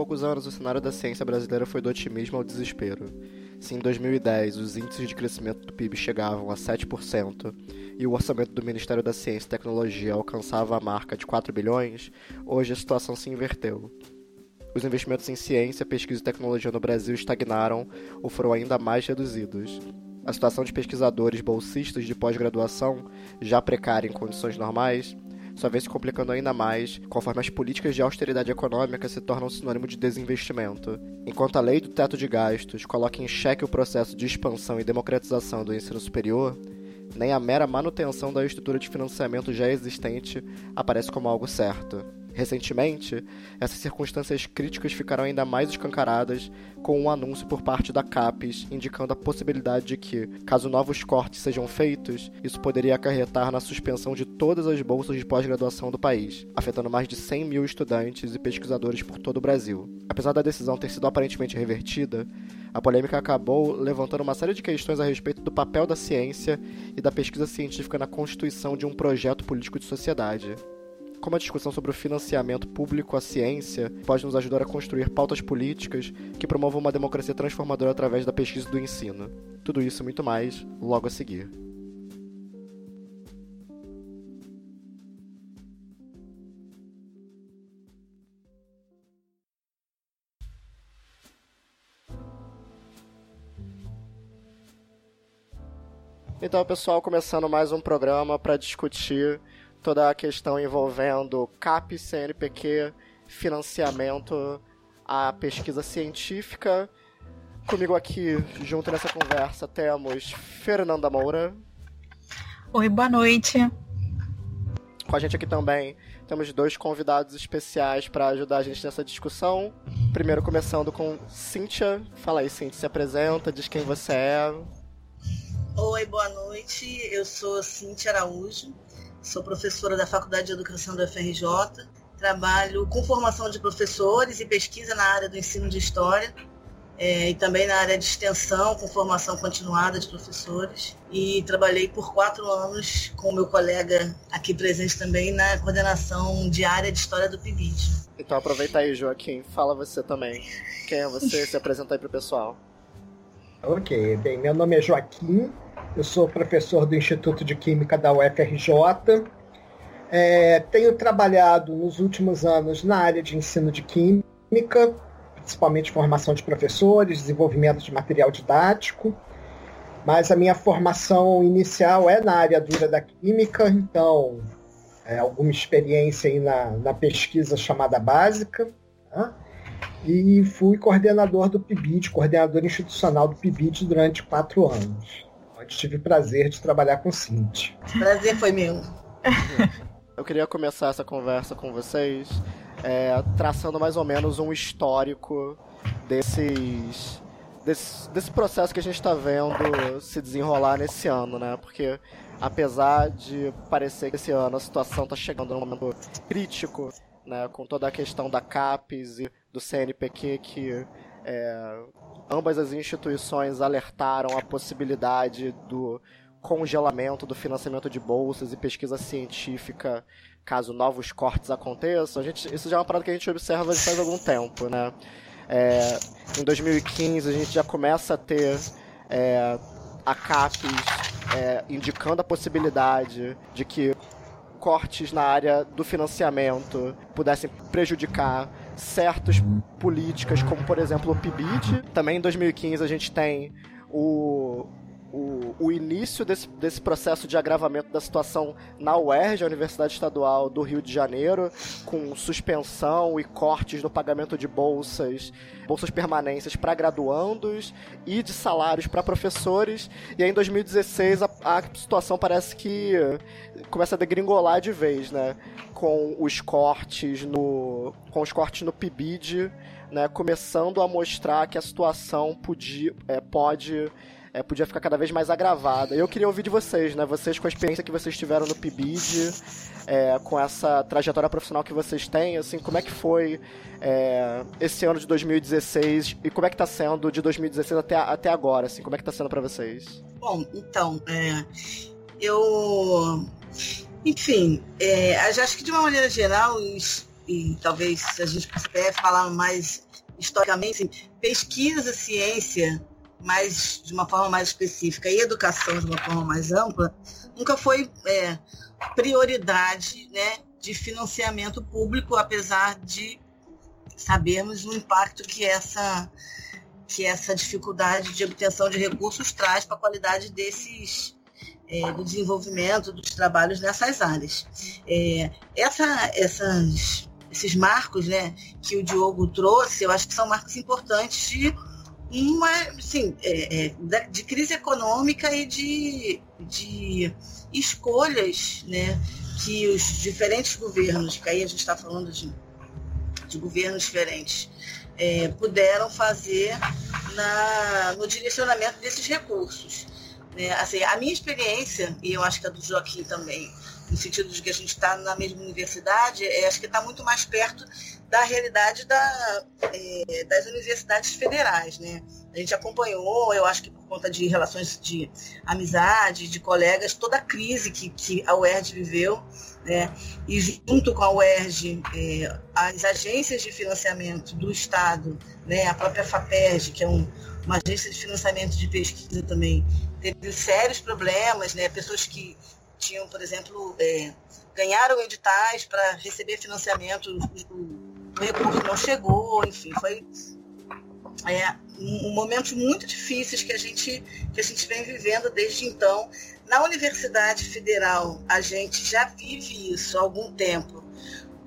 poucos anos, o cenário da ciência brasileira foi do otimismo ao desespero. Se em 2010 os índices de crescimento do PIB chegavam a 7% e o orçamento do Ministério da Ciência e Tecnologia alcançava a marca de 4 bilhões, hoje a situação se inverteu. Os investimentos em ciência, pesquisa e tecnologia no Brasil estagnaram ou foram ainda mais reduzidos. A situação de pesquisadores bolsistas de pós-graduação, já precária em condições normais, só vem se complicando ainda mais conforme as políticas de austeridade econômica se tornam sinônimo de desinvestimento. Enquanto a lei do teto de gastos coloca em xeque o processo de expansão e democratização do ensino superior, nem a mera manutenção da estrutura de financiamento já existente aparece como algo certo. Recentemente, essas circunstâncias críticas ficaram ainda mais escancaradas com um anúncio por parte da CAPES indicando a possibilidade de que, caso novos cortes sejam feitos, isso poderia acarretar na suspensão de todas as bolsas de pós-graduação do país, afetando mais de 100 mil estudantes e pesquisadores por todo o Brasil. Apesar da decisão ter sido aparentemente revertida, a polêmica acabou levantando uma série de questões a respeito do papel da ciência e da pesquisa científica na constituição de um projeto político de sociedade como a discussão sobre o financiamento público à ciência pode nos ajudar a construir pautas políticas que promovam uma democracia transformadora através da pesquisa e do ensino. Tudo isso e muito mais, logo a seguir. Então, pessoal, começando mais um programa para discutir toda a questão envolvendo CAP, CNPq, financiamento, a pesquisa científica. Comigo aqui, junto nessa conversa, temos Fernanda Moura. Oi, boa noite. Com a gente aqui também temos dois convidados especiais para ajudar a gente nessa discussão. Primeiro, começando com Cíntia. Fala aí, Cíntia, se apresenta, diz quem você é. Oi, boa noite. Eu sou Cíntia Araújo, Sou professora da Faculdade de Educação da FRJ. Trabalho com formação de professores e pesquisa na área do ensino de história é, e também na área de extensão, com formação continuada de professores. E trabalhei por quatro anos com meu colega aqui presente também na coordenação diária de história do PIBID. Então aproveita aí, Joaquim, fala você também. Quem é você? se apresenta aí para o pessoal. Ok, bem, meu nome é Joaquim, eu sou professor do Instituto de Química da UFRJ. É, tenho trabalhado nos últimos anos na área de ensino de química, principalmente formação de professores, desenvolvimento de material didático. Mas a minha formação inicial é na área dura da química, então é, alguma experiência aí na, na pesquisa chamada básica. Tá? E fui coordenador do PIBID, coordenador institucional do PIBID durante quatro anos tive prazer de trabalhar com Cinti. Prazer foi meu. Eu queria começar essa conversa com vocês é, traçando mais ou menos um histórico desses desse, desse processo que a gente está vendo se desenrolar nesse ano, né? Porque apesar de parecer que esse ano a situação está chegando num momento crítico, né? Com toda a questão da CAPES e do CNPq que é, ambas as instituições alertaram a possibilidade do congelamento do financiamento de bolsas e pesquisa científica caso novos cortes aconteçam. A gente, isso já é uma parada que a gente observa já faz algum tempo, né? É, em 2015 a gente já começa a ter é, a CAPES é, indicando a possibilidade de que cortes na área do financiamento pudessem prejudicar certas políticas, como por exemplo o PIBID. Também em 2015 a gente tem o, o, o, início desse, desse processo de agravamento da situação na UERJ, a Universidade Estadual do Rio de Janeiro, com suspensão e cortes no pagamento de bolsas, bolsas permanências para graduandos e de salários para professores. E aí em 2016 a, a situação parece que começa a degringolar de vez, né? Com os cortes no, com os cortes no PIBID, né? Começando a mostrar que a situação podia, é, pode é, podia ficar cada vez mais agravada. Eu queria ouvir de vocês, né? Vocês com a experiência que vocês tiveram no PIBID, é, com essa trajetória profissional que vocês têm, assim, como é que foi é, esse ano de 2016 e como é que está sendo de 2016 até, até agora, assim, como é que está sendo para vocês? Bom, então, é, eu, enfim, é, acho que de uma maneira geral, e, e talvez a gente puder falar mais historicamente, assim, pesquisa, ciência, mais de uma forma mais específica e educação de uma forma mais ampla, nunca foi é, prioridade né, de financiamento público, apesar de sabermos o impacto que essa, que essa dificuldade de obtenção de recursos traz para a qualidade desses é, do desenvolvimento dos trabalhos nessas áreas. É, essa, essas, esses marcos né, que o Diogo trouxe, eu acho que são marcos importantes de uma, sim, é, é, de crise econômica e de, de escolhas né, que os diferentes governos, que aí a gente está falando de, de governos diferentes, é, puderam fazer na, no direcionamento desses recursos. Né? Assim, a minha experiência, e eu acho que a do Joaquim também, no sentido de que a gente está na mesma universidade, é, acho que está muito mais perto da realidade da, é, das universidades federais. Né? A gente acompanhou, eu acho que por conta de relações de amizade, de colegas, toda a crise que, que a UERJ viveu, né? e junto com a UERJ, é, as agências de financiamento do Estado, né? a própria FAPERJ, que é um, uma agência de financiamento de pesquisa também, teve sérios problemas, né? pessoas que tinham, por exemplo, é, ganharam editais para receber financiamento, recurso não chegou, enfim, foi é, um, momentos muito difíceis que a gente que a gente vem vivendo desde então. Na Universidade Federal, a gente já vive isso há algum tempo,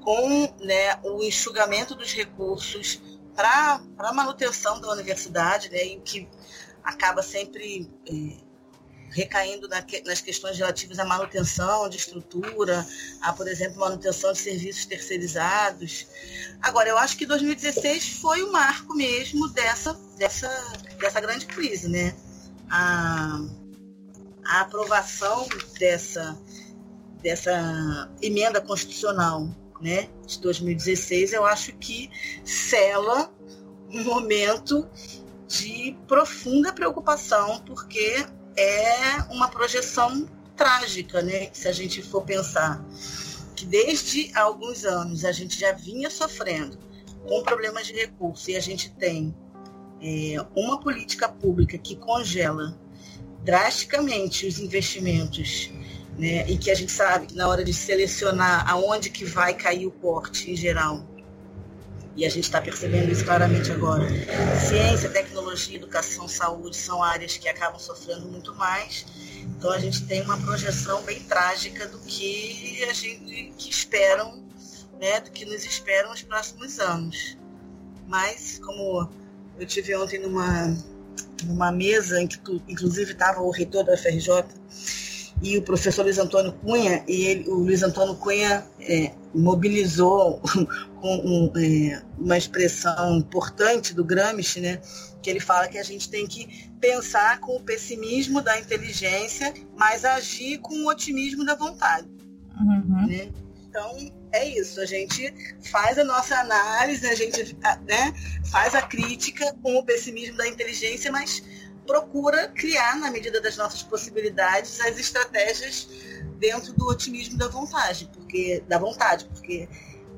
com né, o enxugamento dos recursos para a manutenção da universidade, né, e que acaba sempre é, recaindo nas questões relativas à manutenção de estrutura, a, por exemplo, manutenção de serviços terceirizados. Agora, eu acho que 2016 foi o marco mesmo dessa, dessa, dessa grande crise, né? A, a aprovação dessa, dessa emenda constitucional né, de 2016, eu acho que sela um momento de profunda preocupação, porque é uma projeção trágica, né? Se a gente for pensar que desde alguns anos a gente já vinha sofrendo com problemas de recurso e a gente tem é, uma política pública que congela drasticamente os investimentos, né? E que a gente sabe que na hora de selecionar aonde que vai cair o corte em geral, e a gente está percebendo isso claramente agora. Ciência, tecnologia, educação, saúde são áreas que acabam sofrendo muito mais. Então a gente tem uma projeção bem trágica do que a gente que esperam, né, do que nos esperam nos próximos anos. Mas como eu tive ontem numa numa mesa em que tu, inclusive estava o reitor da FRJ e o professor Luiz Antônio Cunha, e ele, o Luiz Antônio Cunha é, mobilizou com um, é, uma expressão importante do Gramsci, né, que ele fala que a gente tem que pensar com o pessimismo da inteligência, mas agir com o otimismo da vontade. Uhum. Né? Então, é isso. A gente faz a nossa análise, a gente né, faz a crítica com o pessimismo da inteligência, mas procura criar, na medida das nossas possibilidades, as estratégias dentro do otimismo da vontade, porque da vontade, porque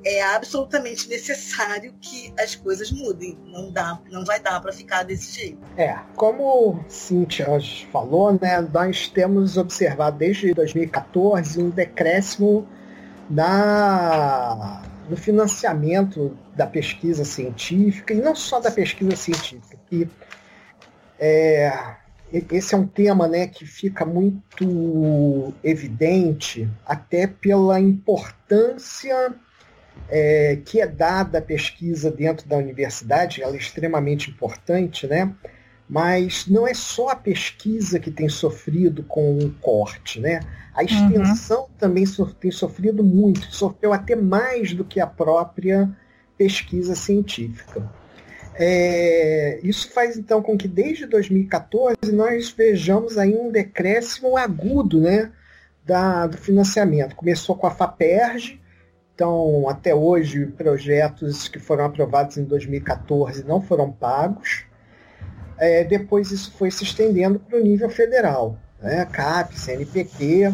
é absolutamente necessário que as coisas mudem. Não dá, não vai dar para ficar desse jeito. É, como Cíntia falou, né, nós temos observado desde 2014 um decréscimo na no financiamento da pesquisa científica e não só da pesquisa científica. E é, esse é um tema né, que fica muito evidente até pela importância é, que é dada à pesquisa dentro da universidade, ela é extremamente importante, né? mas não é só a pesquisa que tem sofrido com um corte, né? A uhum. extensão uhum. também so tem sofrido muito, sofreu até mais do que a própria pesquisa científica. É, isso faz então com que desde 2014 nós vejamos aí um decréscimo agudo né, da, do financiamento. Começou com a FAPERJ, então até hoje projetos que foram aprovados em 2014 não foram pagos. É, depois isso foi se estendendo para o nível federal, né, CAP, CNPq.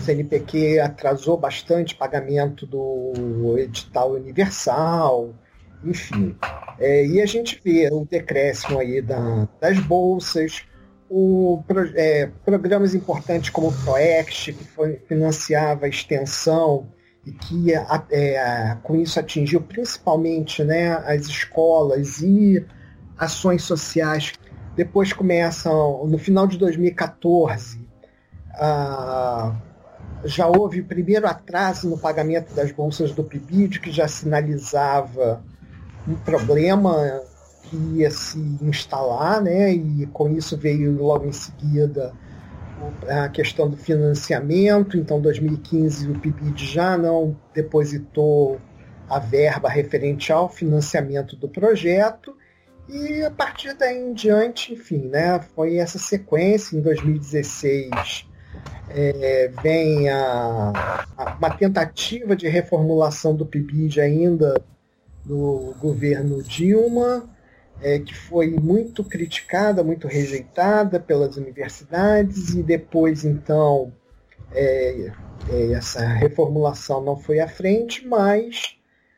CNPq atrasou bastante o pagamento do edital universal, enfim. É, e a gente vê o decréscimo aí da, das bolsas, o, é, programas importantes como o ProExt, que foi, financiava a extensão e que é, com isso atingiu principalmente né, as escolas e ações sociais. Depois começam, no final de 2014, a, já houve o primeiro atraso no pagamento das bolsas do PIBID, que já sinalizava um problema que ia se instalar, né? e com isso veio logo em seguida a questão do financiamento. Então, 2015, o PIBID já não depositou a verba referente ao financiamento do projeto. E a partir daí em diante, enfim, né, foi essa sequência. Em 2016 é, vem a, a, uma tentativa de reformulação do PIBID ainda do governo Dilma é, que foi muito criticada, muito rejeitada pelas universidades, e depois, então, é, é, essa reformulação não foi à frente, mas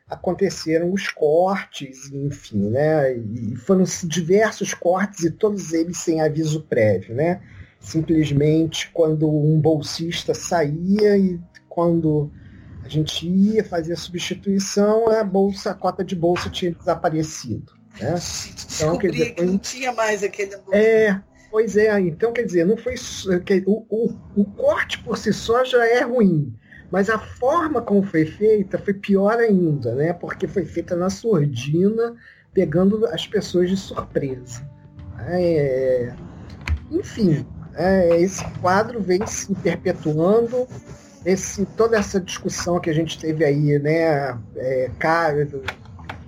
aconteceram os cortes, enfim, né? E foram diversos cortes e todos eles sem aviso prévio, né? Simplesmente quando um bolsista saía e quando a gente ia fazer a substituição, a bolsa, a cota de bolsa tinha desaparecido. Né? Então, quer dizer, foi... não tinha mais aquele. É, pois é. Então, quer dizer, não foi o, o, o corte por si só já é ruim, mas a forma como foi feita foi pior ainda, né? Porque foi feita na surdina, pegando as pessoas de surpresa. É... Enfim, é, esse quadro vem se perpetuando. Toda essa discussão que a gente teve aí, né, é,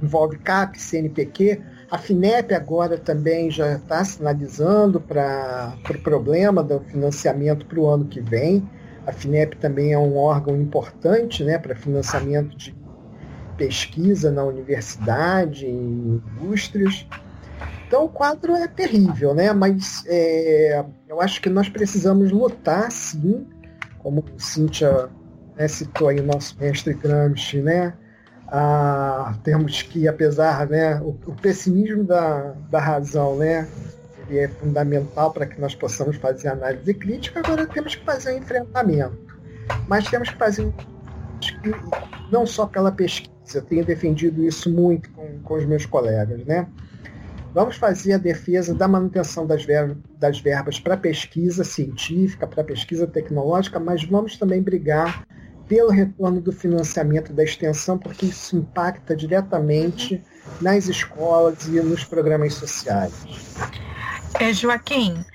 envolve CAP, CNPq. A FINEP agora também já está sinalizando para o pro problema do financiamento para o ano que vem. A FINEP também é um órgão importante né, para financiamento de pesquisa na universidade, em indústrias. Então o quadro é terrível, né? mas é, eu acho que nós precisamos lutar, sim, como Cíntia né, citou aí o nosso mestre Gramsci, né? ah, temos que, apesar, né, o, o, pessimismo da, da razão, né, ele é fundamental para que nós possamos fazer análise crítica, agora temos que fazer um enfrentamento. Mas temos que fazer não só pela pesquisa, eu tenho defendido isso muito com, com os meus colegas, né? Vamos fazer a defesa da manutenção das, ver, das verbas para pesquisa científica, para pesquisa tecnológica, mas vamos também brigar pelo retorno do financiamento da extensão, porque isso impacta diretamente nas escolas e nos programas sociais. É, Joaquim,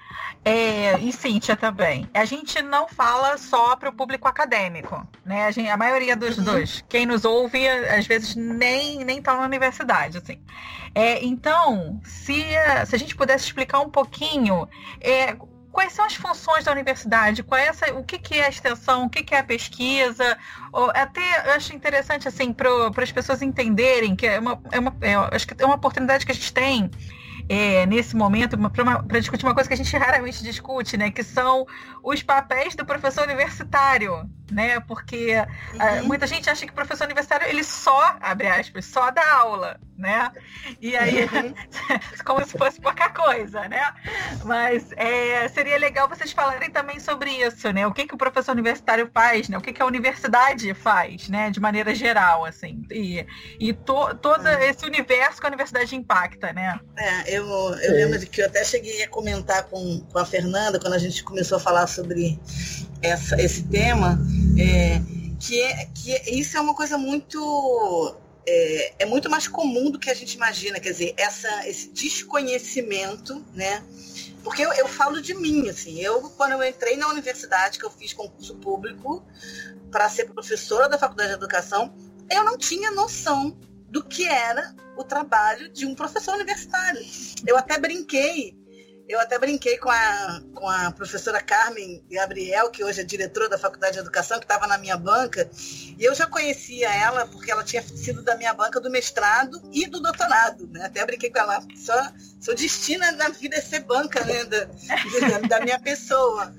é, e Cíntia também. A gente não fala só para o público acadêmico, né? A, gente, a maioria dos uhum. dois, quem nos ouve, às vezes nem nem está na universidade, assim. É, então, se, se a gente pudesse explicar um pouquinho é, quais são as funções da universidade, qual é essa, o que, que é a extensão, o que, que é a pesquisa, ou, até eu acho interessante assim para as pessoas entenderem que é uma, é uma é, acho que é uma oportunidade que a gente tem é, nesse momento para discutir uma coisa que a gente raramente discute, né? Que são os papéis do professor universitário, né? Porque uhum. muita gente acha que o professor universitário ele só, abre aspas, só dá aula, né? E aí, como se fosse qualquer coisa, né? Mas é, seria legal vocês falarem também sobre isso, né? O que, que o professor universitário faz, né? O que, que a universidade faz, né? De maneira geral, assim. E, e to, todo uhum. esse universo que a universidade impacta, né? É, eu, eu lembro de que eu até cheguei a comentar com, com a Fernanda quando a gente começou a falar sobre essa, esse tema, é, que, é, que é, isso é uma coisa muito é, é, muito mais comum do que a gente imagina, quer dizer, essa, esse desconhecimento, né? Porque eu, eu falo de mim, assim, eu quando eu entrei na universidade, que eu fiz concurso público para ser professora da Faculdade de Educação, eu não tinha noção do que era o trabalho de um professor universitário. Eu até brinquei, eu até brinquei com a, com a professora Carmen Gabriel, que hoje é diretora da Faculdade de Educação, que estava na minha banca, e eu já conhecia ela porque ela tinha sido da minha banca do mestrado e do doutorado, né? Até brinquei com ela, só seu destino na vida é ser banca, né? Da, da minha pessoa.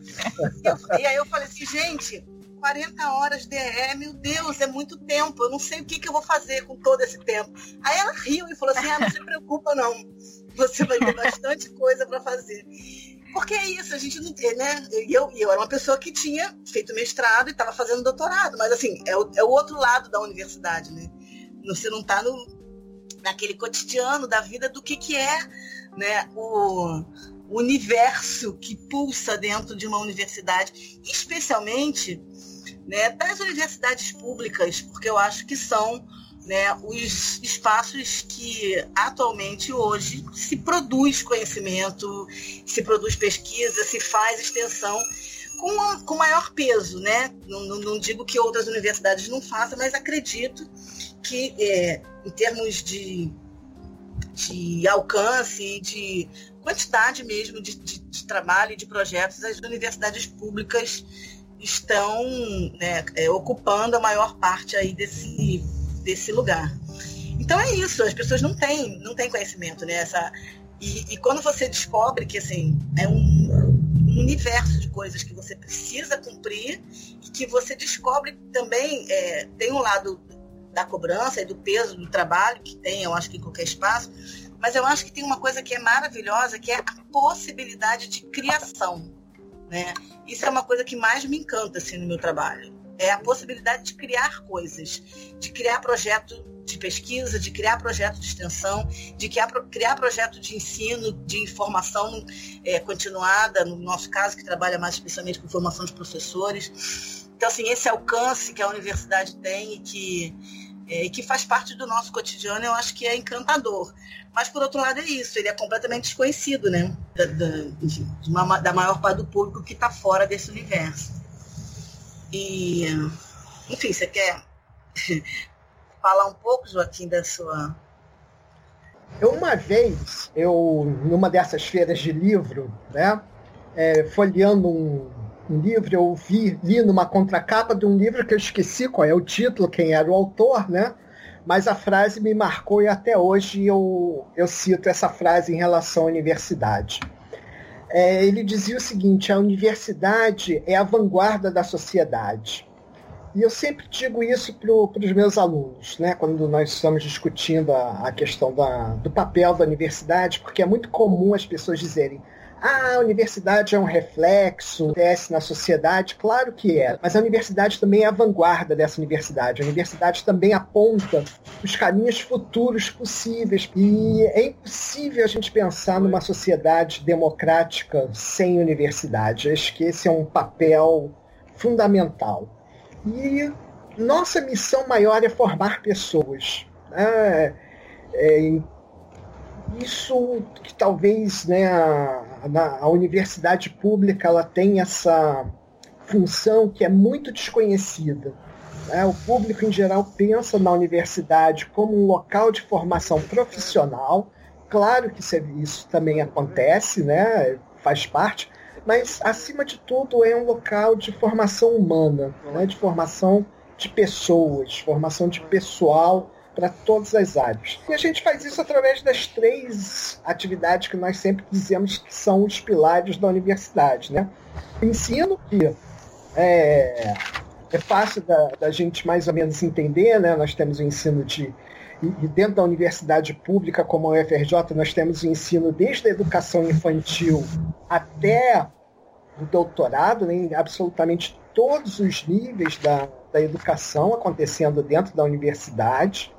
E, eu, e aí eu falei assim, gente, 40 horas DE, meu Deus, é muito tempo, eu não sei o que, que eu vou fazer com todo esse tempo. Aí ela riu e falou assim, ah, não se preocupa não, você vai ter bastante coisa para fazer. Porque é isso, a gente não tem, né? E eu, eu era uma pessoa que tinha feito mestrado e estava fazendo doutorado, mas assim, é o, é o outro lado da universidade, né? Você não está naquele cotidiano da vida do que, que é né, o, o universo que pulsa dentro de uma universidade, especialmente né, das universidades públicas, porque eu acho que são né, os espaços que atualmente hoje se produz conhecimento, se produz pesquisa, se faz extensão com, com maior peso, né? Não, não, não, digo que outras universidades não façam, mas acredito que é, em termos de, de alcance e de quantidade mesmo de, de, de trabalho e de projetos, as universidades públicas estão né, é, ocupando a maior parte aí desse, desse lugar. Então é isso, as pessoas não têm, não têm conhecimento, né? Essa, e, e quando você descobre que assim, é um, um, universo de coisas que você precisa cumprir e que você descobre também, é, tem um lado da cobrança e do peso do trabalho que tem, eu acho que em qualquer espaço, mas eu acho que tem uma coisa que é maravilhosa, que é a possibilidade de criação. Né? Isso é uma coisa que mais me encanta assim, no meu trabalho. É a possibilidade de criar coisas, de criar projeto de pesquisa, de criar projeto de extensão, de criar, projeto de ensino, de informação é, continuada, no nosso caso, que trabalha mais especialmente com formação de professores. Então, assim, esse alcance que a universidade tem e que, é, que faz parte do nosso cotidiano, eu acho que é encantador. Mas, por outro lado, é isso, ele é completamente desconhecido, né? Da, da, uma, da maior parte do público que está fora desse universo. E, enfim, você quer falar um pouco, Joaquim, da sua. Eu, uma vez, eu, numa dessas feiras de livro, né, é, folheando um, um livro, eu vi, li numa contracapa de um livro que eu esqueci qual é o título, quem era o autor, né? mas a frase me marcou e até hoje eu, eu cito essa frase em relação à universidade. É, ele dizia o seguinte: a universidade é a vanguarda da sociedade. E eu sempre digo isso para os meus alunos, né, quando nós estamos discutindo a, a questão da, do papel da universidade, porque é muito comum as pessoas dizerem ah, a universidade é um reflexo, desce na sociedade, claro que é. Mas a universidade também é a vanguarda dessa universidade. A universidade também aponta os caminhos futuros possíveis. E é impossível a gente pensar numa sociedade democrática sem universidade. Acho que esse é um papel fundamental. E nossa missão maior é formar pessoas. Né? É, isso que talvez né, a, a, universidade pública ela tem essa função que é muito desconhecida. Né? O público em geral pensa na universidade como um local de formação profissional. Claro que isso também acontece, né? faz parte, mas acima de tudo é um local de formação humana, né? de formação de pessoas, formação de pessoal para todas as áreas. E a gente faz isso através das três atividades que nós sempre dizemos que são os pilares da universidade. Né? Ensino, que é, é fácil da, da, gente mais ou menos entender, né? nós temos o ensino de. E dentro da universidade pública, como a UFRJ, nós temos o ensino desde a educação infantil até o doutorado, né? em absolutamente todos os níveis da, da educação acontecendo dentro da universidade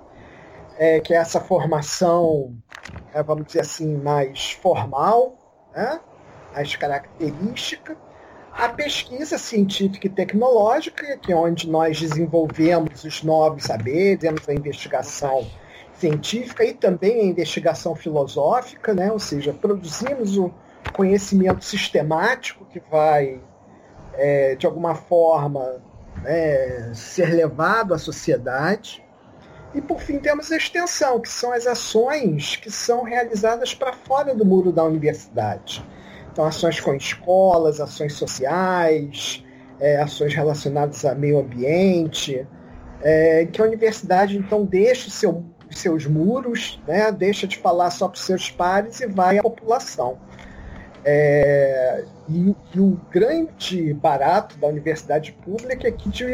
é, que é essa formação, é, vamos dizer assim, mais formal, né? mais característica. A pesquisa científica e tecnológica, que é onde nós desenvolvemos os novos saberes, temos a investigação científica e também a investigação filosófica, né? ou seja, produzimos o conhecimento sistemático que vai, é, de alguma forma, é, ser levado à sociedade. E por fim temos a extensão, que são as ações que são realizadas para fora do muro da universidade. Então, ações com escolas, ações sociais, é, ações relacionadas a meio ambiente, é, que a universidade então deixa seu, seus muros, né, deixa de falar só para os seus pares e vai à população. É, e, e, o grande barato da universidade pública é que de,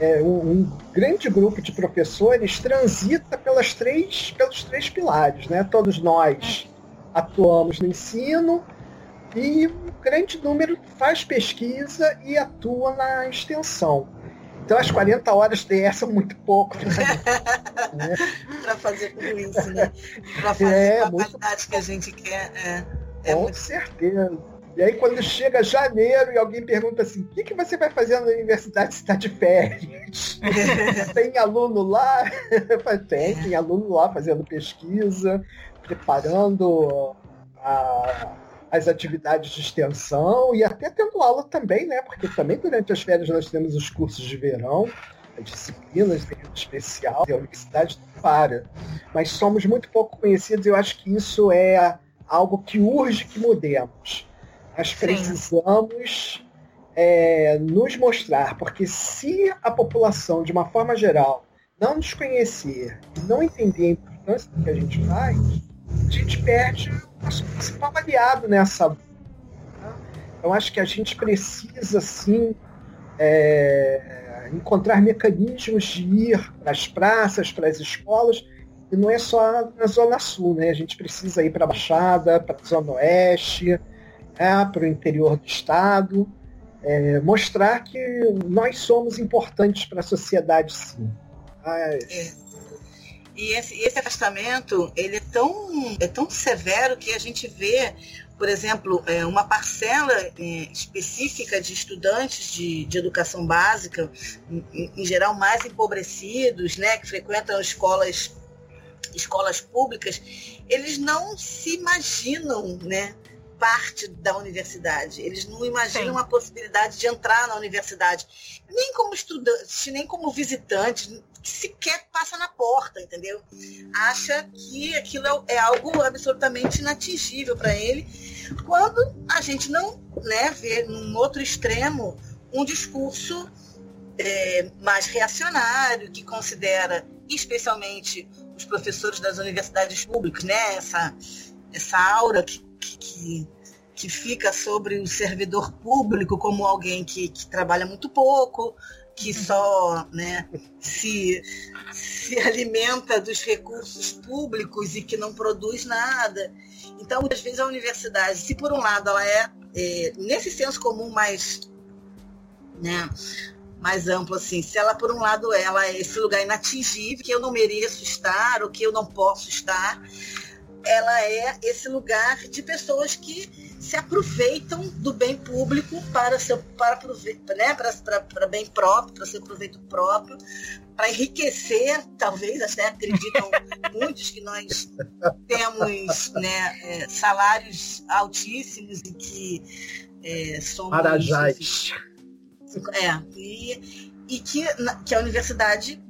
é, um, um, grande grupo de professores transita pelas três, pelos três pilares. Né? Todos nós atuamos no ensino e um grande número faz pesquisa e atua na extensão. Então as 40 horas DS são muito pouco. Né? Para fazer tudo isso, né? Para fazer é, a qualidade que a gente quer. É. É Com muito... certeza. E aí quando chega janeiro e alguém pergunta assim, o que, que você vai fazer na universidade se está de férias? tem aluno lá? tem, tem aluno lá fazendo pesquisa, preparando a, as atividades de extensão e até tendo aula também, né? Porque também durante as férias nós temos os cursos de verão, disciplinas especial, a universidade para. Mas somos muito pouco conhecidos e eu acho que isso é algo que urge que mudemos. Nós precisamos é, nos mostrar, porque se a população, de uma forma geral, não nos conhecer e não entender a importância do que a gente faz, a gente perde o nosso principal aliado nessa. Então, acho que a gente precisa, sim, é, encontrar mecanismos de ir para as praças, para as escolas, e não é só na Zona Sul, né? A gente precisa ir para a Baixada, para a Zona Oeste? Para o interior do Estado, é, mostrar que nós somos importantes para a sociedade, sim. É. E esse, esse, afastamento ele é tão, é tão severo que a gente vê, por exemplo, é, uma parcela é, específica de estudantes de, de educação básica, em, em, geral mais empobrecidos, né, que frequentam escolas escolas públicas, eles não se imaginam, né? Parte da universidade. Eles não imaginam Sim. a possibilidade de entrar na universidade, nem como estudante, nem como visitante, que sequer passa na porta, entendeu? Acha que aquilo é, é algo absolutamente inatingível para ele, quando a gente não né, vê num outro extremo um discurso é, mais reacionário, que considera especialmente os professores das universidades públicas, né? Essa, essa aura que, que, que fica sobre o servidor público como alguém que, que trabalha muito pouco, que só né, se, se alimenta dos recursos públicos e que não produz nada. Então, muitas vezes a universidade, se por um lado ela é, é nesse senso comum mais né, mais amplo assim. Se ela, por um lado, ela é esse lugar inatingível, que eu não mereço estar, ou que eu não posso estar, ela é esse lugar de pessoas que se aproveitam do bem público para seu para né, para, para, para bem próprio, para seu proveito próprio, para enriquecer, talvez até acreditam muitos que nós temos né, é, salários altíssimos e que é, somos Marajás. É, e, e que, que a universidade,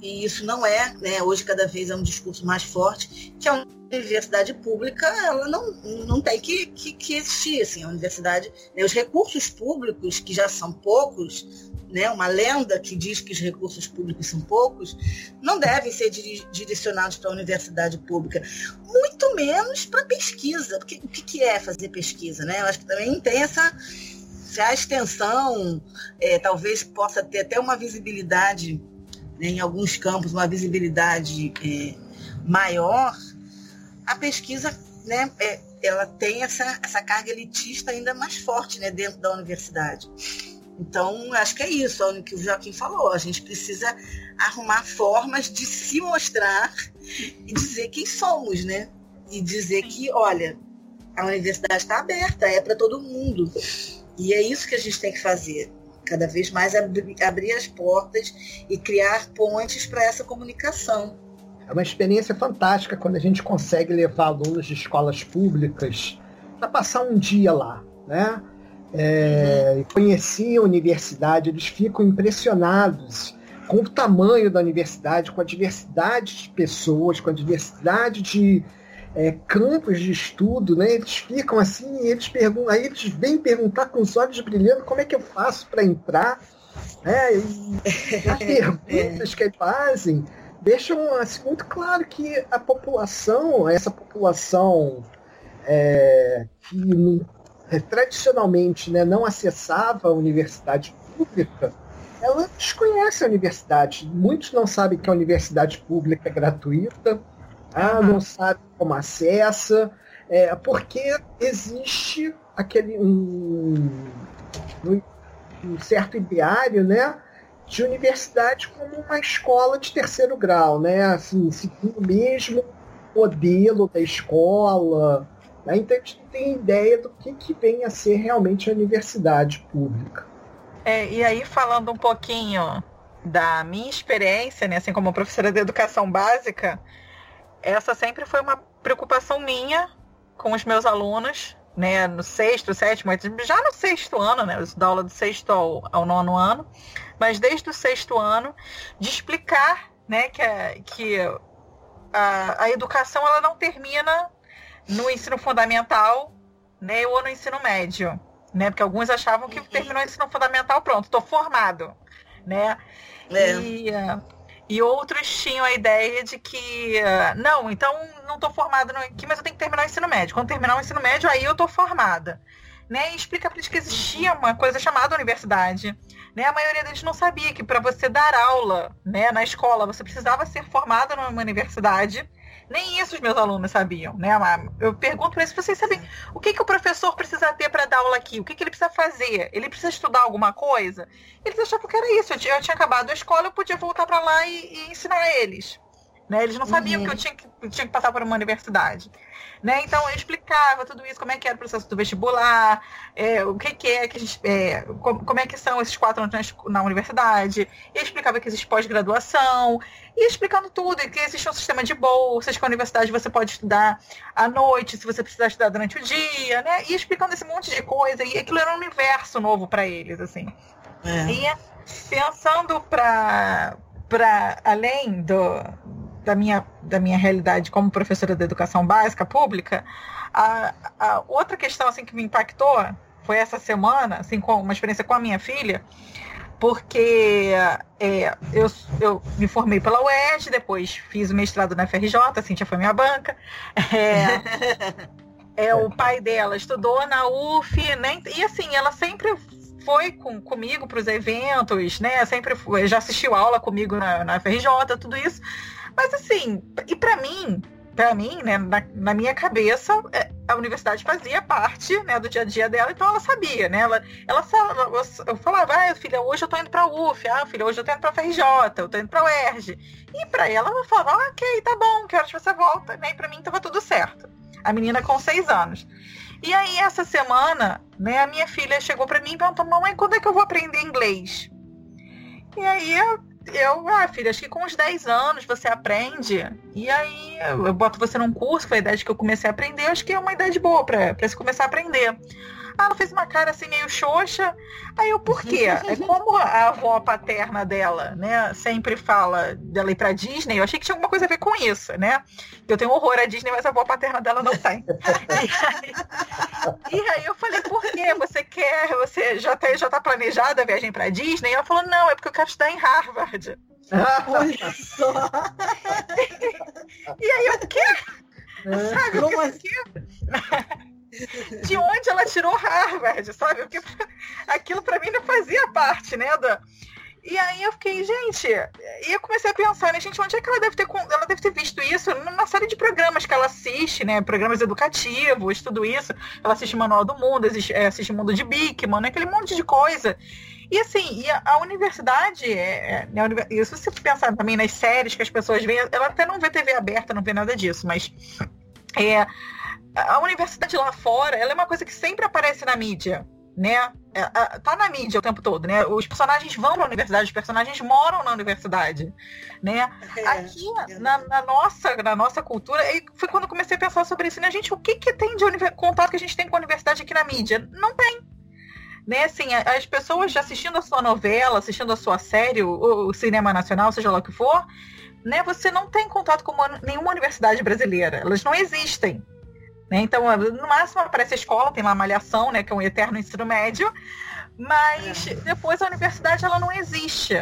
e isso não é, né, hoje cada vez é um discurso mais forte, que a universidade pública ela não, não tem que, que, que existir. Assim, a universidade, né, os recursos públicos, que já são poucos, né, uma lenda que diz que os recursos públicos são poucos, não devem ser direcionados para a universidade pública, muito menos para pesquisa. Porque o que, que é fazer pesquisa? Né? Eu acho que também tem essa, se a extensão é, talvez possa ter até uma visibilidade, né, em alguns campos, uma visibilidade é, maior, a pesquisa né, é, ela tem essa, essa carga elitista ainda mais forte né, dentro da universidade. Então, acho que é isso, é o que o Joaquim falou. A gente precisa arrumar formas de se mostrar e dizer quem somos, né? E dizer que, olha, a universidade está aberta, é para todo mundo. E é isso que a gente tem que fazer. Cada vez mais abrir, abrir as portas e criar pontes para essa comunicação. É uma experiência fantástica quando a gente consegue levar alunos de escolas públicas para passar um dia lá, né? É, uhum. Conhecer a universidade, eles ficam impressionados com o tamanho da universidade, com a diversidade de pessoas, com a diversidade de, é, campos de estudo, né? Eles ficam assim, eles perguntam, aí eles vêm perguntar com os olhos brilhando como é que eu faço para entrar, né? E as perguntas que eles fazem deixam assim, muito claro que a população, essa população é, que não, é, tradicionalmente né, não acessava a universidade pública, ela desconhece a universidade. Muitos não sabem que a universidade pública é gratuita, ah, não sabem como acessa, é, porque existe aquele um, um certo ideário, né? De universidade como uma escola de terceiro grau, né? Assim, seguindo o mesmo modelo da escola. Né? Então a gente não tem ideia do que, que vem a ser realmente a universidade pública. É, e aí, falando um pouquinho da minha experiência, né, assim como professora de educação básica, essa sempre foi uma preocupação minha com os meus alunos, né, no sexto, sétimo, já no sexto ano, né, da aula do sexto ao, ao nono ano, mas desde o sexto ano, de explicar, né, que, a, que a, a educação ela não termina no ensino fundamental, né, ou no ensino médio, né, porque alguns achavam que terminou o ensino fundamental, pronto, estou formado, né, é. e e outros tinham a ideia de que, não, então não estou formada aqui, mas eu tenho que terminar o ensino médio. Quando terminar o ensino médio, aí eu estou formada. Né? E explica para eles que existia uma coisa chamada universidade. Né? A maioria deles não sabia que para você dar aula né, na escola, você precisava ser formada numa universidade nem isso os meus alunos sabiam, né? Eu pergunto para eles, vocês sabem o que, que o professor precisa ter para dar aula aqui? O que, que ele precisa fazer? Ele precisa estudar alguma coisa? Eles achavam que era isso. Eu tinha, eu tinha acabado a escola, eu podia voltar para lá e, e ensinar eles. Né? Eles não sabiam uhum. que eu tinha que, tinha que passar por uma universidade. Né? Então eu explicava tudo isso, como é que era o processo do vestibular, é, o que, que é que gente, é, como, como, é que são esses quatro anos na universidade, e explicava que existe pós-graduação, e explicando tudo, e que existe um sistema de bolsas, que a universidade você pode estudar à noite, se você precisar estudar durante o dia, né? E explicando esse monte de coisa, e aquilo era um universo novo para eles, assim. É. E pensando para para além do, da minha, da minha realidade como professora de educação básica pública, a, a outra questão assim que me impactou foi essa semana, assim, com uma experiência com a minha filha, porque é, eu, eu me formei pela UERJ, depois fiz o mestrado na FRJ, a Cintia foi minha banca. É, é, o pai dela estudou na UF, né? E assim, ela sempre foi com, comigo para os eventos, né? Sempre foi, já assistiu aula comigo na, na FRJ, tudo isso. Mas assim, e para mim, para mim, né, na, na, minha cabeça, é, a universidade fazia parte, né, do dia a dia dela, então ela sabia, né? Ela, ela eu falava, ah, filha, hoje eu tô indo para UF, ah, filha, hoje eu tô indo para FRJ, eu tô indo para UERJ. E para ela, ela falava, ah, ok, tá bom, que horas você volta, né? E para mim tava tudo certo. A menina com seis anos. E aí essa semana, né, a minha filha chegou para mim e perguntou, mamãe, quando é que eu vou aprender inglês? E aí eu eu, ah, filha, acho que com uns 10 anos você aprende. E aí eu boto você num curso, foi a idade que eu comecei a aprender, acho que é uma idade boa para se começar a aprender. Ah, ela fez uma cara assim meio xoxa. Aí eu, por quê? É como a avó paterna dela, né, sempre fala dela ir pra Disney, eu achei que tinha alguma coisa a ver com isso, né? Eu tenho horror à Disney, mas a avó paterna dela não tem. e, aí, e aí eu falei, por quê? Você quer, você já, tá, já tá planejada a viagem pra Disney? E ela falou, não, é porque eu quero estudar em Harvard. Olha só! e aí eu, o quê? Sabe, Como assim? De onde ela tirou Harvard, sabe? Porque aquilo para mim não fazia parte, né? Da... E aí eu fiquei, gente, e eu comecei a pensar, né, gente, onde é que ela deve ter ela deve ter visto isso na série de programas que ela assiste, né? Programas educativos, tudo isso. Ela assiste Manual do Mundo, assiste, é, assiste Mundo de Bickman, né? aquele monte de coisa. E assim, e a, a universidade, é, é, né, e se você pensar também nas séries que as pessoas veem, ela até não vê TV aberta, não vê nada disso, mas é, a universidade lá fora, ela é uma coisa que sempre aparece na mídia, né? É, tá na mídia o tempo todo, né? Os personagens vão para a universidade, os personagens moram na universidade, né? É, Aqui é na, na, nossa, na nossa cultura, foi quando eu comecei a pensar sobre isso, né? Gente, o que que tem de contato que a gente tem com a universidade aqui na mídia? Não tem. Né, assim, as pessoas assistindo a sua novela, assistindo a sua série, o, o cinema nacional, seja lá o que for, né, você não tem contato com uma, nenhuma universidade brasileira. Elas não existem. Né? Então, no máximo aparece a escola, tem uma malhação, né, que é um eterno ensino médio, mas é. depois a universidade ela não existe.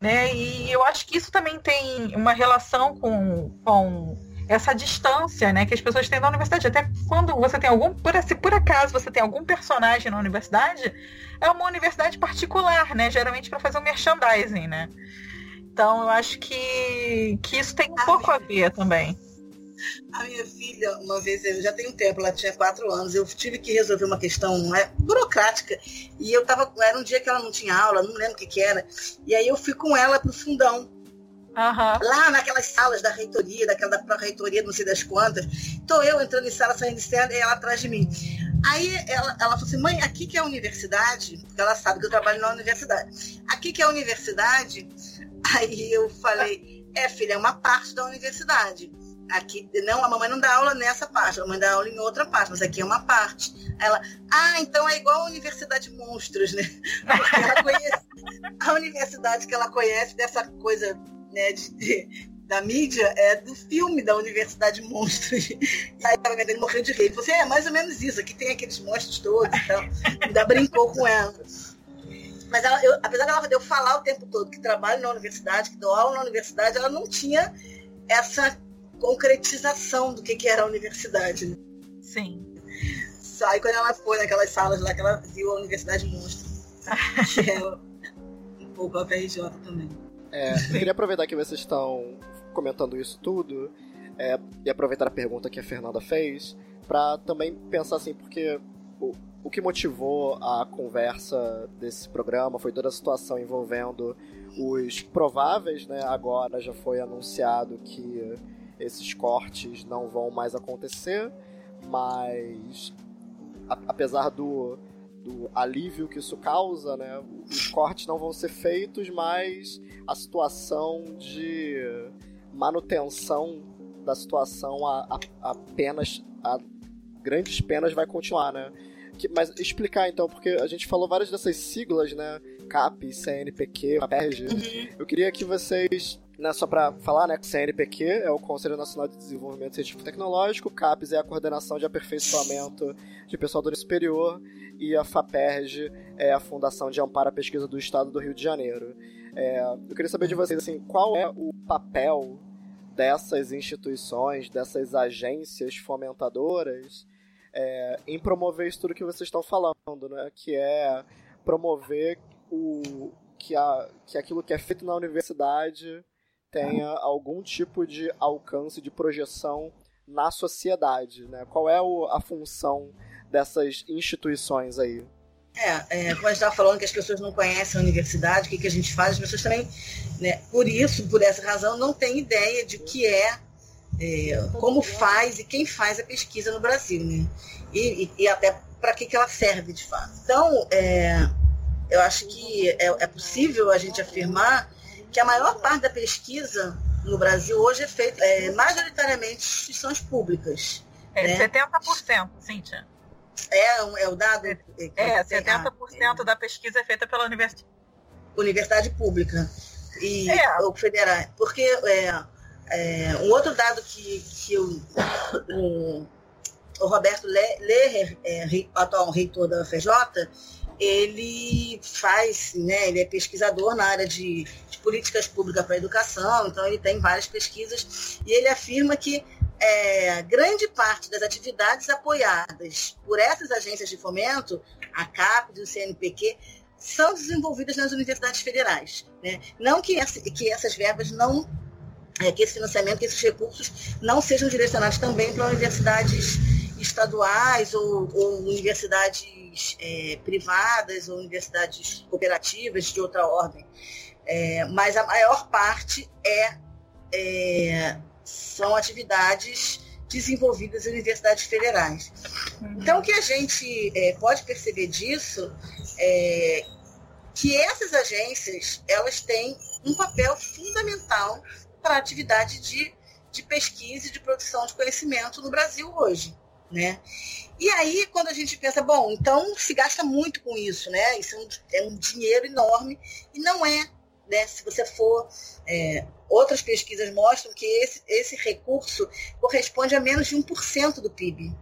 Né? E eu acho que isso também tem uma relação com, com essa distância, né, que as pessoas têm da universidade. Até quando você tem algum, por, se por acaso você tem algum personagem na universidade, é uma universidade particular, né, geralmente para fazer um merchandising, né. Então eu acho que, que isso tem um pouco a ver também. A minha filha, uma vez, eu já tem um tempo, ela tinha quatro anos, eu tive que resolver uma questão né, burocrática. E eu tava. Era um dia que ela não tinha aula, não lembro o que, que era. E aí eu fui com ela pro fundão. Uhum. Lá naquelas salas da reitoria, daquela da reitoria, não sei das quantas. Tô eu entrando em sala, saindo de cena, e ela atrás de mim. Aí ela, ela falou assim, mãe, aqui que é a universidade, porque ela sabe que eu trabalho na universidade. Aqui que é a universidade. Aí eu falei, é, filha, é uma parte da universidade. Aqui, não, a mamãe não dá aula nessa parte, a mamãe dá aula em outra parte, mas aqui é uma parte. Ela, ah, então é igual a Universidade Monstros, né? Porque ela conhece, a universidade que ela conhece dessa coisa né, de, de, da mídia é do filme da Universidade Monstros. E aí ela me morreu de rir. Você é mais ou menos isso, aqui tem aqueles monstros todos e tal. Ainda brincou com ela. Mas ela, eu, apesar dela eu falar o tempo todo que trabalho na universidade, que dou aula na universidade, ela não tinha essa concretização do que, que era a universidade. Né? Sim. Aí quando ela foi naquelas salas lá que ela viu a Universidade Monstro, que é um pouco a PRJ também. É, eu queria aproveitar que vocês estão comentando isso tudo é, e aproveitar a pergunta que a Fernanda fez para também pensar assim, porque o, o que motivou a conversa desse programa foi toda a situação envolvendo os prováveis, né? Agora já foi anunciado que esses cortes não vão mais acontecer, mas a, apesar do, do alívio que isso causa, né, os cortes não vão ser feitos, mas a situação de manutenção da situação a, a, a penas, a grandes penas vai continuar, né? Que, mas explicar então, porque a gente falou várias dessas siglas, né? CAP, CNPq, APERG. Uhum. Eu queria que vocês né, só para falar, né, CNPq é o Conselho Nacional de Desenvolvimento Científico e Tecnológico, CAPES é a Coordenação de Aperfeiçoamento de Pessoal do Superior e a FAPERG é a Fundação de Amparo à Pesquisa do Estado do Rio de Janeiro. É, eu queria saber de vocês, assim, qual é o papel dessas instituições, dessas agências fomentadoras é, em promover isso tudo que vocês estão falando, né, que é promover o, que, a, que aquilo que é feito na universidade tenha algum tipo de alcance de projeção na sociedade, né? Qual é o, a função dessas instituições aí? É, é, como a gente estava falando que as pessoas não conhecem a universidade, o que, que a gente faz, as pessoas também, né, por isso, por essa razão, não têm ideia de o que é, é, como faz e quem faz a pesquisa no Brasil, né? E, e, e até para que, que ela serve de fato. Então, é, eu acho que é, é possível a gente afirmar que a maior parte da pesquisa no Brasil hoje é feita é, majoritariamente em instituições públicas. É, né? 70%, Cíntia. É, é o dado? É, é 70% é. da pesquisa é feita pela universidade. Universidade pública. E é. o federal. Porque é, é, um outro dado que, que o, o, o Roberto Lerrer, é, atual reitor da FJ, ele faz, né, ele é pesquisador na área de, de políticas públicas para a educação, então ele tem várias pesquisas, e ele afirma que é, grande parte das atividades apoiadas por essas agências de fomento, a CAPES e o CNPq, são desenvolvidas nas universidades federais. Né? Não que, essa, que essas verbas não, é, que esse financiamento, que esses recursos não sejam direcionados também para universidades estaduais ou, ou universidades é, privadas ou universidades cooperativas de outra ordem. É, mas a maior parte é, é, são atividades desenvolvidas em universidades federais. Uhum. Então, o que a gente é, pode perceber disso é que essas agências elas têm um papel fundamental para a atividade de, de pesquisa e de produção de conhecimento no Brasil hoje. Né? E aí, quando a gente pensa, bom, então se gasta muito com isso, né? Isso é um, é um dinheiro enorme e não é, né? Se você for. É, outras pesquisas mostram que esse, esse recurso corresponde a menos de 1% do PIB.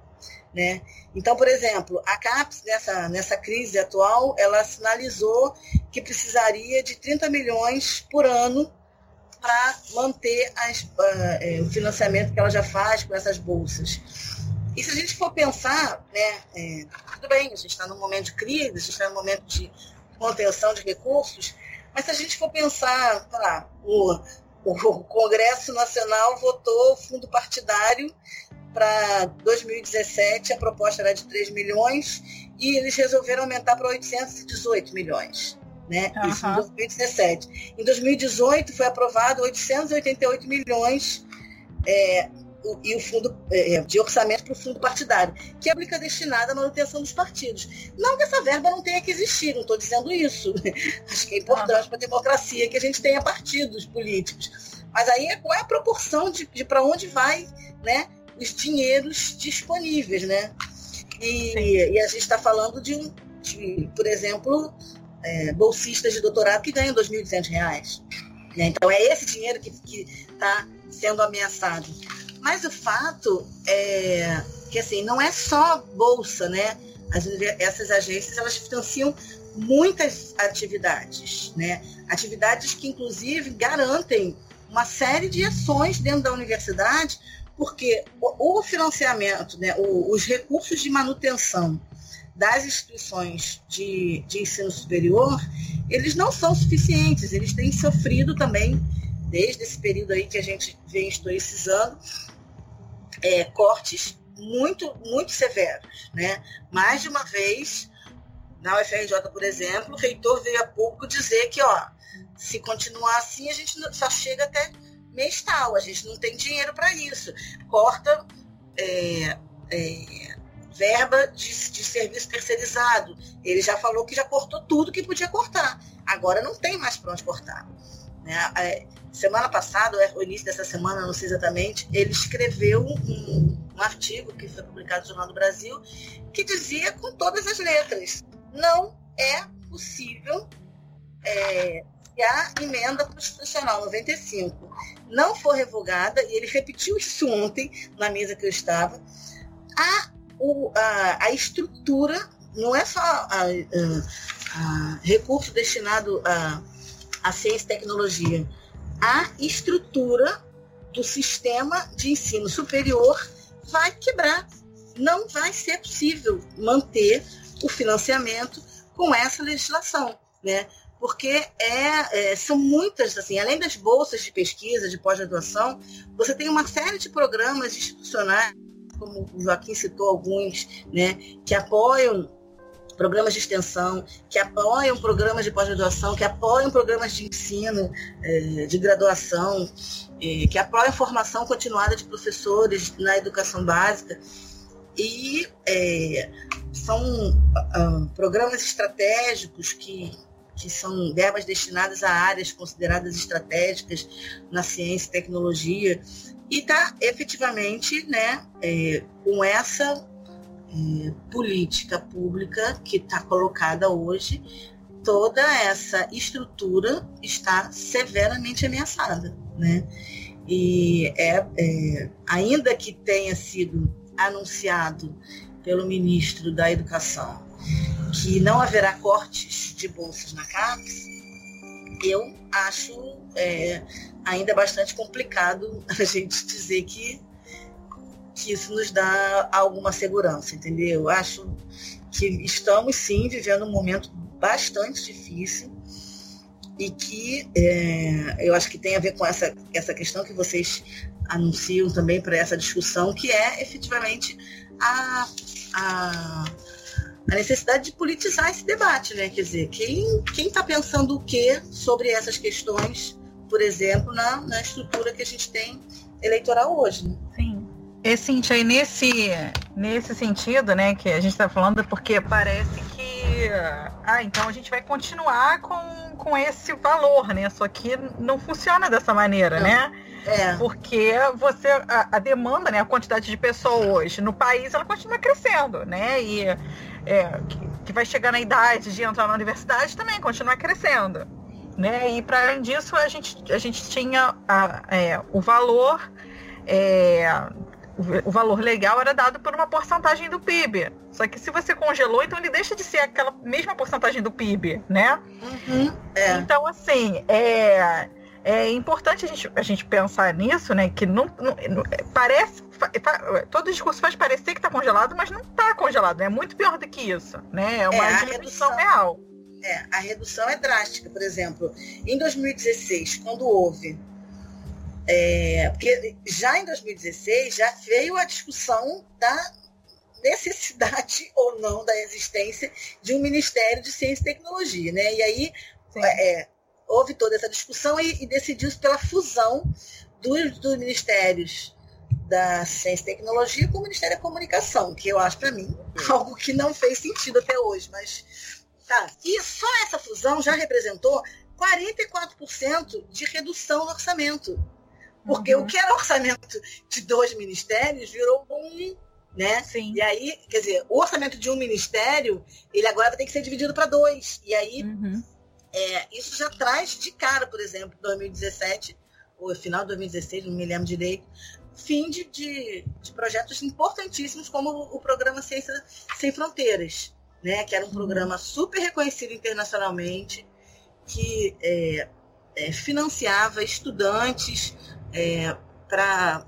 Né? Então, por exemplo, a CAPES, nessa, nessa crise atual, ela sinalizou que precisaria de 30 milhões por ano para manter as, uh, o financiamento que ela já faz com essas bolsas. E se a gente for pensar, né, é, tudo bem, a gente está num momento de crise, a gente está num momento de contenção de recursos, mas se a gente for pensar, sei lá, o, o Congresso Nacional votou fundo partidário para 2017, a proposta era de 3 milhões e eles resolveram aumentar para 818 milhões. Né? Uhum. Isso em 2017. Em 2018 foi aprovado 888 milhões é, e o fundo é, é, de orçamento para o fundo partidário, que é aplica destinada à manutenção dos partidos. Não que essa verba não tenha que existir, não estou dizendo isso. Acho que é importante para a democracia que a gente tenha partidos políticos. Mas aí é qual é a proporção de, de para onde vai né, os dinheiros disponíveis, né? E, e a gente está falando de, um, de, por exemplo, é, bolsistas de doutorado que ganham R$ 2.200. Né? Então é esse dinheiro que está sendo ameaçado. Mas o fato é que assim, não é só bolsa, né? As, essas agências elas financiam muitas atividades, né? Atividades que inclusive garantem uma série de ações dentro da universidade, porque o, o financiamento, né, o, os recursos de manutenção das instituições de, de ensino superior, eles não são suficientes, eles têm sofrido também, desde esse período aí que a gente vem historicizando, é, cortes muito, muito severos. Né? Mais de uma vez, na UFRJ, por exemplo, o reitor veio a público dizer que, ó, se continuar assim, a gente só chega até mês tal, a gente não tem dinheiro para isso. Corta é, é, verba de, de serviço terceirizado. Ele já falou que já cortou tudo que podia cortar. Agora não tem mais para onde cortar. Né? Semana passada, o início dessa semana, não sei exatamente, ele escreveu um, um artigo que foi publicado no Jornal do Brasil que dizia com todas as letras: não é possível é, que a emenda constitucional 95 não for revogada, e ele repetiu isso ontem na mesa que eu estava, a, o, a, a estrutura não é só a, a, a recurso destinado a a ciência e tecnologia, a estrutura do sistema de ensino superior vai quebrar. Não vai ser possível manter o financiamento com essa legislação, né? Porque é, é, são muitas, assim, além das bolsas de pesquisa, de pós-graduação, você tem uma série de programas institucionais, como o Joaquim citou alguns, né, que apoiam programas de extensão, que apoiam programas de pós-graduação, que apoiam programas de ensino, é, de graduação, que apoiam formação continuada de professores na educação básica. E é, são uh, programas estratégicos que, que são verbas destinadas a áreas consideradas estratégicas na ciência e tecnologia, e está efetivamente né, é, com essa é, política pública que está colocada hoje, toda essa estrutura está severamente ameaçada, né? E é, é, ainda que tenha sido anunciado pelo ministro da Educação que não haverá cortes de bolsas na CAPES, eu acho é, ainda bastante complicado a gente dizer que que isso nos dá alguma segurança, entendeu? Eu acho que estamos sim vivendo um momento bastante difícil e que é, eu acho que tem a ver com essa, essa questão que vocês anunciam também para essa discussão, que é efetivamente a, a, a, necessidade de politizar esse debate, né? Quer dizer, quem está pensando o que sobre essas questões, por exemplo, na, na estrutura que a gente tem eleitoral hoje, né? E, Cintia, aí nesse, nesse sentido, né, que a gente está falando, porque parece que. Ah, então a gente vai continuar com, com esse valor, né? Só que não funciona dessa maneira, né? É. Porque você. A, a, demanda, né? A quantidade de pessoas no país, ela continua crescendo, né? E é, que, que vai chegar na idade de entrar na universidade também continua crescendo. Né? E para além disso, a gente, a gente tinha a, é, o valor é, o valor legal era dado por uma porcentagem do PIB. Só que se você congelou, então ele deixa de ser aquela mesma porcentagem do PIB, né? Uhum, é. Então, assim, é, é importante a gente, a gente pensar nisso, né? Que não, não, não parece. todo discurso faz parecer que está congelado, mas não está congelado. É muito pior do que isso, né? É uma é, diminuição real. É, a redução é drástica. Por exemplo, em 2016, quando houve. É, porque já em 2016 já veio a discussão da necessidade ou não da existência de um Ministério de Ciência e Tecnologia, né? E aí é, houve toda essa discussão e, e decidiu-se pela fusão dos, dos ministérios da Ciência e Tecnologia com o Ministério da Comunicação, que eu acho para mim algo que não fez sentido até hoje, mas tá. E só essa fusão já representou 44% de redução no orçamento. Porque uhum. o que era orçamento de dois ministérios virou um, né? Sim. E aí, quer dizer, o orçamento de um ministério, ele agora vai ter que ser dividido para dois. E aí uhum. É, isso já traz de cara, por exemplo, 2017, ou final de 2016, não me lembro direito, fim de, de, de projetos importantíssimos como o, programa Ciência Sem Fronteiras, né? que era um uhum. programa super reconhecido internacionalmente, que é, é, financiava estudantes é, para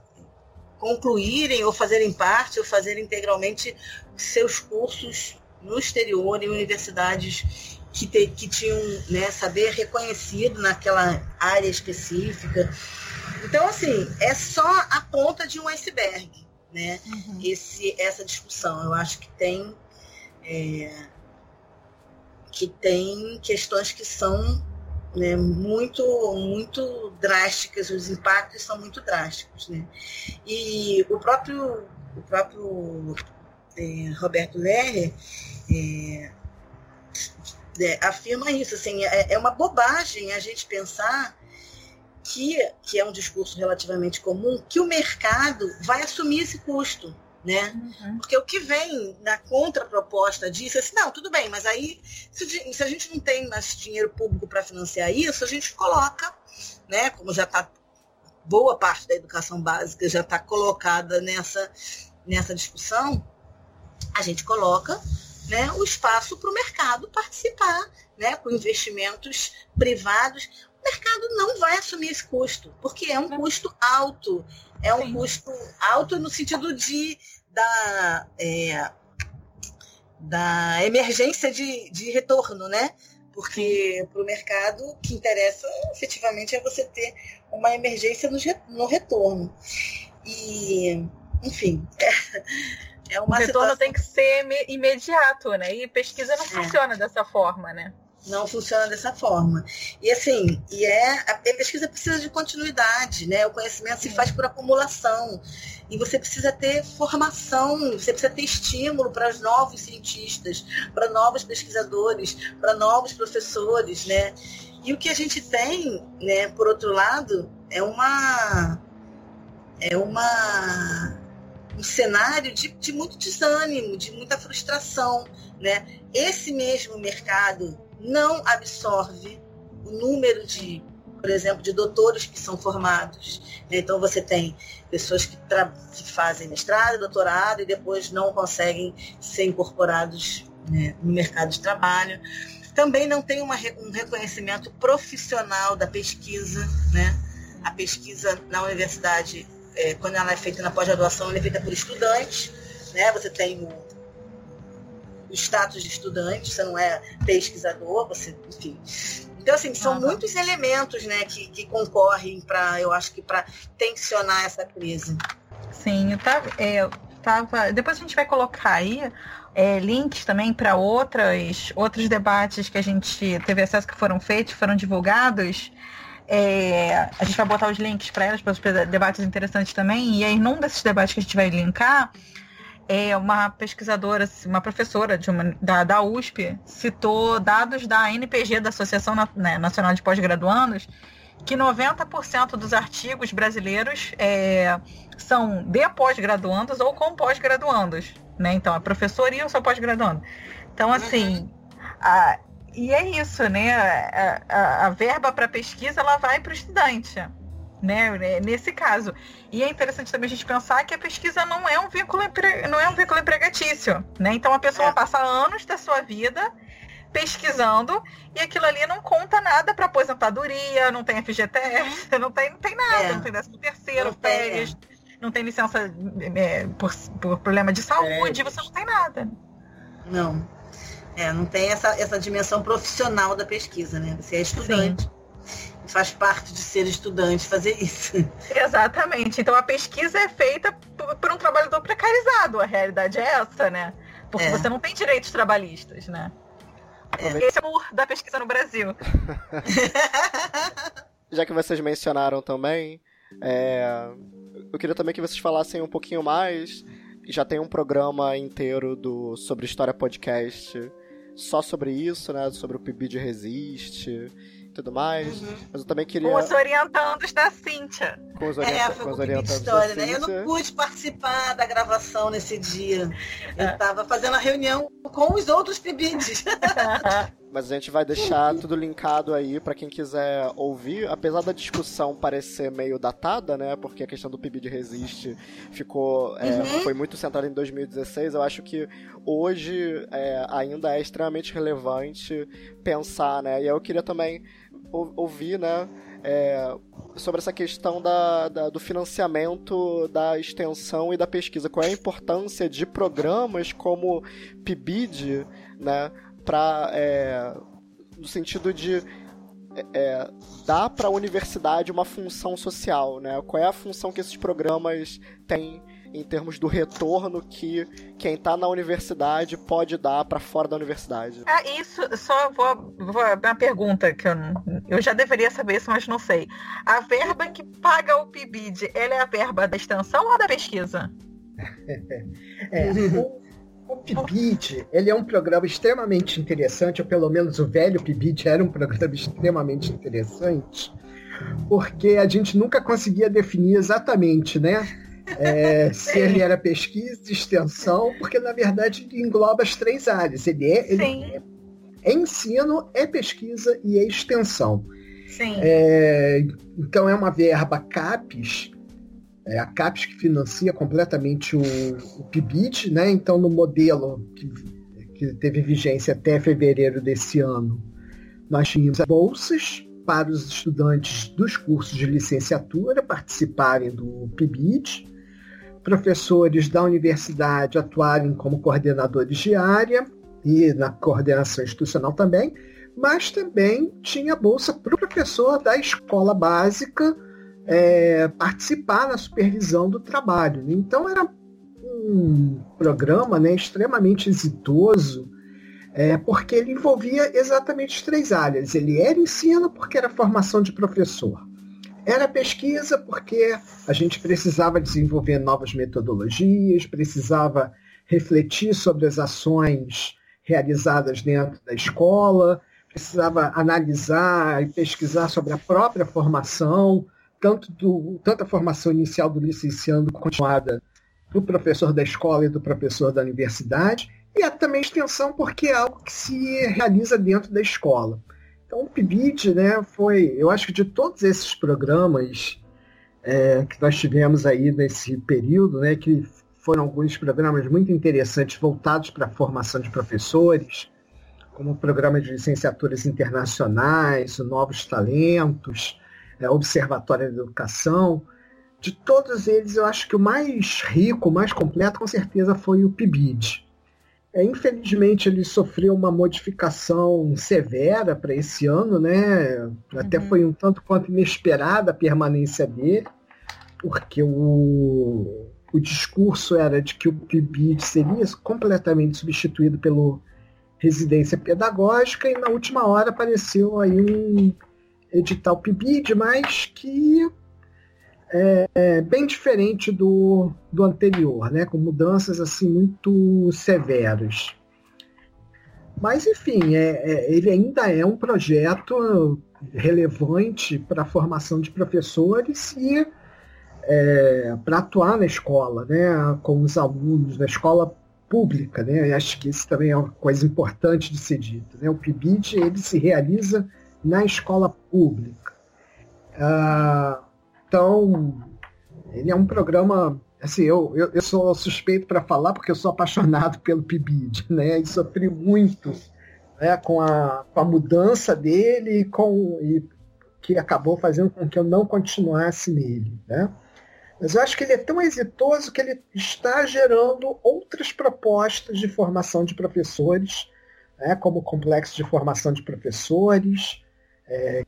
concluírem ou fazerem parte ou fazerem integralmente seus cursos no exterior em universidades que, te, que tinham né, saber reconhecido naquela área específica. Então, assim, é só a ponta de um iceberg, né? Uhum. Esse, essa discussão. Eu acho que tem é, que tem questões que são né, muito muito drásticas, os impactos são muito drásticos, né? E o próprio o próprio é, Roberto Lerrer é, é, afirma isso. Assim, é, é, uma bobagem a gente pensar que, que é um discurso relativamente comum, que o mercado vai assumir esse custo. Né? Uhum. Porque o que vem na contraproposta disso é assim, não, tudo bem, mas aí se, se a gente não tem mais dinheiro público para financiar isso, a gente coloca, né, como já está boa parte da educação básica já está colocada nessa, nessa discussão, a gente coloca né, o espaço para o mercado participar, né, com investimentos privados. O mercado não vai assumir esse custo, porque é um custo alto. É um Sim. custo alto no sentido de da, é, da emergência de, de retorno, né? Porque para o mercado o que interessa efetivamente é você ter uma emergência no, no retorno. E, enfim, É uma o retorno situação... tem que ser imediato, né? E pesquisa não é. funciona dessa forma, né? Não funciona dessa forma. E assim, e é, a pesquisa precisa de continuidade, né? O conhecimento se faz por acumulação. E você precisa ter formação, você precisa ter estímulo para os novos cientistas, para novos pesquisadores, para novos professores, né? E o que a gente tem, né, por outro lado, é uma é uma um cenário de, de muito desânimo, de muita frustração. Né? Esse mesmo mercado não absorve o número de, por exemplo, de doutores que são formados. Né? Então você tem pessoas que, que, fazem mestrado, doutorado e depois não conseguem ser incorporados né, no mercado de trabalho. Também não tem uma, um reconhecimento profissional da pesquisa, né? A pesquisa na universidade é, quando ela é feita na pós-graduação, ela é feita por estudantes, né? Você tem o, status de estudante, você não é pesquisador, você, enfim. Então, assim, são uhum. muitos elementos, né, que, que concorrem para, eu acho que para tensionar essa crise. Sim, eu tava, é, eu tava. Depois a gente vai colocar aí é, links também para outras outros debates que a gente teve acesso que foram feitos, foram divulgados é, a gente vai botar os links para elas, para os debates interessantes também. E aí, num desses debates que a gente vai linkar, é uma pesquisadora, uma professora de uma, da, da USP, citou dados da NPG, da Associação né, Nacional de Pós-Graduandos, que 90% dos artigos brasileiros é, são de pós-graduandos ou com pós-graduandos. Né? Então, a professora e o seu pós-graduando. Então, assim, uhum. a, e é isso, né? A, a, a verba para pesquisa ela vai para o estudante, né? Nesse caso. E é interessante também a gente pensar que a pesquisa não é um vínculo, não é um vínculo empregatício, né? Então a pessoa é. passa anos da sua vida pesquisando e aquilo ali não conta nada para aposentadoria, não tem FGTS, não tem, não tem nada, é. não tem décimo terceiro, férias, não tem licença é, por, por problema de saúde, é. você não tem nada. Não. É, não tem essa, essa dimensão profissional da pesquisa, né? Você é estudante. Sim faz parte de ser estudante fazer isso. Exatamente. Então a pesquisa é feita por, por um trabalhador precarizado. A realidade é essa, né? Porque é. você não tem direitos trabalhistas, né? É. Esse é o da pesquisa no Brasil. Já que vocês mencionaram também, é... eu queria também que vocês falassem um pouquinho mais. Já tem um programa inteiro do sobre história podcast só sobre isso, né? Sobre o PIB de Resiste tudo mais. Uhum. Mas eu também queria. Com os orientandos da Cíntia. Com os, é, com os orientandos história, da Cíntia. Né? Eu não pude participar da gravação nesse dia. Eu estava é. fazendo a reunião com os outros PIBIDs. Mas a gente vai deixar tudo linkado aí para quem quiser ouvir. Apesar da discussão parecer meio datada, né? Porque a questão do PIB de Resiste ficou. É, uhum. Foi muito centrada em 2016. Eu acho que hoje é, ainda é extremamente relevante pensar, né? E eu queria também ouvir, né? É, sobre essa questão da, da, do financiamento da extensão e da pesquisa. Qual é a importância de programas como PIBID, né? Pra, é, no sentido de é, dar para a universidade uma função social, né? Qual é a função que esses programas têm em termos do retorno que quem está na universidade pode dar para fora da universidade. Ah, isso, só vou, vou uma pergunta que eu, eu já deveria saber isso, mas não sei. A verba que paga o PIBID, ela é a verba da extensão ou da pesquisa? é, o, o PIBID, ele é um programa extremamente interessante, ou pelo menos o velho PIBID era um programa extremamente interessante, porque a gente nunca conseguia definir exatamente, né? É, se ele era pesquisa, extensão, porque na verdade ele engloba as três áreas. Ele é, ele é, é, ensino, é pesquisa e é extensão. É, então é uma verba CAPES, é a CAPES que financia completamente o, o PIBID, né? Então no modelo que, que teve vigência até fevereiro desse ano, nós tínhamos bolsas para os estudantes dos cursos de licenciatura participarem do PIBID professores da universidade atuarem como coordenadores de área e na coordenação institucional também, mas também tinha bolsa para o professor da escola básica é, participar na supervisão do trabalho. Então era um programa né, extremamente exitoso, é, porque ele envolvia exatamente três áreas. Ele era ensino porque era formação de professor. Era pesquisa porque a gente precisava desenvolver novas metodologias, precisava refletir sobre as ações realizadas dentro da escola, precisava analisar e pesquisar sobre a própria formação, tanto, do, tanto a formação inicial do licenciando continuada do professor da escola e do professor da universidade, e também extensão porque é algo que se realiza dentro da escola. Então, o PIBID, né, foi, eu acho que de todos esses programas é, que nós tivemos aí nesse período, né, que foram alguns programas muito interessantes voltados para a formação de professores, como o programa de licenciaturas internacionais, o Novos Talentos, é, Observatório da Educação. De todos eles, eu acho que o mais rico, o mais completo, com certeza, foi o PIBID. É, infelizmente ele sofreu uma modificação severa para esse ano, né? Até uhum. foi um tanto quanto inesperada a permanência dele, porque o, o discurso era de que o PIBID seria completamente substituído pelo residência pedagógica e na última hora apareceu aí um edital PIBID, mas que é, é, bem diferente do, do anterior, né? com mudanças assim muito severas. Mas, enfim, é, é, ele ainda é um projeto relevante para a formação de professores e é, para atuar na escola, né, com os alunos, na escola pública. Né? Acho que isso também é uma coisa importante de ser dito. Né? O PIBID ele se realiza na escola pública. Ah, então, ele é um programa. Assim, eu, eu, eu sou suspeito para falar porque eu sou apaixonado pelo PIBID, né? E sofri muito né, com, a, com a mudança dele com, e que acabou fazendo com que eu não continuasse nele. Né? Mas eu acho que ele é tão exitoso que ele está gerando outras propostas de formação de professores, né, como o complexo de formação de professores, é,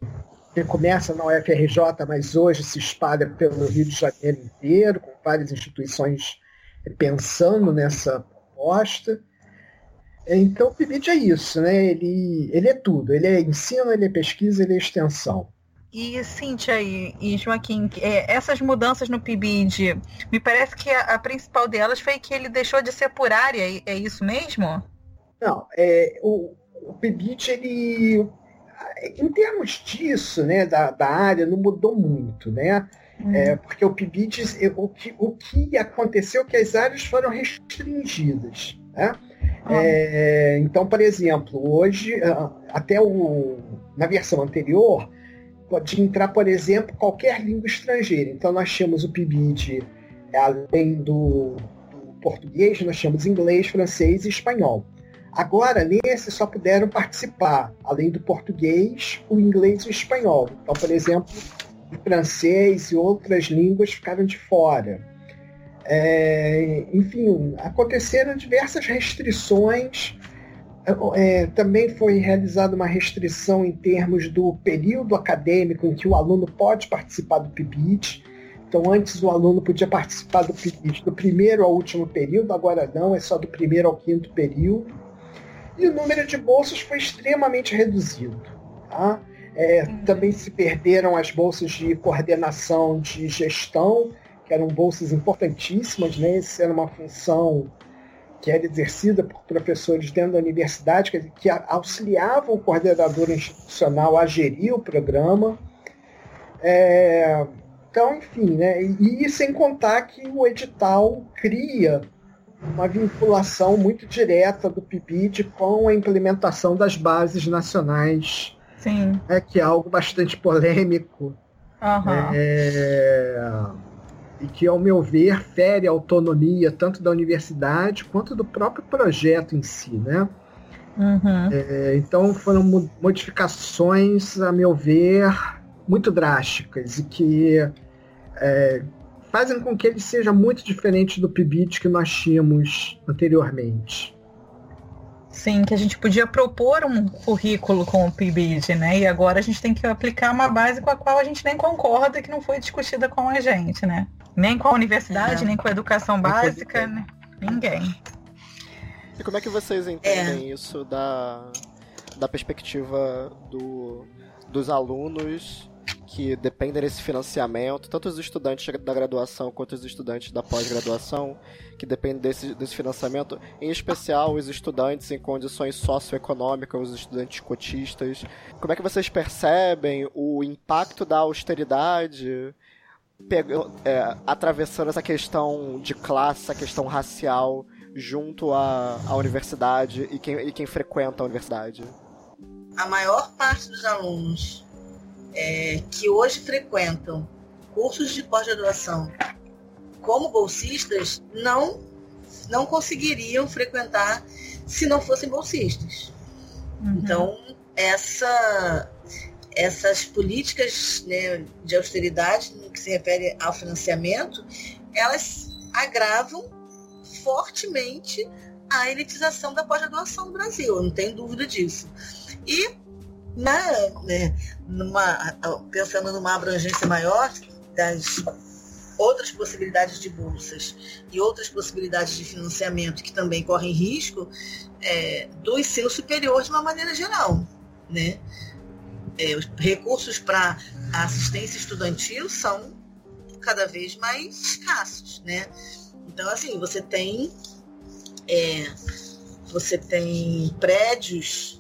que começa na UFRJ, mas hoje se espalha pelo Rio de Janeiro inteiro, com várias instituições pensando nessa proposta. Então o PIBID é isso, né? Ele, ele é tudo. Ele é ensino, ele é pesquisa, ele é extensão. E Cíntia e, Joaquim, é, essas mudanças no PIBID, me parece que a, a, principal delas foi que ele deixou de ser por área, é isso mesmo? Não, é, o, o PIBID, ele, em termos disso, né, da, da área, não mudou muito, né? Uhum. É, porque o PIBID, o que, o que aconteceu é que as áreas foram restringidas, né? É, então, por exemplo, hoje, até o, na versão anterior, pode entrar, por exemplo, qualquer língua estrangeira. Então, nós tínhamos o PIBID, além do, do português, nós tínhamos inglês, francês e espanhol. Agora, nesse só puderam participar, além do português, o inglês e o espanhol. Então, por exemplo, o francês e outras línguas ficaram de fora. É, enfim, aconteceram diversas restrições. É, também foi realizada uma restrição em termos do período acadêmico em que o aluno pode participar do PIBIT. Então, antes o aluno podia participar do PIBIT do primeiro ao último período, agora não, é só do primeiro ao quinto período. E o número de bolsas foi extremamente reduzido. Tá? É, uhum. Também se perderam as bolsas de coordenação de gestão, que eram bolsas importantíssimas, né? Isso era uma função que era exercida por professores dentro da universidade, que auxiliavam o coordenador institucional a gerir o programa. É, então, enfim, né? E, e sem contar que o edital cria uma vinculação muito direta do PIBID com a implementação das bases nacionais, Sim. É, que é algo bastante polêmico. Uhum. É e que, ao meu ver, fere a autonomia tanto da universidade quanto do próprio projeto em si, né? Uhum. É, então foram modificações, a meu ver, muito drásticas e que é, fazem com que ele seja muito diferente do PIBIT que nós tínhamos anteriormente. Sim, que a gente podia propor um currículo com o PIBID, né? E agora a gente tem que aplicar uma base com a qual a gente nem concorda que não foi discutida com a gente, né? Nem com a universidade, é. nem com a educação básica, né? ninguém. E como é que vocês entendem é. isso da, da perspectiva do, dos alunos que dependem desse financiamento, tanto os estudantes da graduação quanto os estudantes da pós-graduação, que dependem desse, desse financiamento, em especial os estudantes em condições socioeconômicas, os estudantes cotistas. Como é que vocês percebem o impacto da austeridade é, atravessando essa questão de classe, essa questão racial, junto à, à universidade e quem, e quem frequenta a universidade? A maior parte dos alunos é, que hoje frequentam cursos de pós-graduação como bolsistas não, não conseguiriam frequentar se não fossem bolsistas. Uhum. Então, essa, essas políticas né, de austeridade, no que se refere ao financiamento, elas agravam fortemente a elitização da pós-graduação no Brasil, eu não tenho dúvida disso. E na, né, numa, pensando numa abrangência maior das outras possibilidades de bolsas e outras possibilidades de financiamento que também correm risco é, do ensino superior de uma maneira geral. Né? É, os recursos para assistência estudantil são cada vez mais escassos. Né? Então, assim, você tem, é, você tem prédios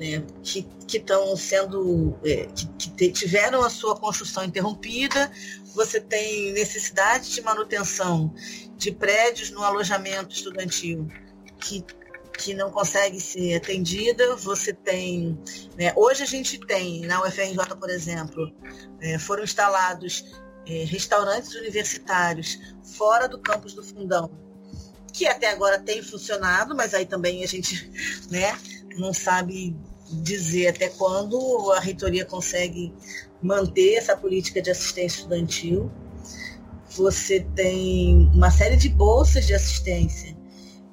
né, que estão sendo é, que, que, tiveram a sua construção interrompida, você tem necessidade de manutenção de prédios no alojamento estudantil que, que não consegue ser atendida, você tem. Né, hoje a gente tem, na UFRJ, por exemplo, é, foram instalados é, restaurantes universitários fora do campus do Fundão, que até agora tem funcionado, mas aí também a gente né, não sabe dizer até quando a reitoria consegue manter essa política de assistência estudantil. Você tem uma série de bolsas de assistência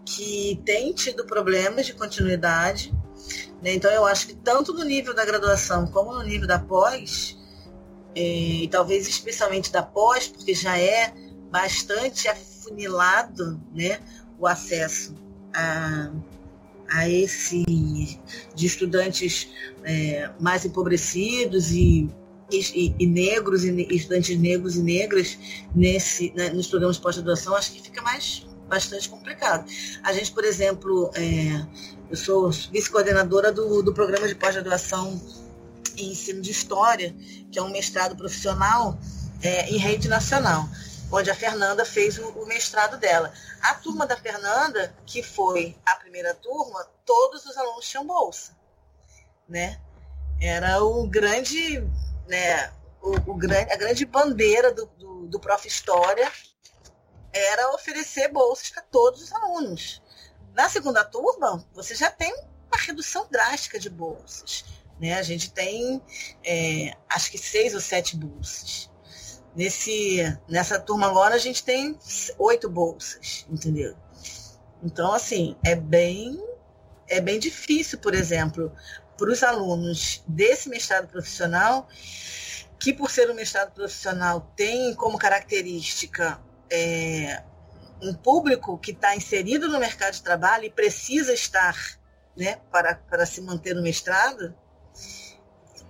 que têm tido problemas de continuidade. Né? Então, eu acho que tanto no nível da graduação como no nível da pós, é, e talvez especialmente da pós, porque já é bastante afunilado né, o acesso a, a esse de estudantes é, mais empobrecidos e, e, e negros e, estudantes negros e negras nesse né, nos programas de pós-graduação acho que fica mais bastante complicado. A gente, por exemplo, é, eu sou vice-coordenadora do, do programa de pós-graduação em ensino de história, que é um mestrado profissional é, em rede nacional onde a Fernanda fez o, o, mestrado dela. A turma da Fernanda, que foi a primeira turma, todos os alunos tinham bolsa, né? Era o grande, né, o, o grande, a grande bandeira do, do, do Prof. História era oferecer bolsas para todos os alunos. Na segunda turma, você já tem uma redução drástica de bolsas. Né? A gente tem, é, acho que seis ou sete bolsas. Nesse, nessa turma agora a gente tem oito bolsas, entendeu? Então, assim, é bem, é bem difícil, por exemplo, para os alunos desse mestrado profissional, que por ser um mestrado profissional tem como característica é, um público que está inserido no mercado de trabalho e precisa estar né, para, para se manter no mestrado,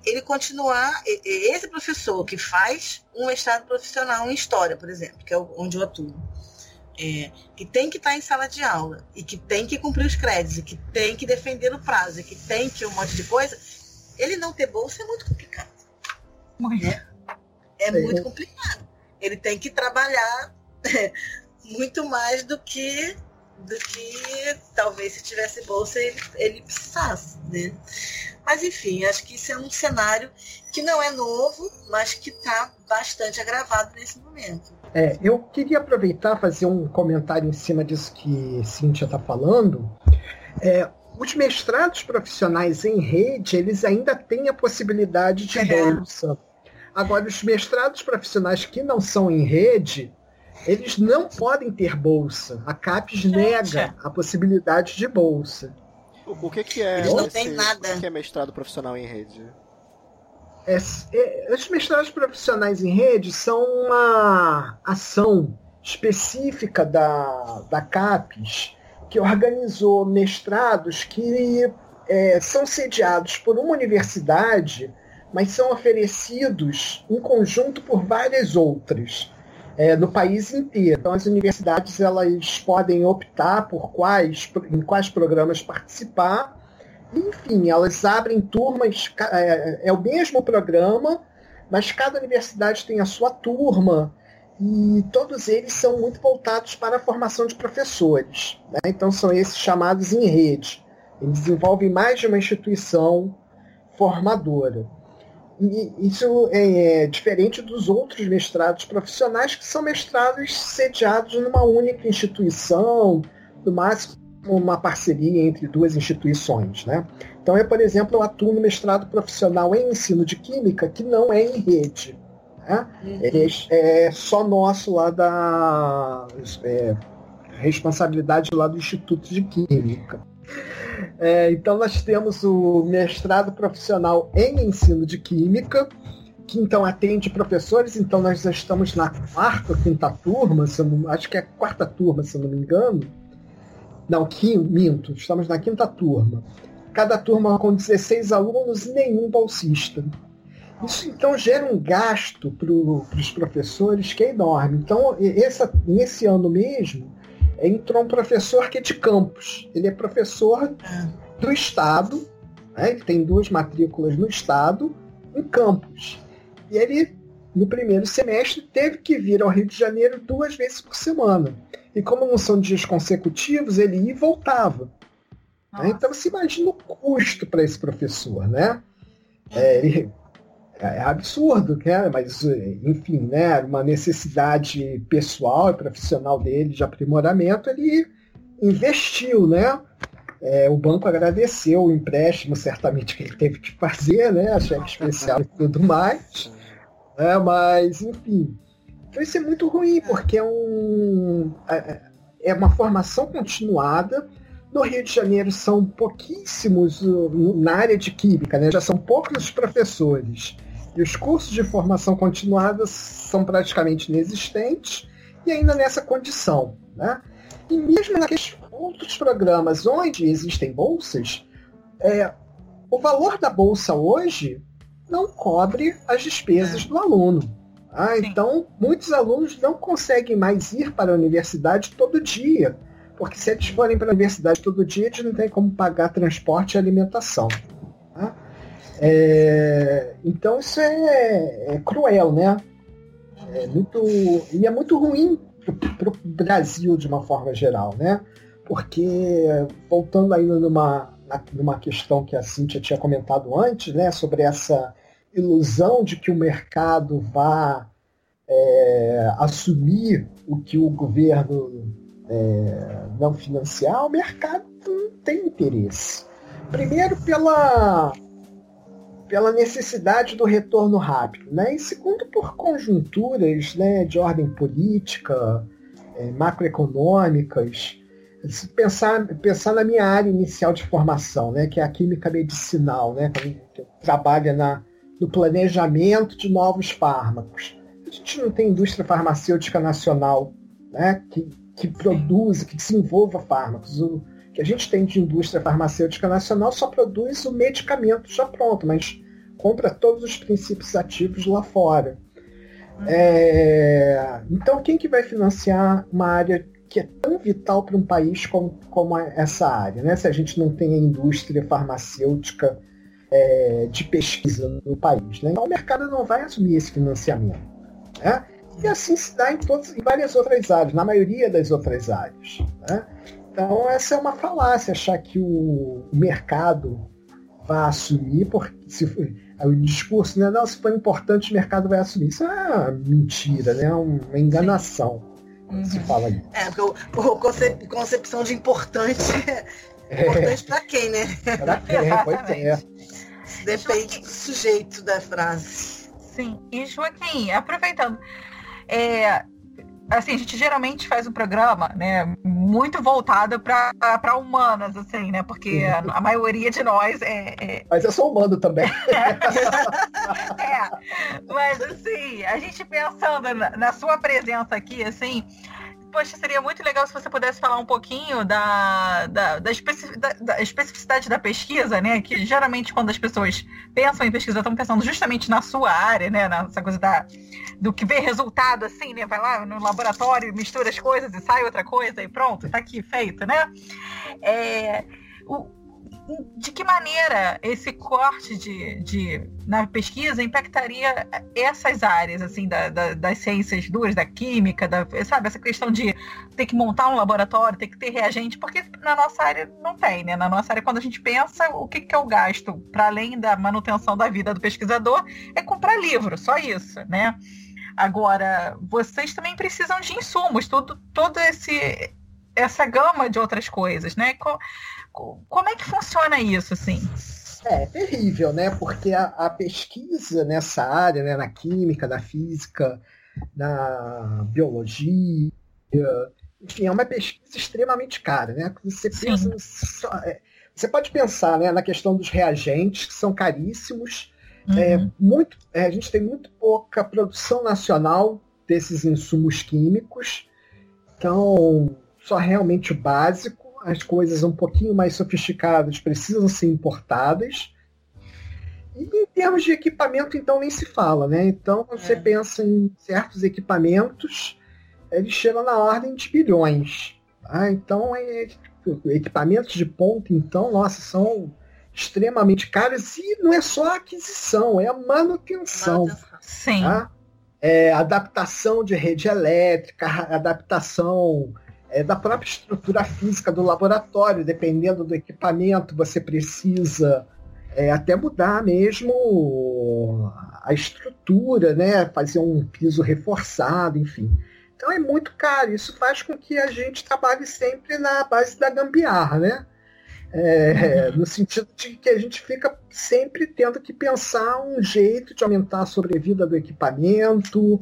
ele continuar, esse professor que faz um mestrado profissional em história, por exemplo, que é onde eu atuo, é, que tem que estar em sala de aula e que tem que cumprir os créditos, e que tem que defender o prazo, e que tem que um monte de coisa, ele não ter bolsa é muito complicado. Muito. É, é muito complicado. Ele tem que trabalhar muito mais do que do que talvez se tivesse bolsa ele, ele precisasse, né? Mas enfim, acho que isso é um cenário que não é novo, mas que está bastante agravado nesse momento. É, eu queria aproveitar fazer um comentário em cima disso que Cíntia está falando. É, os mestrados profissionais em rede, eles ainda têm a possibilidade de é. bolsa. Agora, os mestrados profissionais que não são em rede, eles não podem ter bolsa. A CAPES nega a possibilidade de bolsa. O, que, que é Eles não esse, nada. O que é mestrado profissional em rede? É, é, os mestrados profissionais em rede são uma ação específica da, da CAPES que organizou mestrados que é, são sediados por uma universidade, mas são oferecidos em conjunto por várias outras é, no país inteiro. Então, as universidades elas podem optar por quais, em quais programas participar. Enfim, elas abrem turmas, é, é o mesmo programa, mas cada universidade tem a sua turma e todos eles são muito voltados para a formação de professores. Né? Então, são esses chamados em rede. Eles desenvolvem mais de uma instituição formadora. E isso é diferente dos outros mestrados profissionais, que são mestrados sediados numa única instituição, no máximo uma parceria entre duas instituições. Né? Então, é, por exemplo, eu atuo no mestrado profissional em ensino de química, que não é em rede. Né? Uhum. Ele é, é, só nosso lá da é, responsabilidade lá do Instituto de Química. É, então nós temos o mestrado profissional em ensino de química, que então atende professores, então nós já estamos na quarta ou quinta turma, não, acho que é quarta turma, se não me engano. Não, quinto, minto, estamos na quinta turma. Cada turma com 16 alunos e nenhum bolsista. Isso então gera um gasto para os professores que é enorme. Então, essa, nesse ano mesmo, entrou um professor que é de campus. Ele é professor do Estado, né? ele tem duas matrículas no Estado, em campus. E ele, no primeiro semestre, teve que vir ao Rio de Janeiro duas vezes por semana. E como não são dias consecutivos, ele ia e voltava. Né? Então você imagina o custo para esse professor, né? É, ele é, é absurdo, né? mas enfim, né? uma necessidade pessoal e profissional dele de aprimoramento, ele investiu, né? É, o banco agradeceu o empréstimo, certamente, que ele teve que fazer, né? A cheque especial e tudo mais. É, mas, enfim, vai ser muito ruim, porque é, um, é, é uma formação continuada. No Rio de Janeiro são pouquíssimos na área de química, né? já são poucos os professores. E os cursos de formação continuada são praticamente inexistentes, e ainda nessa condição. Né? E mesmo naqueles outros programas onde existem bolsas, é, o valor da bolsa hoje não cobre as despesas do aluno. Ah, então, muitos alunos não conseguem mais ir para a universidade todo dia, porque se eles forem para a universidade todo dia, eles não têm como pagar transporte e alimentação. É, então, isso é, é, cruel, né? É muito, e é muito ruim para o Brasil de uma forma geral, né? Porque, voltando ainda numa, numa questão que a Cintia tinha comentado antes, né, sobre essa ilusão de que o mercado vá é, assumir o que o governo é, não financiar, o mercado não tem interesse. Primeiro pela, pela necessidade do retorno rápido, né? e segundo por conjunturas né, de ordem política, é, macroeconômicas. Se pensar, pensar na minha área inicial de formação, né, que é a química medicinal, né, que trabalha na, no planejamento de novos fármacos. A gente não tem indústria farmacêutica nacional né, que, que produza, que desenvolva fármacos. O que a gente tem de indústria farmacêutica nacional só produz o medicamento já pronto, mas compra todos os princípios ativos lá fora. Uhum. É, então, quem que vai financiar uma área que é tão vital para um país como, como essa área? Né? Se a gente não tem a indústria farmacêutica é, de pesquisa no país. Né? Então o mercado não vai assumir esse financiamento. Né? E assim se dá em, todas, em várias outras áreas, na maioria das outras áreas. Né? Então essa é uma falácia, achar que o mercado vai assumir, porque se, o discurso, né? Não, se for importante, o mercado vai assumir. Isso é uma mentira, né? uma enganação. Uhum. Se fala ali. É, porque o, o concep, concepção de importante é importante é. para quem, né? Para quem, pois é. Depende do sujeito da frase. Sim. E Joaquim, aproveitando, é, assim, a gente geralmente faz um programa, né, muito voltado para humanas, assim, né, porque a, a maioria de nós é, é... Mas eu sou humano também. é, mas assim, a gente pensando na, na sua presença aqui, assim, poxa, seria muito legal se você pudesse falar um pouquinho da, da, da, da, da especificidade da pesquisa, né? Que geralmente quando as pessoas pensam em pesquisa, estão pensando justamente na sua área, né? Nessa coisa da, do que vê resultado assim, né? Vai lá no laboratório, mistura as coisas e sai outra coisa e pronto, tá aqui feito, né? É, de que maneira esse corte de, de, na pesquisa impactaria essas áreas assim da, da, das ciências duras, da química, da, sabe essa questão de ter que montar um laboratório, ter que ter reagente, porque na nossa área não tem, né? Na nossa área quando a gente pensa o que, que é o gasto para além da manutenção da vida do pesquisador é comprar livro, só isso, né? Agora vocês também precisam de insumos, todo todo esse essa gama de outras coisas, né? Como é que funciona isso, assim? É, é terrível, né? Porque a, a, pesquisa nessa área, né, na química, na física, na biologia, enfim, é uma pesquisa extremamente cara, né? Você pensa, é, você pode pensar, né, na questão dos reagentes que são caríssimos. É, uhum. É, muito, é, a gente tem muito pouca produção nacional desses insumos químicos, então só realmente o básico as coisas um pouquinho mais sofisticadas precisam ser importadas. E em termos de equipamento, então, nem se fala, né? Então, quando é. você pensa em certos equipamentos, eles chegam na ordem de bilhões. Tá? Então, é, equipamentos de ponta, então, nossa, são extremamente caros e não é só a aquisição, é a manutenção. Sim. Tá? É, adaptação de rede elétrica, adaptação é, da própria estrutura física do laboratório, dependendo do equipamento, você precisa é, até mudar mesmo a estrutura, né? fazer um piso reforçado, enfim. Então é muito caro. Isso faz com que a gente trabalhe sempre na base da gambiarra, né? É. No sentido de que a gente fica sempre tendo que pensar um jeito de aumentar a sobrevida do equipamento.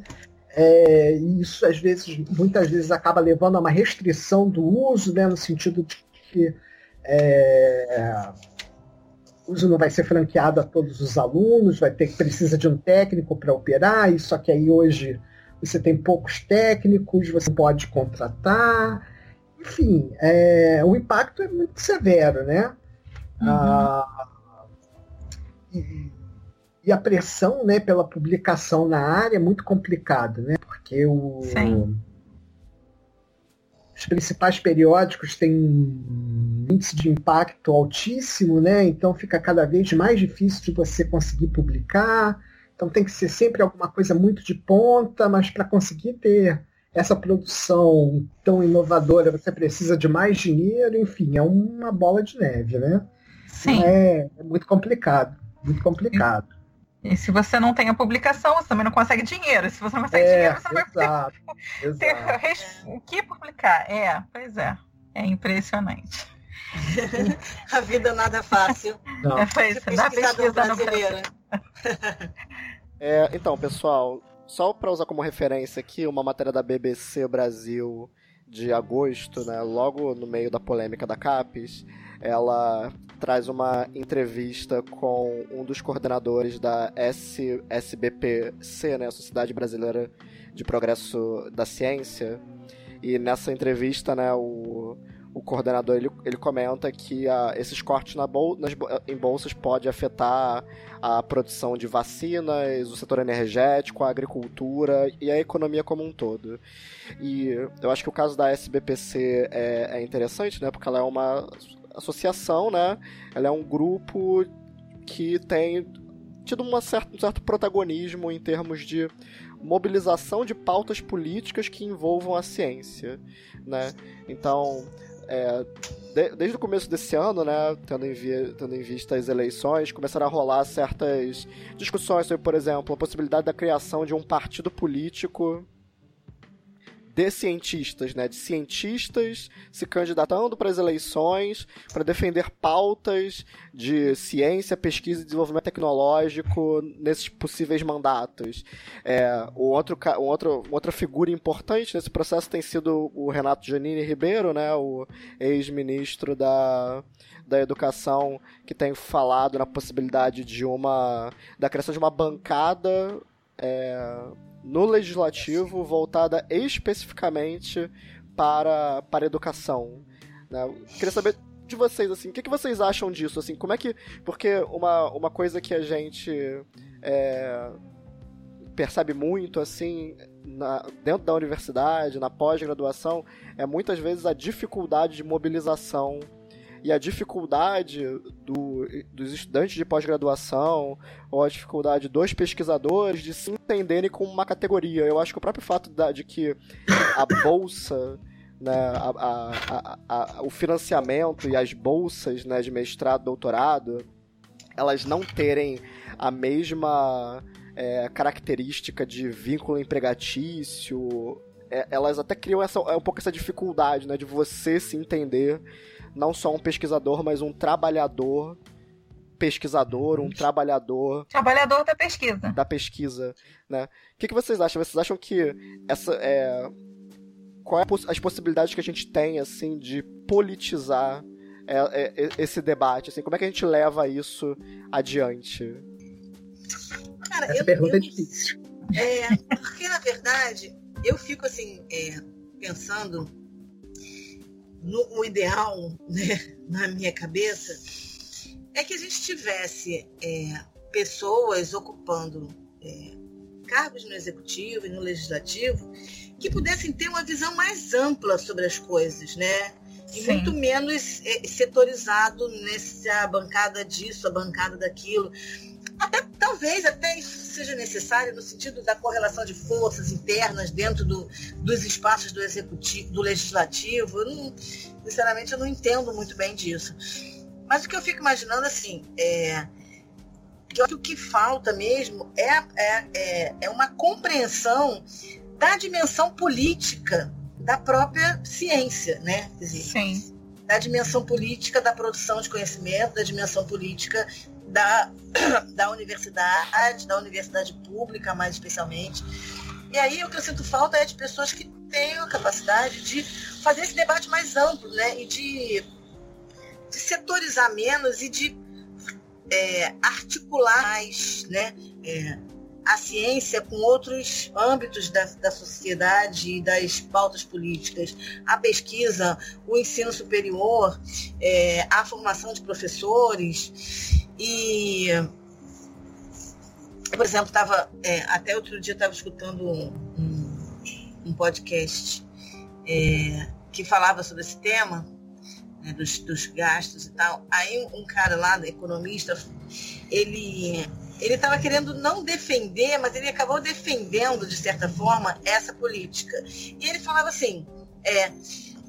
É, isso às vezes, muitas vezes, acaba levando a uma restrição do uso, né, no sentido de que é, o uso não vai ser franqueado a todos os alunos, vai ter que precisa de um técnico para operar, e só que aí hoje você tem poucos técnicos, você pode contratar. Enfim, é, o impacto é muito severo, né? Uhum. Ah, e, e, a pressão né, pela publicação na área é muito complicada, né? Porque o, os principais periódicos têm um índice de impacto altíssimo, né? Então fica cada vez mais difícil de você conseguir publicar. Então tem que ser sempre alguma coisa muito de ponta, mas para conseguir ter essa produção tão inovadora, você precisa de mais dinheiro, enfim, é uma bola de neve, né? Sim. É, é muito complicado, muito complicado. E, se você não tem a publicação, você também não consegue dinheiro. Se você não consegue é, dinheiro, você não vai ter, ter o que publicar. É, pois é. É impressionante. a vida nada fácil. Não. É, foi isso. Da pesquisa brasileira. É, então, pessoal, só para usar como referência aqui, uma matéria da BBC Brasil de agosto, né, logo no meio da polêmica da CAPES, ela traz uma entrevista com um dos coordenadores da SBPC, né, Sociedade Brasileira de Progresso da Ciência. E nessa entrevista, né, o, o coordenador ele, ele comenta que a, ah, esses cortes na bol, nas, em bolsas pode afetar a produção de vacinas, o setor energético, a agricultura e a economia como um todo. E eu acho que o caso da SBPC é, é interessante, né, porque ela é uma associação, né, ela é um grupo que tem tido uma certa, um certo protagonismo em termos de mobilização de pautas políticas que envolvam a ciência, né? Então, é, de, desde o começo desse ano, né, tendo em, via, tendo em vista as eleições, começaram a rolar certas discussões sobre, por exemplo, a possibilidade da criação de um partido político de cientistas, né, de cientistas se candidatando para as eleições para defender pautas de ciência, pesquisa e desenvolvimento tecnológico nesses possíveis mandatos. É, o outro, o outro, outra figura importante nesse processo tem sido o Renato Janine Ribeiro, né, o ex-ministro da da educação que tem falado na possibilidade de uma da criação de uma bancada é, no legislativo voltada especificamente para, para educação. Né? Queria saber de vocês, assim, o que, que vocês acham disso? Assim, como é que. Porque uma, uma coisa que a gente é, percebe muito, assim, na, dentro da universidade, na pós-graduação, é muitas vezes a dificuldade de mobilização e a dificuldade do, dos estudantes de pós-graduação ou a dificuldade dos pesquisadores de se entenderem como uma categoria. Eu acho que o próprio fato de que a bolsa, né, a, a, a, o financiamento e as bolsas né, de mestrado, doutorado, elas não terem a mesma é, característica de vínculo empregatício, é, elas até criam essa, é um pouco essa dificuldade né, de você se entender não só um pesquisador, mas um trabalhador pesquisador, um trabalhador. Trabalhador da pesquisa. Da pesquisa, né? O que, que vocês acham? Vocês acham que essa é. Qual é as possibilidades que a gente tem, assim, de politizar é, é, esse debate? Assim, como é que a gente leva isso adiante? Cara, essa eu, pergunta eu, é difícil. É, porque, na verdade, eu fico, assim, é, pensando no, o ideal, né, na minha cabeça, é que a gente tivesse é, pessoas ocupando é, cargos no executivo e no legislativo que pudessem ter uma visão mais ampla sobre as coisas, né? E Sim. muito menos é, setorizado nessa bancada disso, a bancada daquilo. Até, talvez até isso seja necessário no sentido da correlação de forças internas dentro do, dos espaços do executivo, do legislativo. Eu não, sinceramente, eu não entendo muito bem disso. Mas o que eu fico imaginando assim é que o que falta mesmo é, é, é, é uma compreensão da dimensão política da própria ciência, né? Dizer, Sim. da dimensão política da produção de conhecimento, da dimensão política da, da universidade, da universidade pública, mais especialmente. E aí o que eu sinto falta é de pessoas que tenham a capacidade de fazer esse debate mais amplo, né? E de, de setorizar menos e de é, articular mais, né? É, a ciência com outros âmbitos da, da sociedade e das pautas políticas, a pesquisa, o ensino superior, é, a formação de professores e por exemplo, tava, é, até outro dia estava escutando um, um, um podcast é, que falava sobre esse tema, né, dos, dos, gastos e tal. Aí um cara lá, economista, ele ele estava querendo não defender, mas ele acabou defendendo, de certa forma, essa política. E ele falava assim, é,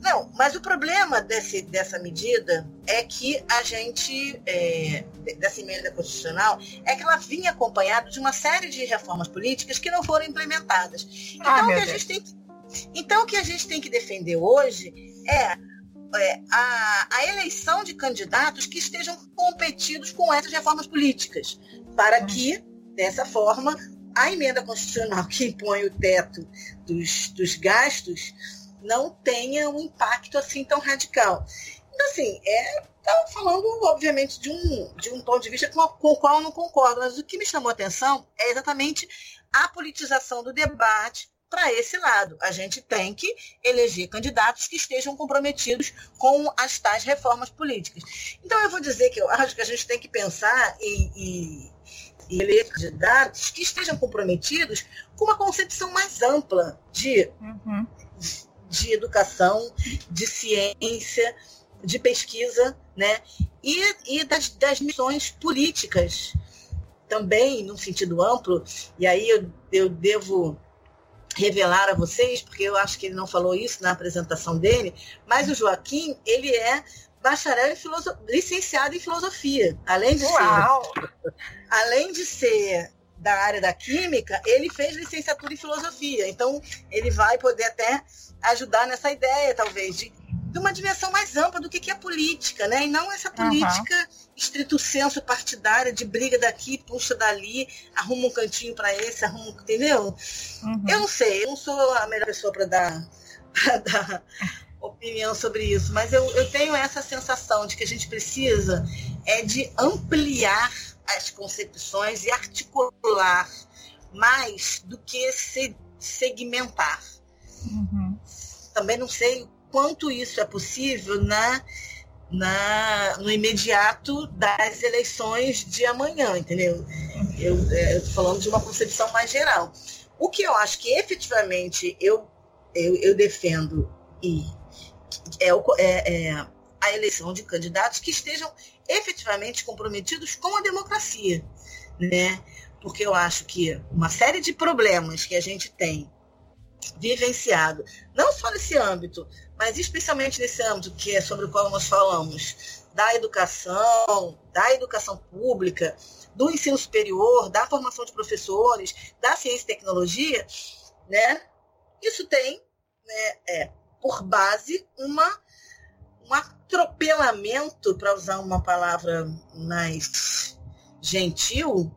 não, mas o problema desse, dessa medida é que a gente, é, dessa emenda constitucional, é que ela vinha acompanhada de uma série de reformas políticas que não foram implementadas. Então, ah, o, que a gente tem que, então o que a gente tem que defender hoje é é, a, a, eleição de candidatos que estejam competidos com essas reformas políticas para que, dessa forma, a emenda constitucional que impõe o teto dos, dos gastos não tenha um impacto assim tão radical. Então, assim, é, estava falando, obviamente, de um, de um ponto de vista com, com o qual eu não concordo, mas o que me chamou a atenção é exatamente a politização do debate para esse lado. A gente tem que eleger candidatos que estejam comprometidos com as tais reformas políticas. Então, eu vou dizer que eu acho que a gente tem que pensar e, e, e eleger candidatos que estejam comprometidos com uma concepção mais ampla de, uhum. De educação, de ciência, de pesquisa, né? E, e das, das missões políticas também, num sentido amplo, e aí eu, eu devo revelar a vocês, porque eu acho que ele não falou isso na apresentação dele, mas o Joaquim, ele é bacharel em filosofia, licenciado em filosofia. Além de Uau. ser, além de ser da área da química, ele fez licenciatura em filosofia. Então, ele vai poder até ajudar nessa ideia, talvez, de, de uma dimensão mais ampla do que, que é política, né? E não essa política uhum. estrito senso partidária de briga daqui, puxa dali, arruma um cantinho para esse, arruma, entendeu? Uhum. Eu não sei, eu não sou a melhor pessoa para dar, dar opinião sobre isso, mas eu, eu tenho essa sensação de que a gente precisa é de ampliar as concepções e articular mais do que se segmentar. Uhum. Também não sei quanto isso é possível na, na, no imediato das eleições de amanhã, entendeu? Eu é, estou falando de uma concepção mais geral. O que eu acho que efetivamente eu, eu, eu defendo e é, é, é a eleição de candidatos que estejam efetivamente comprometidos com a democracia, né? Porque eu acho que uma série de problemas que a gente tem vivenciado, não só nesse âmbito, mas especialmente nesse âmbito que é sobre o qual nós falamos, da educação, da educação pública, do ensino superior, da formação de professores, da ciência e tecnologia, né? Isso tem, né, é, por base uma um atropelamento, para usar uma palavra mais gentil,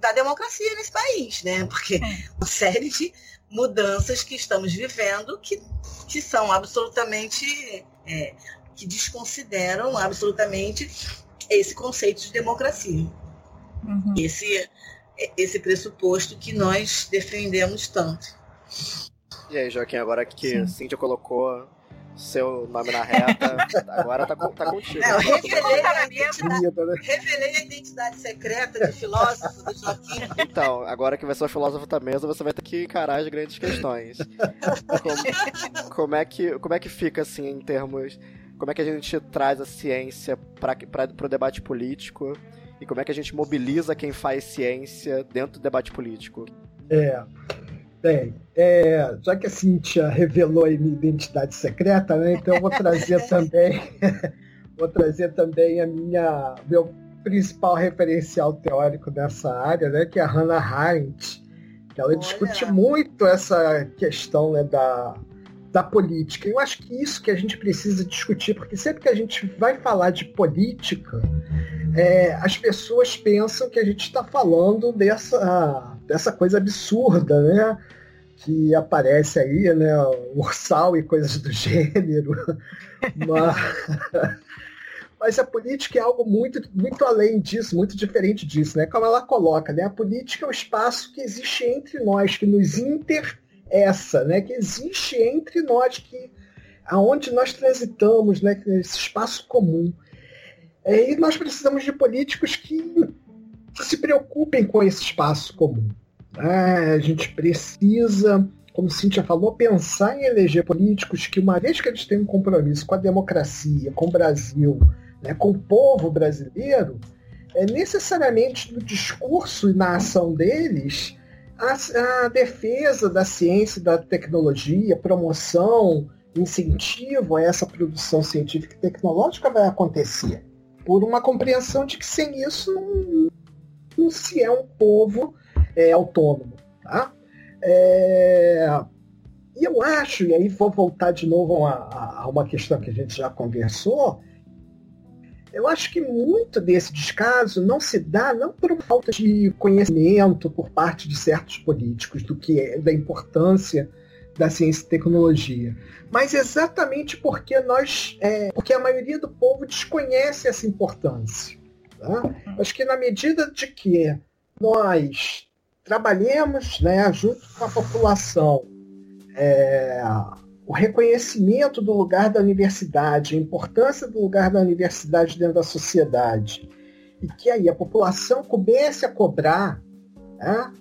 da democracia nesse país, né? Porque é. uma série de mudanças que estamos vivendo que, que são absolutamente. É, que desconsideram absolutamente esse conceito de democracia. Uhum. Esse, esse pressuposto que nós defendemos tanto. E aí, Joaquim, agora que Sim. Cíntia colocou seu nome na reta, agora tá, tá contigo. Não, revelei, a identidade, revelei a identidade secreta de filósofo do Joaquim. Então, agora que vai ser o filósofo da mesa, você vai ter que encarar as grandes questões. Como, como, é, que, como é que fica, assim, em termos... Como é que a gente traz a ciência para o debate político e como é que a gente mobiliza quem faz ciência dentro do debate político? É, Bem, é, já que a Cintia revelou a minha identidade secreta, né, então eu vou trazer também vou trazer também a minha meu principal referencial teórico dessa área, né, que é a Hannah Arendt, que ela Olha. discute muito essa questão né, da, da política. Eu acho que isso que a gente precisa discutir, porque sempre que a gente vai falar de política, é, as pessoas pensam que a gente está falando dessa, dessa coisa absurda, né? Que aparece aí, né? Ursal e coisas do gênero. Mas, mas a política é algo muito, muito além disso, muito diferente disso, né? Como ela coloca, né? A política é o espaço que existe entre nós, que nos interessa, né? Que existe entre nós, que aonde nós transitamos, né? Esse espaço comum. É, e nós precisamos de políticos que se preocupem com esse espaço comum. Né? A gente precisa, como Cíntia falou, pensar em eleger políticos que, uma vez que eles têm um compromisso com a democracia, com o Brasil, né, com o povo brasileiro, é necessariamente no discurso e na ação deles a, a defesa da ciência e da tecnologia, promoção, incentivo a essa produção científica e tecnológica vai acontecer por uma compreensão de que sem isso não, não se é um povo é, autônomo. Tá? É, e eu acho, e aí vou voltar de novo a, a, uma questão que a gente já conversou, eu acho que muito desse descaso não se dá não por falta de conhecimento por parte de certos políticos do que é, da importância da ciência e tecnologia, mas exatamente porque nós, é, porque a maioria do povo desconhece essa importância. Tá? Acho que na medida de que nós trabalhemos, né, junto com a população, é, o reconhecimento do lugar da universidade, a importância do lugar da universidade dentro da sociedade, e que aí a população comece a cobrar, né,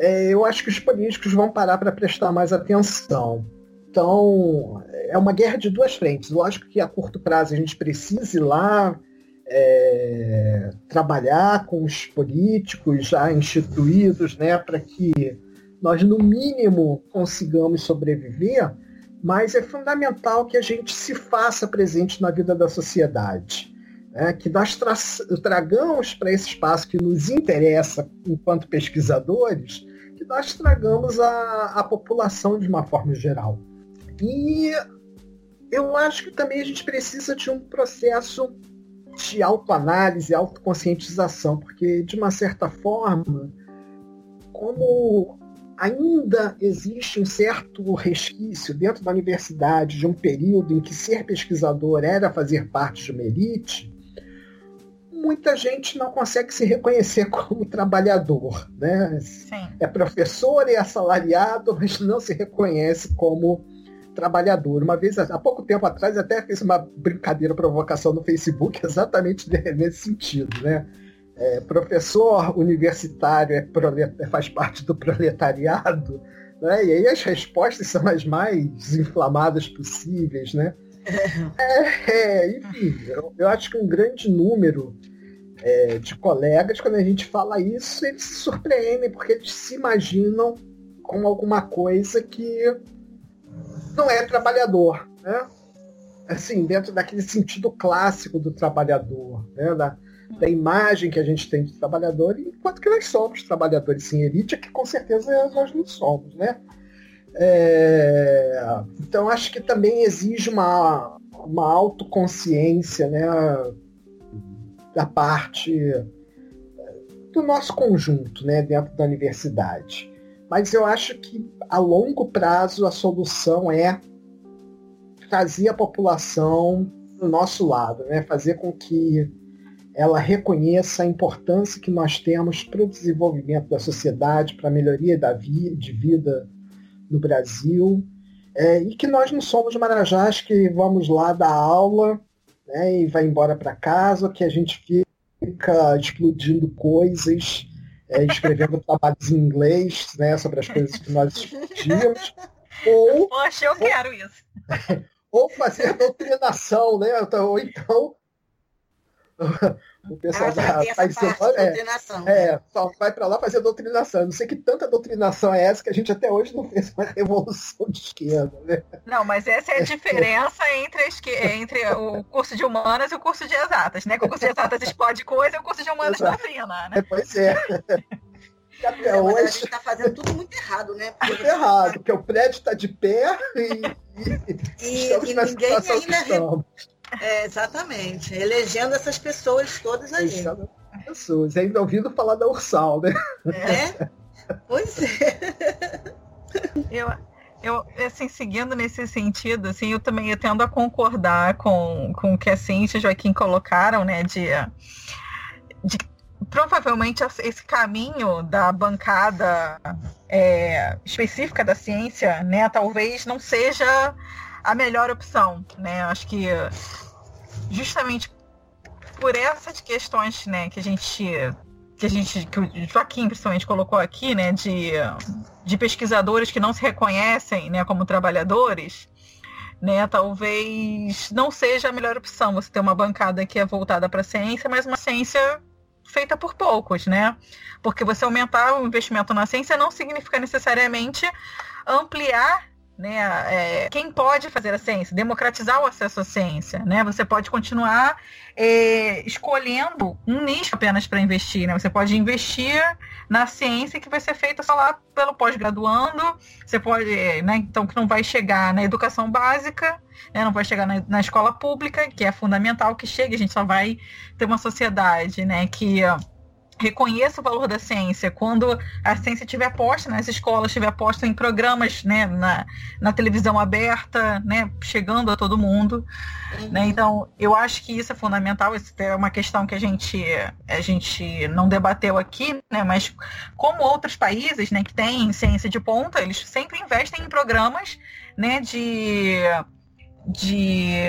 é, eu acho que os políticos vão parar para prestar mais atenção. Então, é uma guerra de duas frentes. Lógico que a curto prazo a gente precisa ir lá é, trabalhar com os políticos já instituídos, né, para que nós, no mínimo, consigamos sobreviver, mas é fundamental que a gente se faça presente na vida da sociedade. Né, que nós tra tragamos para esse espaço que nos interessa enquanto pesquisadores que nós tragamos a, a população de uma forma geral. E eu acho que também a gente precisa de um processo de autoanálise, autoconscientização, porque de uma certa forma, como ainda existe um certo resquício dentro da universidade de um período em que ser pesquisador era fazer parte de uma elite, muita gente não consegue se reconhecer como trabalhador. Né? Sim. É professor e é assalariado, mas não se reconhece como trabalhador. Uma vez, há pouco tempo atrás, até fiz uma brincadeira, provocação no Facebook, exatamente nesse sentido. Né? É, professor universitário é prolet... faz parte do proletariado, né? e aí as respostas são as mais inflamadas possíveis. Né? É, é, enfim, eu, eu, acho que um grande número é, de colegas, quando a gente fala isso, eles se surpreendem, porque eles se imaginam com alguma coisa que não é trabalhador, né? Assim, dentro daquele sentido clássico do trabalhador, né? Da, da imagem que a gente tem de trabalhador, enquanto que nós somos trabalhadores sem elite, que com certeza nós não somos, né? É, então acho que também exige uma, uma autoconsciência, né? Da parte eh, do nosso conjunto, né, dentro da universidade. Mas eu acho que a longo prazo a solução é trazer a população do nosso lado, né, fazer com que ela reconheça a importância que nós temos para o desenvolvimento da sociedade, para a melhoria da vida, de vida no Brasil, é, e que nós não somos marajás que vamos lá dar aula né, e vai embora para casa, que a gente fica explodindo coisas, é, escrevendo trabalhos em inglês né, sobre as coisas que nós discutimos. Ou, Poxa, eu ou, quero isso. Ou fazer doutrinação, né? Ou então o pessoal ah, da Paisana é, é, só vai para lá fazer doutrinação. não sei que tanta doutrinação é essa que a gente até hoje não fez uma revolução de esquerda, né? Não, mas essa é a diferença entre, entre o curso de humanas e o curso de exatas, né? Que o curso de exatas explode coisa e o curso de humanas doutrina, né? É, pois é. até é, hoje... a gente está fazendo tudo muito errado, né? Porque... Muito errado, porque o prédio está de pé e, E, e ninguém ainda. É, exatamente. Elegendo essas pessoas todas aí. Pessoas. Ainda ouvindo falar da Ursal, né? É? Pois é. Eu, eu, assim, seguindo nesse sentido, assim, eu também eu tendo a concordar com, com o que a Cintia e o Joaquim colocaram, né, de, de provavelmente esse caminho da bancada é, específica da ciência, né, talvez não seja a melhor opção, né? Acho que justamente por essas questões, né, que a gente que a gente que o Joaquim principalmente colocou aqui, né, de, de pesquisadores que não se reconhecem, né, como trabalhadores, né, talvez não seja a melhor opção você ter uma bancada que é voltada para a ciência, mas uma ciência feita por poucos, né? Porque você aumentar o investimento na ciência não significa necessariamente ampliar né, é, quem pode fazer a ciência, democratizar o acesso à ciência, né? Você pode continuar é, escolhendo um nicho apenas para investir, né? Você pode investir na ciência que vai ser feita só lá pelo pós-graduando, você pode, né? Então que não vai chegar na educação básica, né? Não vai chegar na, na escola pública, que é fundamental que chegue. A gente só vai ter uma sociedade, né? Que reconheça o valor da ciência quando a ciência estiver posta nas escolas, estiver posta em programas, né, na, na televisão aberta, né, chegando a todo mundo. Uhum. Né? Então, eu acho que isso é fundamental. Isso é uma questão que a gente, a gente não debateu aqui, né, mas como outros países né, que têm ciência de ponta, eles sempre investem em programas né, de de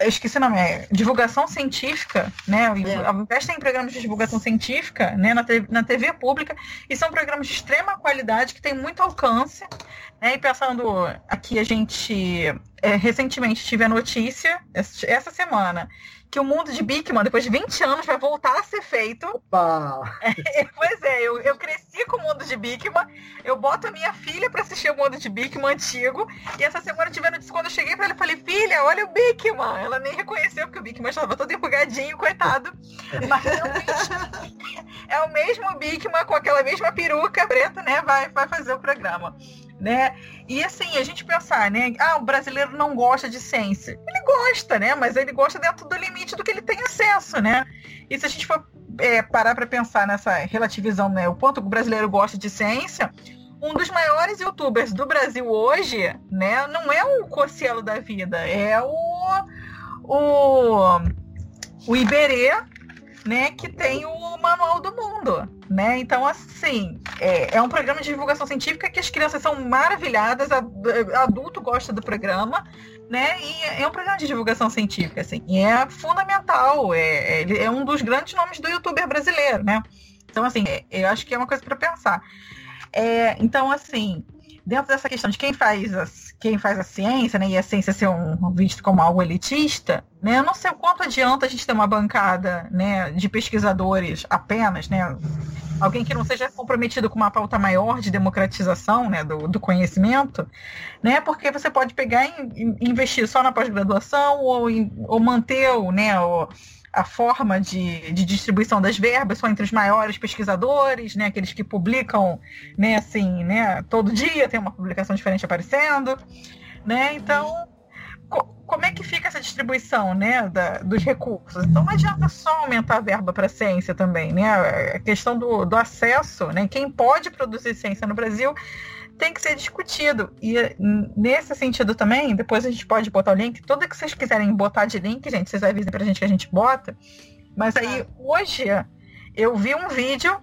eu esqueci o nome, é divulgação científica, né? É. Investem em programas de divulgação científica, né? Na, TV, na TV pública, e são programas de extrema qualidade que têm muito alcance. Né? E pensando aqui, a gente é, recentemente tive a notícia, essa semana, que o mundo de Bigman, depois de 20 anos, vai voltar a ser feito. Opa! É, pois é, eu, eu cresci com o mundo de Bigman, eu boto a minha filha para assistir o mundo de Bigman antigo, e essa semana tiveram disso quando eu cheguei para ela e falei, filha, olha o Bigman. Ela nem reconheceu, porque o Bigman estava todo enrugadinho, coitado. Mas é o mesmo, é o mesmo Bigman com aquela mesma peruca preta, né? Vai, vai fazer o programa né? E assim, a gente pensar, né? Ah, o brasileiro não gosta de ciência. Ele gosta, né? Mas ele gosta dentro do limite do que ele tem acesso, né? E se a gente for é, parar para pensar nessa relativização, né? O quanto o brasileiro gosta de ciência, um dos maiores youtubers do Brasil hoje, né? Não é o Cocielo da vida, é o o, o Iberê, né, que tem o Manual do Mundo, né? Então, assim, é, é, um programa de divulgação científica que as crianças são maravilhadas, adulto gosta do programa, né? E é um programa de divulgação científica, assim, e é fundamental, é, é, é um dos grandes nomes do youtuber brasileiro, né? Então, assim, é, eu acho que é uma coisa para pensar. É, então, assim, dentro dessa questão de quem faz a, quem faz a ciência, né, e a ciência ser um, visto como algo elitista, né, eu não sei o quanto adianta a gente ter uma bancada, né, de pesquisadores apenas, né, alguém que não seja comprometido com uma pauta maior de democratização, né, do, do conhecimento, né, porque você pode pegar e investir só na pós-graduação ou, ou manter né, o a forma de, de distribuição das verbas são entre os maiores pesquisadores, né, aqueles que publicam, né, assim, né, todo dia tem uma publicação diferente aparecendo, né, então co como é que fica essa distribuição, né, da, dos recursos? Então não adianta só aumentar a verba para a ciência também, né, a questão do, do acesso, né, quem pode produzir ciência no Brasil tem que ser discutido. E nesse sentido também, depois a gente pode botar o link. Tudo que vocês quiserem botar de link, gente, vocês avisem pra gente que a gente bota. Mas aí, hoje, eu vi um vídeo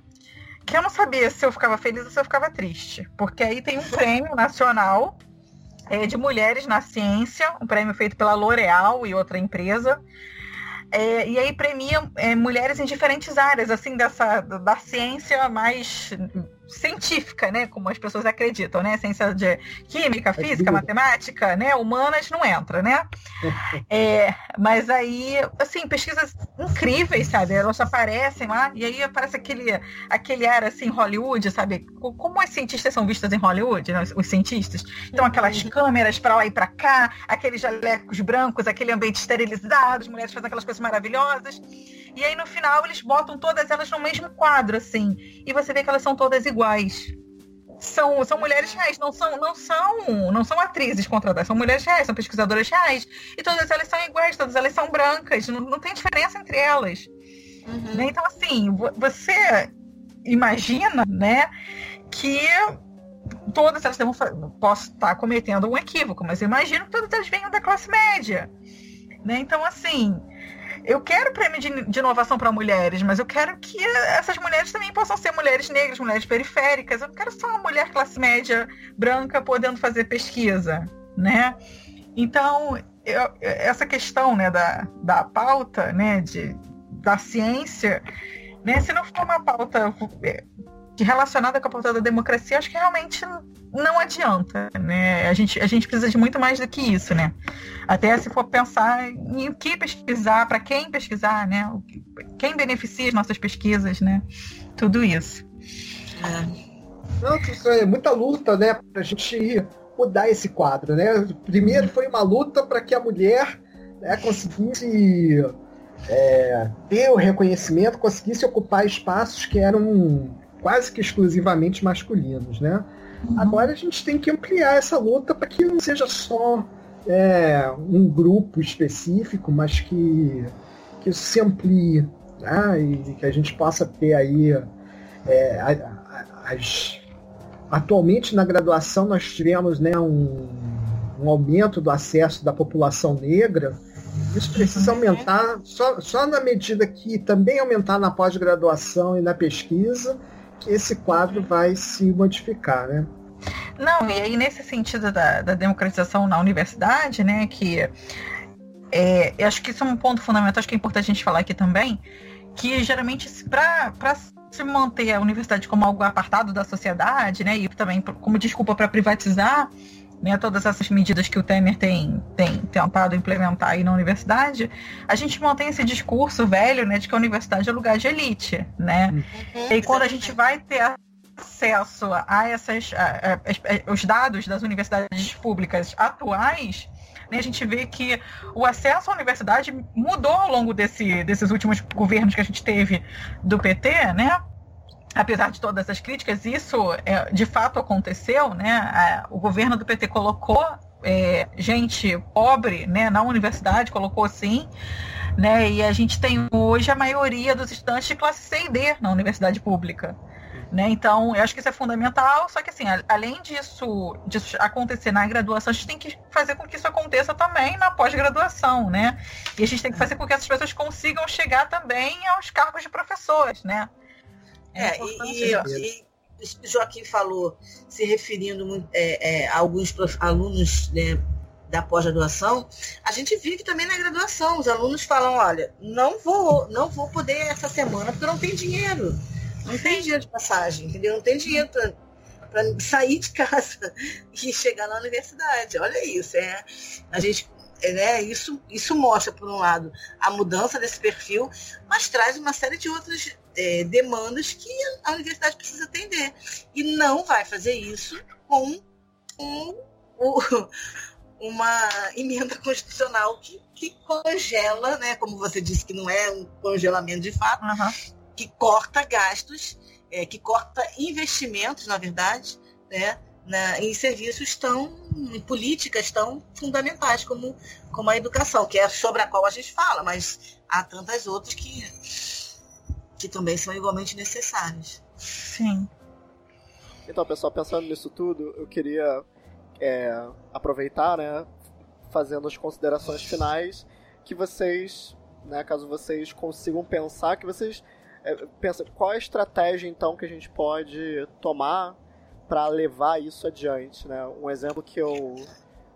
que eu não sabia se eu ficava feliz ou se eu ficava triste. Porque aí tem um prêmio nacional é, de mulheres na ciência, um prêmio feito pela L'Oréal e outra empresa. É, e aí premia é, mulheres em diferentes áreas, assim, dessa da ciência mais científica, né? Como as pessoas acreditam, né? Ciência de química, física, matemática, né? Humanas não entra, né? É, mas aí, assim, pesquisas incríveis, sabe? Elas aparecem lá e aí aparece aquele, aquele ar assim, Hollywood, sabe? Como as cientistas são vistas em Hollywood, né? os cientistas. Então, aquelas uhum. câmeras para lá e para cá, aqueles jalecos brancos, aquele ambiente esterilizado, as mulheres fazem aquelas coisas maravilhosas. E aí, no final, eles botam todas elas no mesmo quadro, assim. E você vê que elas são todas iguais. são, são mulheres reais, não são, não são, não são atrizes contratadas, são mulheres reais, são pesquisadoras reais. E todas elas são iguais, todas elas são brancas, não, não tem diferença entre elas. Uhum. Né? Então, assim, você imagina, né, que todas elas devam posso estar cometendo um equívoco, mas eu imagino que todas elas venham da classe média. Né? Então, assim, eu quero prêmio de, de inovação para mulheres, mas eu quero que essas mulheres também possam ser mulheres negras, mulheres periféricas. Eu não quero só uma mulher classe média branca podendo fazer pesquisa, né? Então, eu, essa questão né, da, da pauta, né, de, da ciência, né, se não for uma pauta relacionada com a pauta da democracia, acho que realmente não adianta, né? A gente, a gente precisa de muito mais do que isso, né? Até se for pensar em o que pesquisar, para quem pesquisar, né? Quem beneficia as nossas pesquisas, né? Tudo isso. É. É muita luta, né? Para a gente mudar esse quadro, né? Primeiro foi uma luta para que a mulher né, conseguisse é, ter o reconhecimento, conseguisse ocupar espaços que eram quase que exclusivamente masculinos, né? Uhum. Agora a gente tem que ampliar essa luta para que não seja só é, um grupo específico, mas que, que isso se amplie né? e que a gente possa ter aí é, as, atualmente na graduação nós tivemos né, um, um aumento do acesso da população negra isso precisa uhum. aumentar só, só na medida que também aumentar na pós-graduação e na pesquisa esse quadro vai se modificar, né? Não, e aí nesse sentido da, da democratização na universidade, né, que é, eu acho que isso é um ponto fundamental, acho que é importante a gente falar aqui também, que geralmente para se manter a universidade como algo apartado da sociedade, né, e também como desculpa para privatizar, né, todas essas medidas que o Temer tem, tem tentado implementar aí na universidade, a gente mantém esse discurso velho né, de que a universidade é lugar de elite. Né? Uhum. E quando a gente vai ter acesso a, essas, a, a, a, os dados das universidades públicas atuais, né, a gente vê que o acesso à universidade mudou ao longo desse, desses últimos governos que a gente teve do PT, né? Apesar de todas as críticas, isso é, de fato aconteceu, né? o governo do PT colocou é, gente pobre né, na universidade, colocou assim, né? E a gente tem hoje a maioria dos estudantes de classe C e D na universidade pública. Né? Então, eu acho que isso é fundamental, só que assim, além disso, disso acontecer na graduação, a gente tem que fazer com que isso aconteça também na pós-graduação, né? E a gente tem que fazer com que essas pessoas consigam chegar também aos cargos de professores, né? É, é e, e, e Joaquim falou, se referindo é, é, a alguns alunos né, da pós-graduação, a gente vive também na graduação. Os alunos falam, olha, não vou, não vou poder essa semana porque não tenho dinheiro. Não tem dinheiro de passagem, entendeu? Não tem dinheiro para sair de casa e chegar na universidade. Olha isso, é. A gente é, né, isso, isso mostra, por um lado, a mudança desse perfil, mas traz uma série de outras é, demandas que a universidade precisa atender. E não vai fazer isso com, com o, uma emenda constitucional que, que, congela, né, como você disse que não é um congelamento de fato, uhum. que corta gastos, é, que corta investimentos, na verdade, né, na, em serviços tão, em políticas tão fundamentais como, como a educação, que é sobre a qual a gente fala, mas há tantas outras que que também são igualmente necessários. Sim. Então, pessoal, pensando nisso tudo, eu queria é, aproveitar, né, fazendo as considerações finais, que vocês, né, caso vocês consigam pensar, que vocês é, pensam qual a estratégia então que a gente pode tomar para levar isso adiante, né? Um exemplo que eu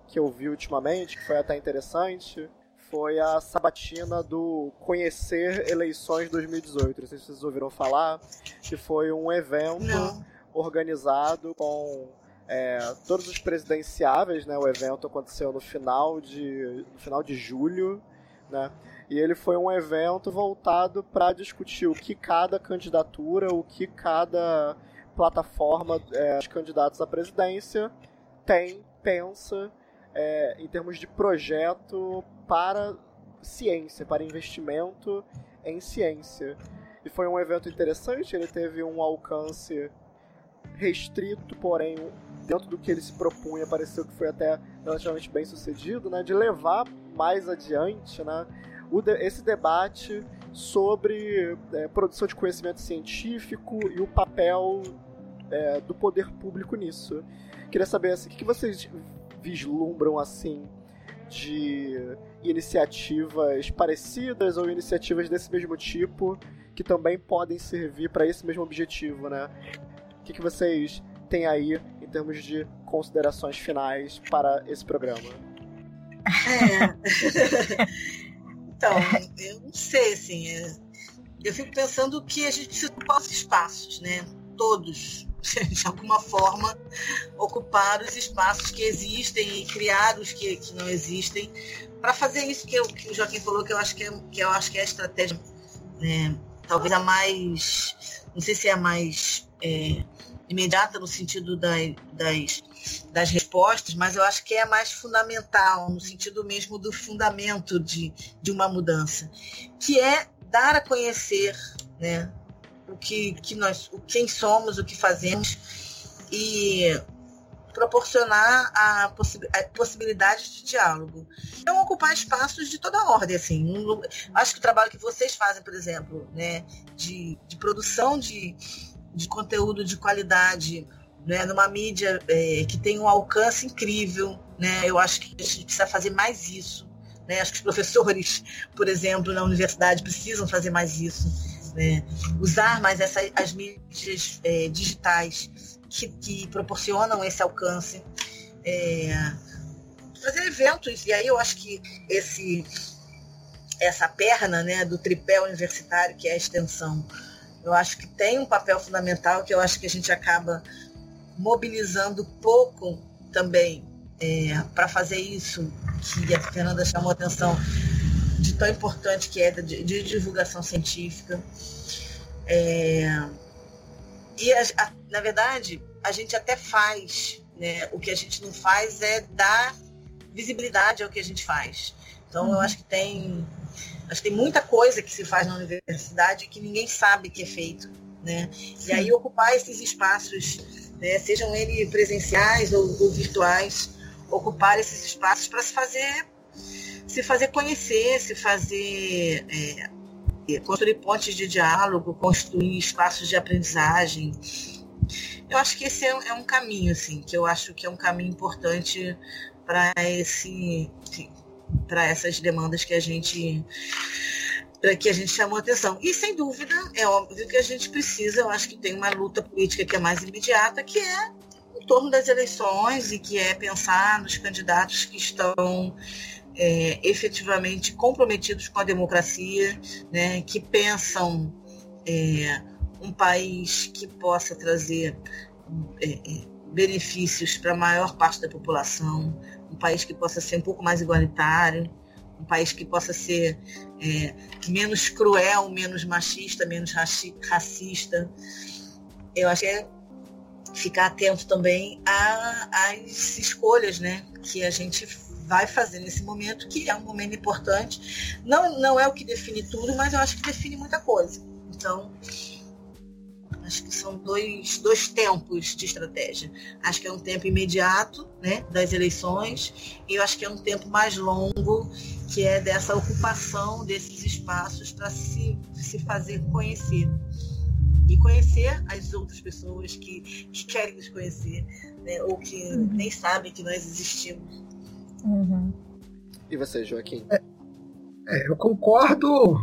que eu vi ultimamente, que foi até interessante, foi a sabatina do Conhecer Eleições 2018. Não sei se vocês ouviram falar, que foi um evento Não. organizado com é, todos os presidenciáveis, né? O evento aconteceu no final de, no final de julho, né? E ele foi um evento voltado para discutir o que cada candidatura, o que cada plataforma, é, os candidatos à presidência tem, pensa é, em termos de projeto para ciência, para investimento em ciência. E foi um evento interessante, ele teve um alcance restrito, porém dentro do que ele se propunha, pareceu que foi até relativamente bem sucedido, né, de levar mais adiante né, esse debate sobre é, produção de conhecimento científico e o papel é, do poder público nisso. Queria saber assim, o que vocês vislumbram assim de iniciativas parecidas ou iniciativas desse mesmo tipo que também podem servir para esse mesmo objetivo, né? O que, que vocês têm aí em termos de considerações finais para esse programa? É. então, eu não sei, assim, é... eu fico pensando que a gente ocupar os espaços, né? Todos, de alguma forma, ocupar os espaços que existem e criar os que, que não existem, para fazer isso que, eu, que o Joaquim falou, que eu acho que é, que eu acho que é a estratégia, né? talvez a mais, não sei se é a mais é, imediata no sentido das, das, das respostas, mas eu acho que é a mais fundamental, no sentido mesmo do fundamento de, de uma mudança, que é dar a conhecer né, o que, que nós, o quem somos, o que fazemos e proporcionar a, possi a possibilidade de diálogo. Então, ocupar espaços de toda ordem, assim. Acho que o trabalho que vocês fazem, por exemplo, né, de, de produção de, de conteúdo de qualidade, né, numa mídia é, que tem um alcance incrível, né, eu acho que a gente precisa fazer mais isso. Né? Acho que os professores, por exemplo, na universidade precisam fazer mais isso. Né? Usar mais essa, as mídias é, digitais que, que proporcionam esse alcance. É, fazer eventos, e aí eu acho que esse essa perna né, do tripé universitário, que é a extensão, eu acho que tem um papel fundamental que eu acho que a gente acaba mobilizando pouco também é, para fazer isso, que a Fernanda chamou a atenção de tão importante que é de, de divulgação científica. É, e, a, a, na verdade, a gente até faz, né? O que a gente não faz é dar visibilidade ao que a gente faz. Então, uhum. eu acho que tem acho que tem muita coisa que se faz na universidade que ninguém sabe que é feito, né? E aí ocupar esses espaços, né, sejam eles presenciais ou, ou virtuais, ocupar esses espaços para se fazer se fazer conhecer, se fazer é, construir pontes de diálogo, construir espaços de aprendizagem. Eu acho que esse é, é um caminho, assim, que eu acho que é um caminho importante para esse para essas demandas que a gente que a gente chamou atenção. E sem dúvida, é óbvio que a gente precisa, eu acho que tem uma luta política que é mais imediata, que é em torno das eleições e que é pensar nos candidatos que estão é, efetivamente comprometidos com a democracia, né, que pensam é, um país que possa trazer é, é benefícios para a maior parte da população, um país que possa ser um pouco mais igualitário, um país que possa ser é, menos cruel, menos machista, menos racista. Eu acho que é ficar atento também às escolhas né, que a gente vai fazer nesse momento, que é um momento importante. Não, não é o que define tudo, mas eu acho que define muita coisa. Então, acho que são dois, dois tempos de estratégia. Acho que é um tempo imediato, né, das eleições, e eu acho que é um tempo mais longo, que é dessa ocupação desses espaços para se, se fazer conhecer. E conhecer as outras pessoas que, que querem nos conhecer, né, ou que uhum. nem sabem que nós existimos. Uhum. E você, Joaquim? É, é, eu concordo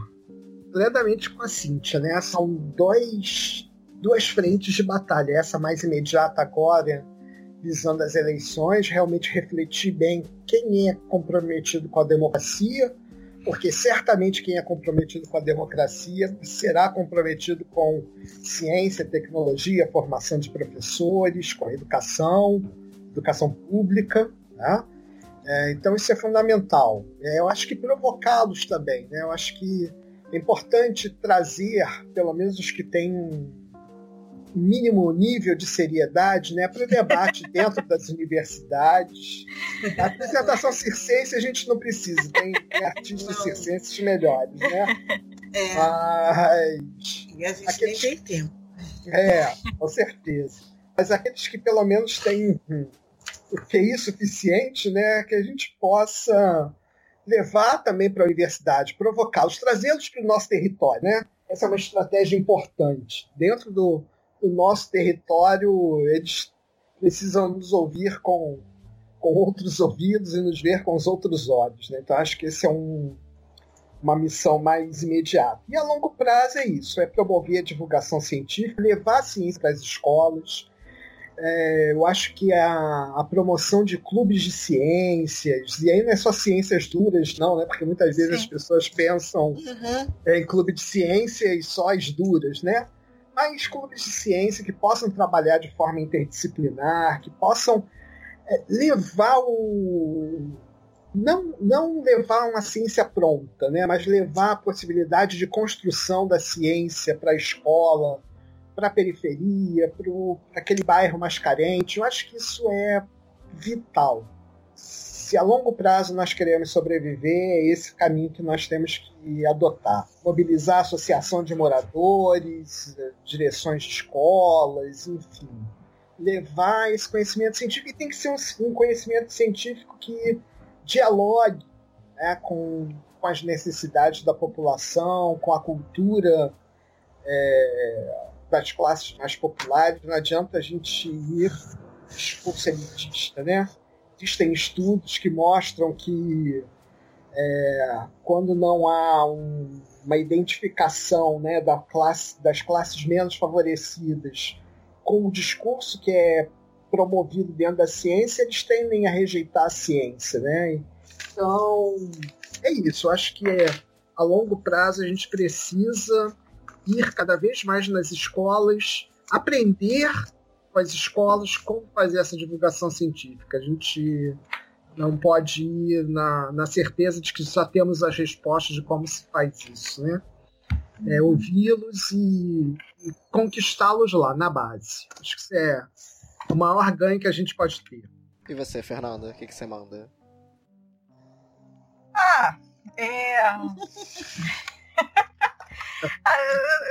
plenamente com a Cíntia, né? São dois, duas frentes de batalha. Essa mais imediata agora, visando as eleições, realmente refletir bem quem é comprometido com a democracia, porque certamente quem é comprometido com a democracia será comprometido com ciência, tecnologia, formação de professores, com a educação, educação pública, né? É, então isso é fundamental. É, eu acho que provocá-los também. Né? Eu acho que é importante trazer, pelo menos os que têm um mínimo nível de seriedade né, para o debate dentro das universidades. A apresentação circense a gente não precisa, tem, tem artistas não. circenses melhores, né? É. Mas. E a gente aqueles... nem tem tempo. É, com certeza. Mas aqueles que pelo menos têm QI suficiente, né, que a gente possa levar também para a universidade, provocá-los, trazê-los para o nosso território, né? Essa é uma estratégia importante. Dentro do, do nosso território, eles precisam nos ouvir com, com outros ouvidos e nos ver com os outros olhos. Né? Então, acho que esse é um, uma missão mais imediata. E a longo prazo é isso: é promover a divulgação científica, levar a ciência para as escolas. É, eu acho que a, a, promoção de clubes de ciências, e aí não é só ciências duras, não, né? Porque muitas vezes Sim. as pessoas pensam uhum. em clube de ciências só as duras, né? Mas clubes de ciência que possam trabalhar de forma interdisciplinar, que possam é, levar o, não, não levar uma ciência pronta, né, mas levar a possibilidade de construção da ciência para a escola, para a periferia, para aquele bairro mais carente. Eu acho que isso é vital. Se a longo prazo nós queremos sobreviver, é esse caminho que nós temos que adotar. Mobilizar a associação de moradores, direções de escolas, enfim. Levar esse conhecimento científico e tem que ser um, conhecimento científico que dialogue né, com, com as necessidades da população, com a cultura é, das classes mais populares. Não adianta a gente ir discurso elitista, né? Existem estudos que mostram que é, quando não há um, uma identificação né, da classe, das classes menos favorecidas com o discurso que é promovido dentro da ciência, eles tendem a rejeitar a ciência, né? Então, é isso. Eu acho que é, a longo prazo a gente precisa ir cada vez mais nas escolas, aprender com as escolas como fazer essa divulgação científica. A gente não pode ir na, na certeza de que só temos as respostas de como se faz isso, né? É, ouvi-los e, e conquistá-los lá, na base. Acho que isso é o maior ganho que a gente pode ter. E você, Fernanda, o que, que você manda? Ah, é. Ah,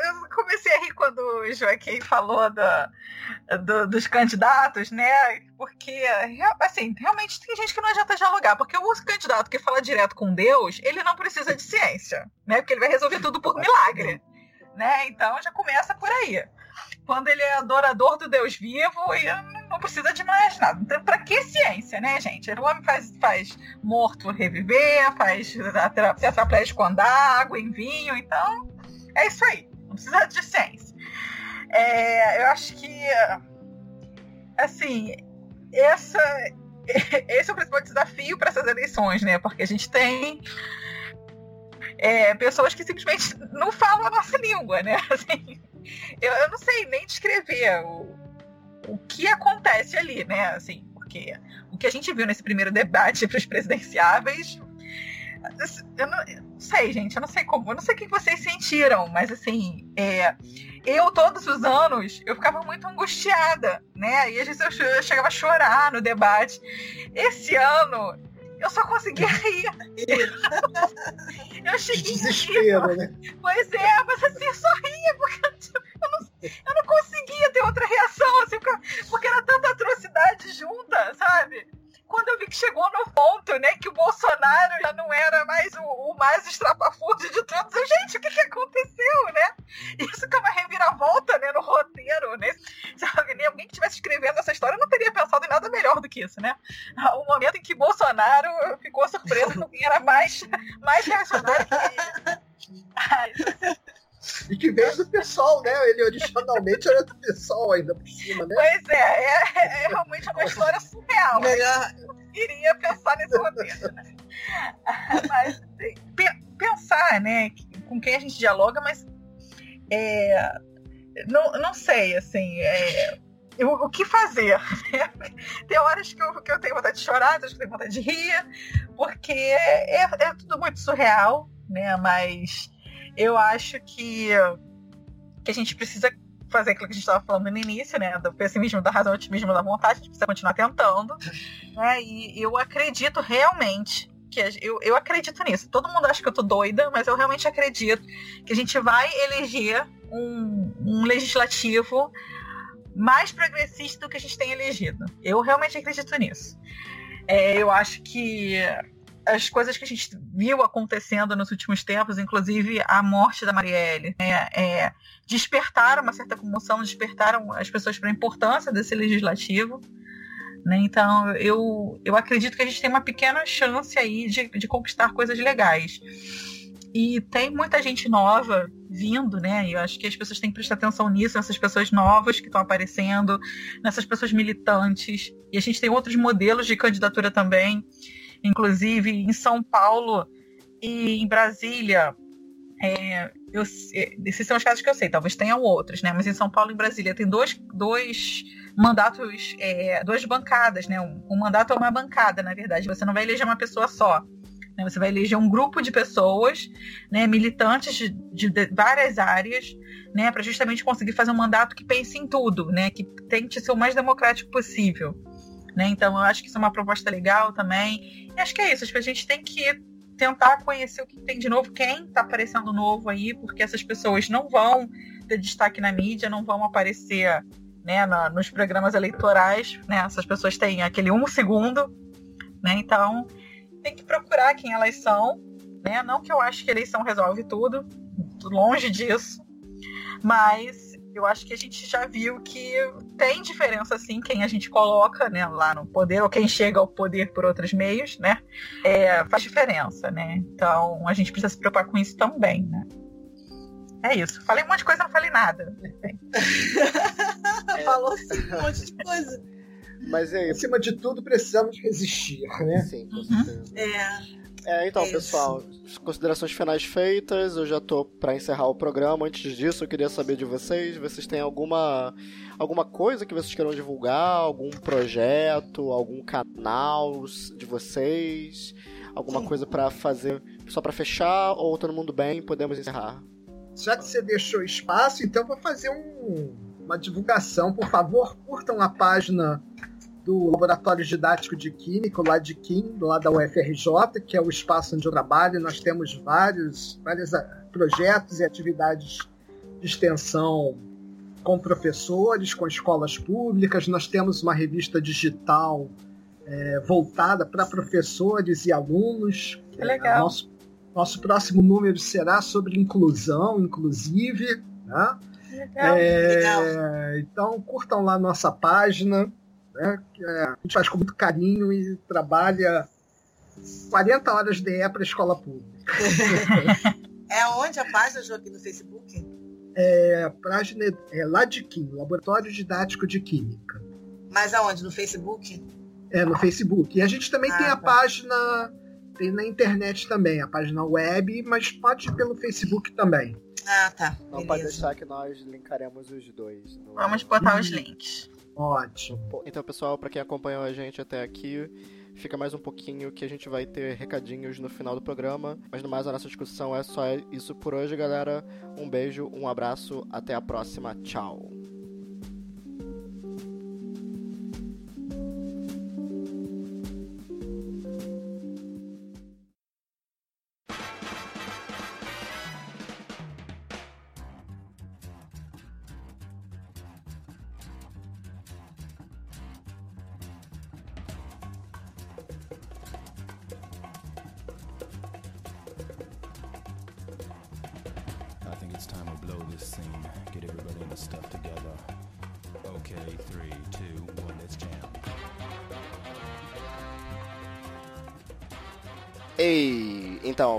eu comecei a rir quando o Joaquim falou do, do, dos candidatos, né? Porque, assim, realmente tem gente que não adianta dialogar, porque o candidato que fala direto com Deus, ele não precisa de ciência, né? Porque ele vai resolver tudo por milagre, né? Então já começa por aí quando ele é adorador do Deus vivo e não precisa de mais nada. Então, pra que ciência, né, gente? O homem faz, faz morto reviver, faz tetraplégico com água em vinho, então é isso aí. Não precisa de ciência. É, eu acho que, assim, essa, esse é o principal desafio para essas eleições, né? Porque a gente tem é, pessoas que simplesmente não falam a nossa língua, né? Assim, eu, eu não sei nem descrever o, o que acontece ali, né? Assim, porque o que a gente viu nesse primeiro debate para os presidenciáveis. Eu não, eu não, sei, gente, eu não sei como, eu não sei o que vocês sentiram, mas assim, é, eu todos os anos eu ficava muito angustiada, né? E às vezes eu, eu chegava a chorar no debate. Esse ano eu só conseguia rir. eu cheguei. Desespero, né? Pois é, mas assim, eu só ria, porque tipo, eu não, eu não conseguia ter outra reação, assim, porque era tanta atrocidade junta, sabe? Quando eu vi que chegou no ponto, né, que o Bolsonaro já não era mais o, o mais estrapafúrdio de todos, eu, gente, o que, que aconteceu, né? Isso que é uma reviravolta, né, no roteiro, né? Sabe, né? alguém que estivesse escrevendo essa história não teria pensado em nada melhor do que isso, né? O momento em que Bolsonaro ficou surpreso com quem era mais, mais reacionário que ele. Ai, e que veio do pessoal, né? Ele originalmente era do pessoal ainda por cima, né? Pois é, é, é realmente uma história surreal. Melhor... Iria pensar nesse roteiro, né? Mas assim, pensar, né, com quem a gente dialoga, mas é, não, não sei, assim, é, eu, o que fazer? tem horas que eu, que eu tenho vontade de chorar, tem horas que eu tenho vontade de rir, porque é, é tudo muito surreal, né? Mas eu acho que, que a gente precisa fazer aquilo que a gente estava falando no início, né? Do pessimismo, da razão, otimismo, da vontade, a gente precisa continuar tentando. Né? E eu acredito realmente que eu, eu acredito nisso. Todo mundo acha que eu tô doida, mas eu realmente acredito que a gente vai eleger um, um legislativo mais progressista do que a gente tem elegido. Eu realmente acredito nisso. É, eu acho que as coisas que a gente viu acontecendo nos últimos tempos, inclusive a morte da Marielle, né, é, despertaram uma certa comoção, despertaram as pessoas para a importância desse legislativo. Né? Então, eu, eu acredito que a gente tem uma pequena chance aí de, de conquistar coisas legais. E tem muita gente nova vindo, né? E eu acho que as pessoas têm que prestar atenção nisso, nessas pessoas novas que estão aparecendo, nessas pessoas militantes. E a gente tem outros modelos de candidatura também. Inclusive, em São Paulo e em Brasília, é, eu, esses são os casos que eu sei, talvez tenham outros, né? Mas em São Paulo e Brasília tem dois, dois mandatos, é, duas bancadas, né? Um, um, mandato é uma bancada, na verdade. Você não vai eleger uma pessoa só. Né? Você vai eleger um grupo de pessoas, né? militantes de, de, de várias áreas, né? Para justamente conseguir fazer um mandato que pense em tudo, né? Que tente ser o mais democrático possível. Né? Então, eu acho que isso é uma proposta legal também. E acho que é isso. Acho que a gente tem que tentar conhecer o que tem de novo, quem está aparecendo novo aí, porque essas pessoas não vão ter destaque na mídia, não vão aparecer né, na, nos programas eleitorais. Né? Essas pessoas têm aquele um segundo. Né? Então, tem que procurar quem elas são. Né? Não que eu acho que eleição resolve tudo, longe disso. Mas eu acho que a gente já viu que tem diferença sim quem a gente coloca né, lá no poder ou quem chega ao poder por outros meios, né? É, faz diferença, né? Então a gente precisa se preocupar com isso também, né? É isso. Falei um monte de coisa, não falei nada. Falou sim, um monte de coisa. Mas é isso. Acima de tudo, precisamos resistir, né? Sim, com certeza. Uhum. É. É, então, Isso. pessoal, considerações finais feitas, eu já tô para encerrar o programa. Antes disso, eu queria saber de vocês, vocês têm alguma alguma coisa que vocês queiram divulgar, algum projeto, algum canal de vocês, alguma Sim. coisa para fazer só para fechar ou todo mundo bem, podemos encerrar. Já que você deixou espaço, então vou fazer um, uma divulgação, por favor, curtam a página do Laboratório Didático de Química, lá de Kim, lá da UFRJ, que é o espaço onde eu trabalho. Nós temos vários, vários ah, projetos e atividades de extensão com professores, com escolas públicas. Nós temos uma revista digital é, voltada para professores e alunos. Que legal. Nosso, nosso próximo número será sobre inclusão, inclusive. Né? Legal. É, legal. Então, curtam lá nossa página né? É, a gente faz com muito carinho e trabalha 40 horas de E para a escola pública. é onde a página, Joaquim, no Facebook? É, a página é lá de Química, Laboratório Didático de Química. Mas aonde? No Facebook? É, no Facebook. E a gente também ah, tem a tá. página, tem na internet também, a página web, mas pode ir pelo Facebook também. Ah, tá. Não Beleza. pode deixar que nós linkaremos os dois. No... Vamos botar os links. Ótimo. Então, pessoal, para quem acompanhou a gente até aqui, fica mais um pouquinho que a gente vai ter recadinhos no final do programa. Mas no mais, a nossa discussão é só isso por hoje, galera. Um beijo, um abraço, até a próxima. Tchau.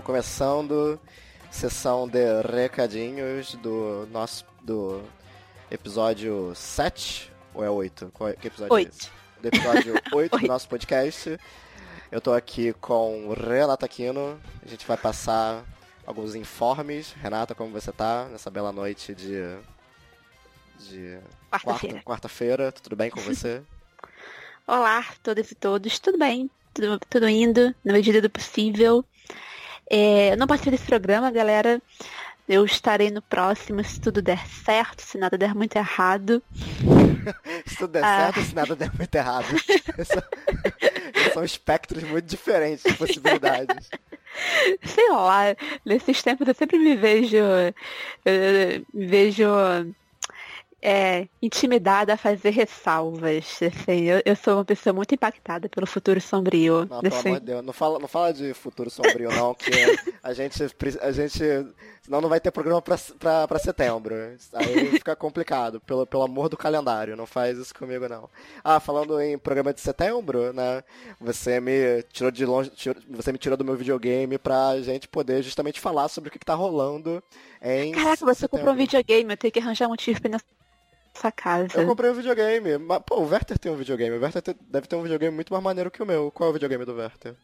Começando sessão de recadinhos do nosso do episódio 7 ou é 8? Qual é, que episódio 8. é esse? Do episódio 8 do nosso podcast. Eu tô aqui com Renata Aquino. A gente vai passar alguns informes. Renata, como você tá nessa bela noite de de quarta-feira. Quarta-feira, tudo bem com você? Olá, todas e todos, tudo bem? tudo, tudo indo na medida do possível. É, eu não participei desse programa, galera. Eu estarei no próximo se tudo der certo, se nada der muito errado. se tudo der ah. certo, se nada der muito errado. São espectros muito diferentes de possibilidades. Sei lá, nesses tempos eu sempre me vejo. me vejo é, intimidada a fazer ressalvas. Assim, eu, eu, sou uma pessoa muito impactada pelo futuro sombrio. Não, pelo amor de Deus, não fala, não fala de futuro sombrio, não, que a gente, a gente. Senão não vai ter programa pra, pra, pra setembro. Aí fica complicado, pelo, pelo amor do calendário. Não faz isso comigo, não. Ah, falando em programa de setembro, né? Você me tirou de longe. Tirou, você me tirou do meu videogame pra gente poder justamente falar sobre o que, que tá rolando em. Caraca, você setembro. comprou um videogame, eu tenho que arranjar um motivo pra sua casa. Eu comprei um videogame. Mas, pô, o Werther tem um videogame. O Werther deve ter um videogame muito mais maneiro que o meu. Qual é o videogame do Werther?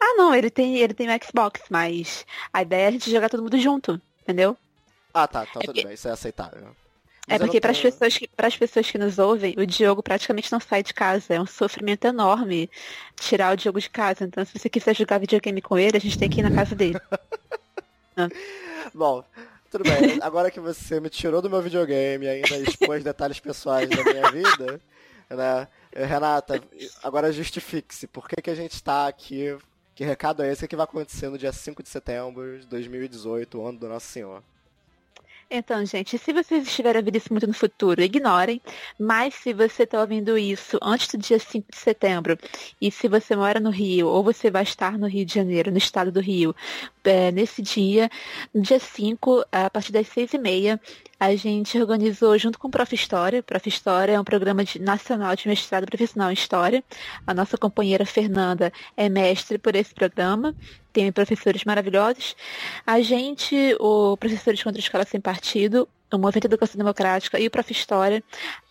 Ah, não, ele tem, ele tem um Xbox, mas a ideia é a gente jogar todo mundo junto, entendeu? Ah, tá, então é tudo bem, isso é aceitável. Mas é porque para as tenho... pessoas, que, pessoas que nos ouvem, o Diogo praticamente não sai de casa. É um sofrimento enorme tirar o Diogo de casa. Então, se você quiser jogar videogame com ele, a gente tem que ir na casa dele. Bom, tudo bem, agora que você me tirou do meu videogame e ainda expôs detalhes pessoais da minha vida, né? Renata, agora justifique-se. Por que, que a gente está aqui? Que recado é esse? O que vai acontecer no dia 5 de setembro de 2018, o ano do Nosso Senhor? Então, gente, se vocês estiverem ouvindo isso muito no futuro, ignorem. Mas se você está ouvindo isso antes do dia 5 de setembro, e se você mora no Rio, ou você vai estar no Rio de Janeiro, no estado do Rio, é, nesse dia, no dia 5, a partir das 6 e meia, a gente organizou junto com o Prof. História. Prof. História é um programa de, nacional de mestrado profissional em História. A nossa companheira Fernanda é mestre por esse programa tem professores maravilhosos. A gente, o Professores contra a Escola Sem Partido, o Movimento de Educação Democrática e o Prof. História,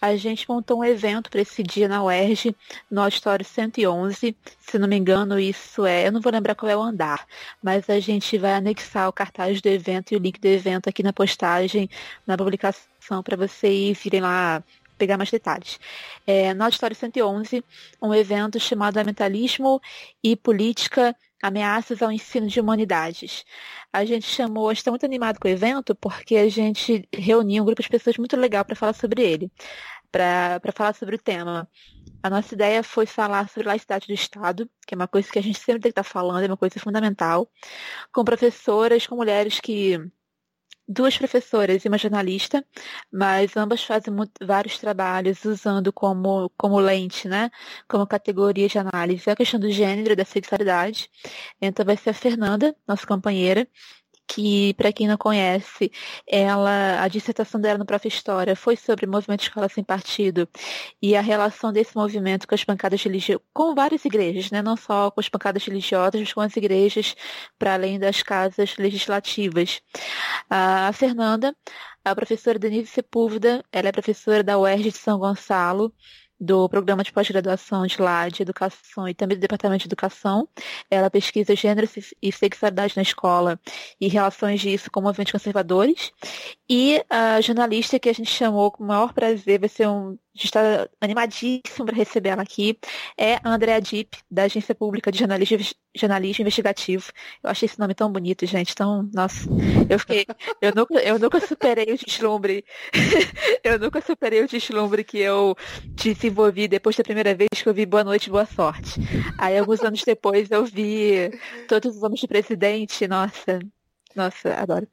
a gente montou um evento para esse dia na UERJ, no auditório 111. Se não me engano, isso é, eu não vou lembrar qual é o andar, mas a gente vai anexar o cartaz do evento e o link do evento aqui na postagem, na publicação, para vocês irem lá pegar mais detalhes. É, no Auditório 111, um evento chamado Ambientalismo e Política Ameaças ao Ensino de Humanidades. A gente chamou, está muito animado com o evento porque a gente reuniu um grupo de pessoas muito legal para falar sobre ele, para falar sobre o tema. A nossa ideia foi falar sobre laicidade do Estado, que é uma coisa que a gente sempre tem que estar tá falando, é uma coisa fundamental, com professoras, com mulheres que duas professoras e uma jornalista, mas ambas fazem vários trabalhos usando como, como lente, né? Como categoria de análise a questão do gênero da sexualidade. Então vai ser a Fernanda, nossa companheira, que, para quem não conhece, ela, a dissertação dela no Prof. História foi sobre o movimento Escola Sem Partido e a relação desse movimento com as pancadas religiosas, com várias igrejas, né? não só com as pancadas religiosas, mas com as igrejas para além das casas legislativas. A Fernanda, a professora Denise Sepúlveda, ela é professora da UERJ de São Gonçalo, do programa de pós-graduação de lá de educação e também do departamento de educação. Ela pesquisa gênero e sexualidade na escola e relações disso com movimentos conservadores. E a jornalista que a gente chamou com o maior prazer, vai ser um gente está animadíssimo para receber ela aqui. É a Andrea Dipp, da Agência Pública de Jornalismo, Jornalismo Investigativo. Eu achei esse nome tão bonito, gente. Então, nossa, eu fiquei. Eu nunca, eu nunca superei o deslumbre. eu nunca superei o deslumbre que eu desenvolvi depois da primeira vez que eu vi Boa Noite, Boa Sorte. Aí, alguns anos depois, eu vi Todos os Homens do Presidente. Nossa, nossa, adoro.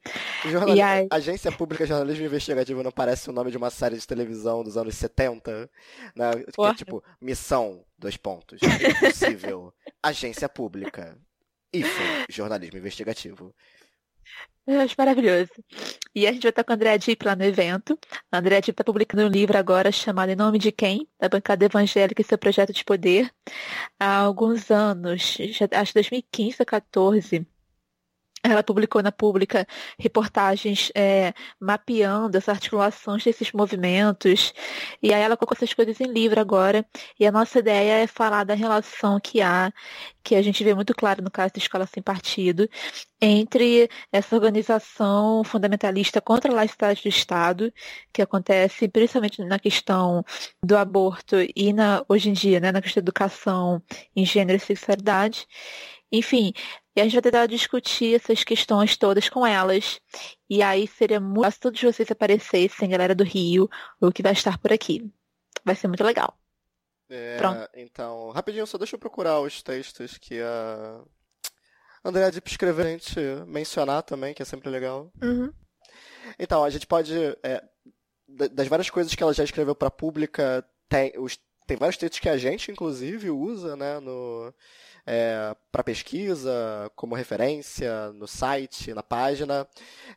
Aí... Agência Pública de Jornalismo Investigativo não parece o nome de uma série de televisão dos anos 70? Né? Que é, tipo, missão, dois pontos. Impossível. Agência Pública. IFO, Jornalismo Investigativo. Eu acho maravilhoso. E a gente vai estar com a Andrea Dipp lá no evento. A Andrea Dipp está publicando um livro agora chamado Em Nome de Quem? Da Bancada Evangélica e seu Projeto de Poder. Há alguns anos, acho 2015 ou 2014, ela publicou na Pública reportagens é, mapeando as articulações desses movimentos. E aí ela colocou essas coisas em livro agora. E a nossa ideia é falar da relação que há, que a gente vê muito claro no caso da Escola Sem Partido, entre essa organização fundamentalista contra a laicidade do Estado, que acontece principalmente na questão do aborto e na, hoje em dia, né, na questão da educação em gênero e sexualidade. Enfim, e a gente vai tentar discutir essas questões todas com elas. E aí seria muito fácil todos vocês aparecessem, galera do Rio, o que vai estar por aqui. Vai ser muito legal. É, Pronto. Então, rapidinho, só deixa eu procurar os textos que a Andrea Dipp escreveu, a gente mencionar também, que é sempre legal. Uhum. Então, a gente pode. É, das várias coisas que ela já escreveu para pública, tem, os, tem vários textos que a gente, inclusive, usa né, no, é, para pesquisa, como referência, no site, na página.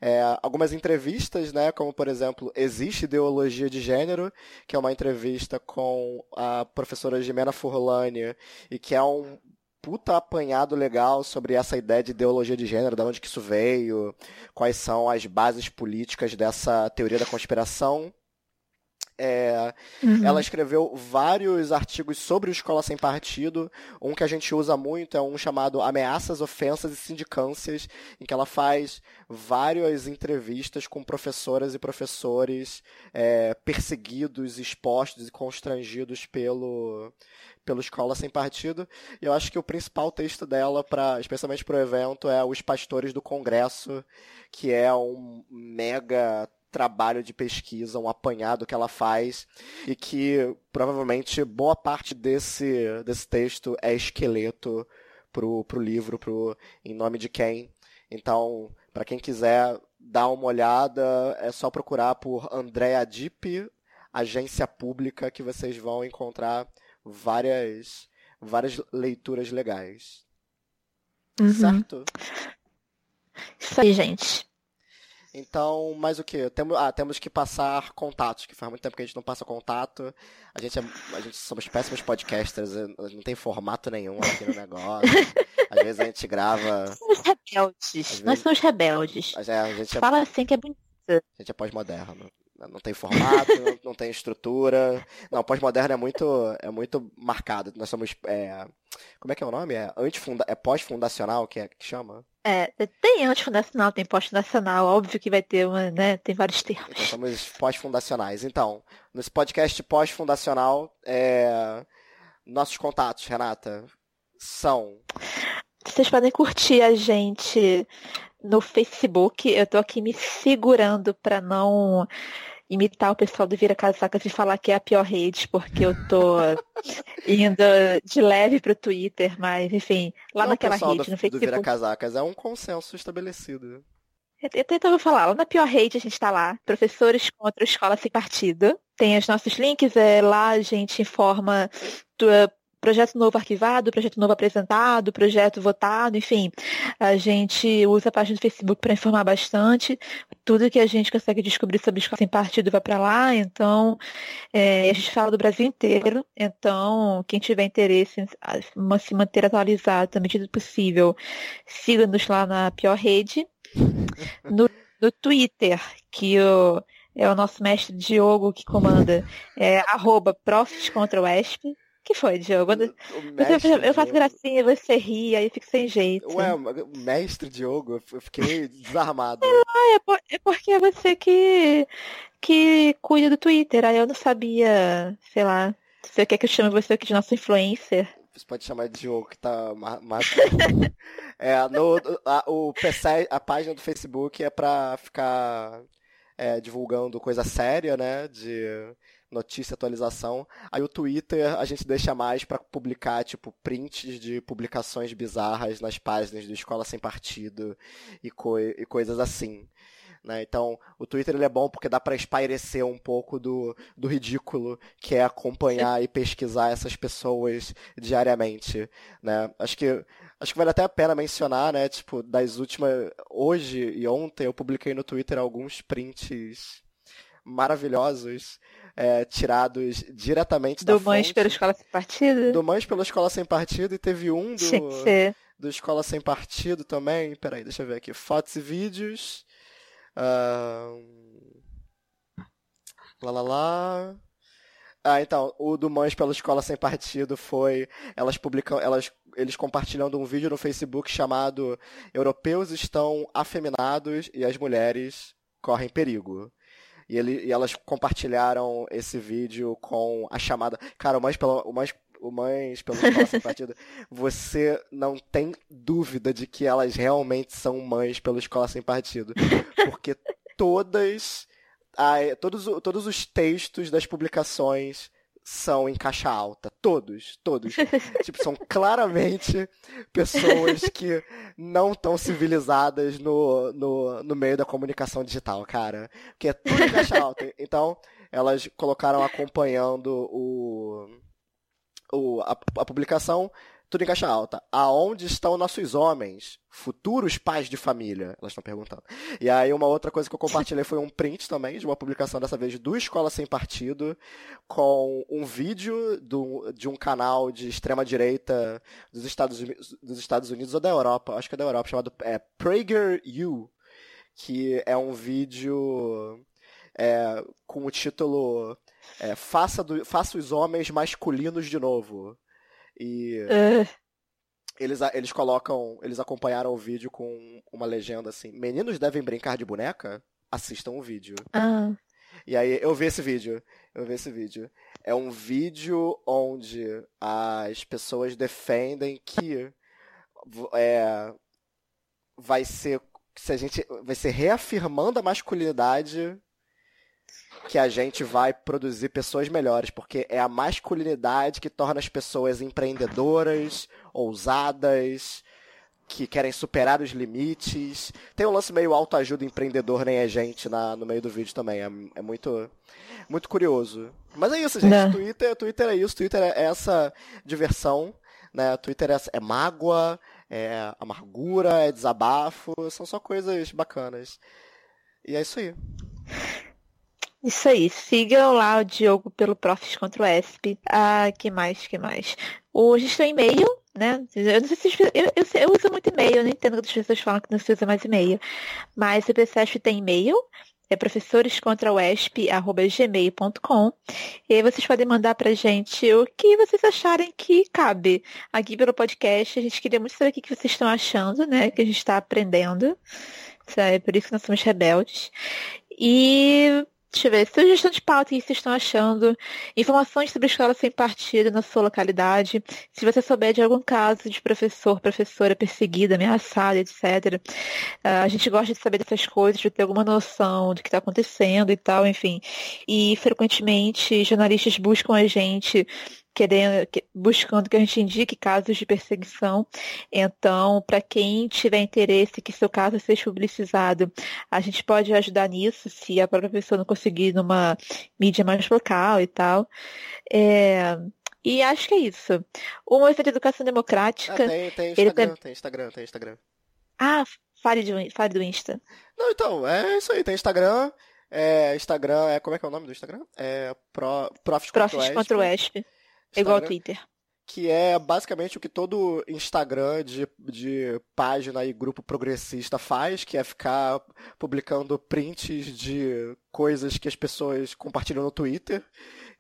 É, algumas entrevistas, né, como por exemplo, Existe Ideologia de Gênero, que é uma entrevista com a professora Jimena Furlani, e que é um puta apanhado legal sobre essa ideia de ideologia de gênero, de onde que isso veio, quais são as bases políticas dessa teoria da conspiração. É, uhum. Ela escreveu vários artigos sobre o Escola Sem Partido. Um que a gente usa muito é um chamado Ameaças, Ofensas e Sindicâncias, em que ela faz várias entrevistas com professoras e professores é, perseguidos, expostos e constrangidos pelo, pelo Escola Sem Partido. E eu acho que o principal texto dela, pra, especialmente para o evento, é Os Pastores do Congresso, que é um mega trabalho de pesquisa, um apanhado que ela faz e que provavelmente boa parte desse, desse texto é esqueleto pro, pro livro, pro Em Nome de Quem. Então, para quem quiser dar uma olhada, é só procurar por Andrea Dipp, agência pública, que vocês vão encontrar várias, várias leituras legais. Uhum. Certo? Isso aí, gente. Então, mais o que? Temos, ah, temos que passar contatos, que faz muito tempo que a gente não passa contato. A gente, é, a gente somos péssimos podcasters, não tem formato nenhum aqui no negócio. Às vezes a gente grava. Somos rebeldes. Vezes... Nós somos rebeldes. É, a gente é... Fala assim que é bonito. A gente é pós-moderno. Não tem formato, não, não, tem estrutura. Não, pós-moderno é muito, é muito marcado. Nós somos. É... Como é que é o nome? É, antifunda... é pós-fundacional que, é, que chama? É, tem antifundacional, tem pós-fundacional, óbvio que vai ter uma, né? Tem vários termos. Então, somos pós-fundacionais. Então, nesse podcast pós-fundacional, é... nossos contatos, Renata, são. Vocês podem curtir a gente no Facebook. Eu tô aqui me segurando para não imitar o pessoal do Vira Casacas e falar que é a pior rede, porque eu tô indo de leve pro Twitter, mas enfim, lá Não, naquela rede, do, no Facebook. do Vira Casacas é um consenso estabelecido. Eu tentava falar, lá na pior rede a gente está lá, professores contra a escola sem partido. Tem os nossos links, é, lá a gente informa do, projeto novo arquivado, projeto novo apresentado, projeto votado, enfim. A gente usa a página do Facebook para informar bastante. Tudo que a gente consegue descobrir sobre escola sem partido vai para lá. Então, é, a gente fala do Brasil inteiro. Então, quem tiver interesse em se manter atualizado à medida possível, siga-nos lá na pior rede. No, no Twitter, que é o nosso mestre Diogo que comanda, é arroba contra o ESP que foi, Diogo? Eu, eu faço gracinha, você ri, aí fico sem jeito. Ué, mestre Diogo, eu fiquei desarmado. É, é, por, é porque é você que, que cuida do Twitter, aí eu não sabia, sei lá, você quer que eu chame você aqui de nosso influencer? Você pode chamar de Diogo, que tá mais. é, no, a, o PC, a página do Facebook é pra ficar é, divulgando coisa séria, né? De notícia, atualização. Aí o Twitter a gente deixa mais para publicar, tipo, prints de publicações bizarras nas páginas do Escola Sem Partido e, co e coisas assim. Né? Então, o Twitter ele é bom porque dá para espairecer um pouco do, do ridículo que é acompanhar e pesquisar essas pessoas diariamente. Né? Acho que acho que vale até a pena mencionar, né? Tipo, das últimas. Hoje e ontem eu publiquei no Twitter alguns prints maravilhosos é, tirados diretamente do da Mães fonte, pela Escola Sem Partido? Do Mães pela Escola Sem Partido e teve um do, do Escola Sem Partido também. Peraí, deixa eu ver aqui. Fotos e vídeos. Uh... Lá, lá, lá. Ah, então, o do Mães pela Escola Sem Partido foi elas publicam, elas eles compartilhando um vídeo no Facebook chamado Europeus estão afeminados e as mulheres correm perigo. E, ele, e elas compartilharam esse vídeo com a chamada. Cara, o mais pelo. O mais o mães pelo Escola Partido, você não tem dúvida de que elas realmente são mães pelo Escola Sem Partido. Porque todas, a, todos, todos os textos das publicações são em caixa alta. Todos, todos. tipo, são claramente pessoas que não estão civilizadas no, no, no meio da comunicação digital, cara. Que é tudo em caixa alta. Então, elas colocaram acompanhando o, o a, a publicação tudo em caixa alta. Aonde estão nossos homens? Futuros pais de família? Elas estão perguntando. E aí, uma outra coisa que eu compartilhei foi um print também, de uma publicação dessa vez do Escola Sem Partido, com um vídeo do, de um canal de extrema-direita dos Estados, dos Estados Unidos ou da Europa, acho que é da Europa, chamado é, PragerU, que é um vídeo é, com o título é, faça, do, faça os homens masculinos de novo. E uh. eles, eles colocam, eles acompanharam o vídeo com uma legenda assim: Meninos devem brincar de boneca? Assistam o vídeo. Uh. E aí eu vi esse vídeo. Eu vi esse vídeo. É um vídeo onde as pessoas defendem que é, vai ser se a gente vai ser reafirmando a masculinidade que a gente vai produzir pessoas melhores, porque é a masculinidade que torna as pessoas empreendedoras, ousadas, que querem superar os limites. Tem um lance meio autoajuda empreendedor, nem a gente, na, no meio do vídeo também. É, é muito, muito curioso. Mas é isso, gente. Não. Twitter, Twitter é isso. Twitter é essa diversão. Né? Twitter é, é mágoa, é amargura, é desabafo. São só coisas bacanas. E é isso aí. Isso aí, sigam lá o Diogo pelo Profs contra o ESP. Ah, que mais, que mais? Hoje está e-mail, né? Eu não sei se eu, eu, eu uso muito e-mail, eu não entendo quando as pessoas falam que não se usa mais e-mail. Mas o PCSP tem e-mail, é professorescontraoesp.gmail.com e aí vocês podem mandar pra gente o que vocês acharem que cabe aqui pelo podcast. A gente queria muito saber o que vocês estão achando, né? Que a gente está aprendendo. É por isso que nós somos rebeldes. E Deixa eu ver, sugestão de pauta, que vocês estão achando? Informações sobre escola sem partido na sua localidade. Se você souber de algum caso de professor, professora perseguida, ameaçada, etc. Ah, a gente gosta de saber dessas coisas, de ter alguma noção do que está acontecendo e tal, enfim. E frequentemente jornalistas buscam a gente querendo, buscando que a gente indique casos de perseguição. Então, para quem tiver interesse que seu caso seja publicizado, a gente pode ajudar nisso, se a própria pessoa não conseguir numa mídia mais local e tal. É, e acho que é isso. O movimento de educação democrática. Ah, tem, tem Instagram, tem... tem Instagram, tem Instagram. Ah, fale, de, fale do Insta. Não, então, é isso aí, tem Instagram. É, Instagram, é, como é que é o nome do Instagram? É Pro, Profs, Profs contra o ESP. É igual ao Twitter. Que é basicamente o que todo Instagram de, de página e grupo progressista faz, que é ficar publicando prints de coisas que as pessoas compartilham no Twitter.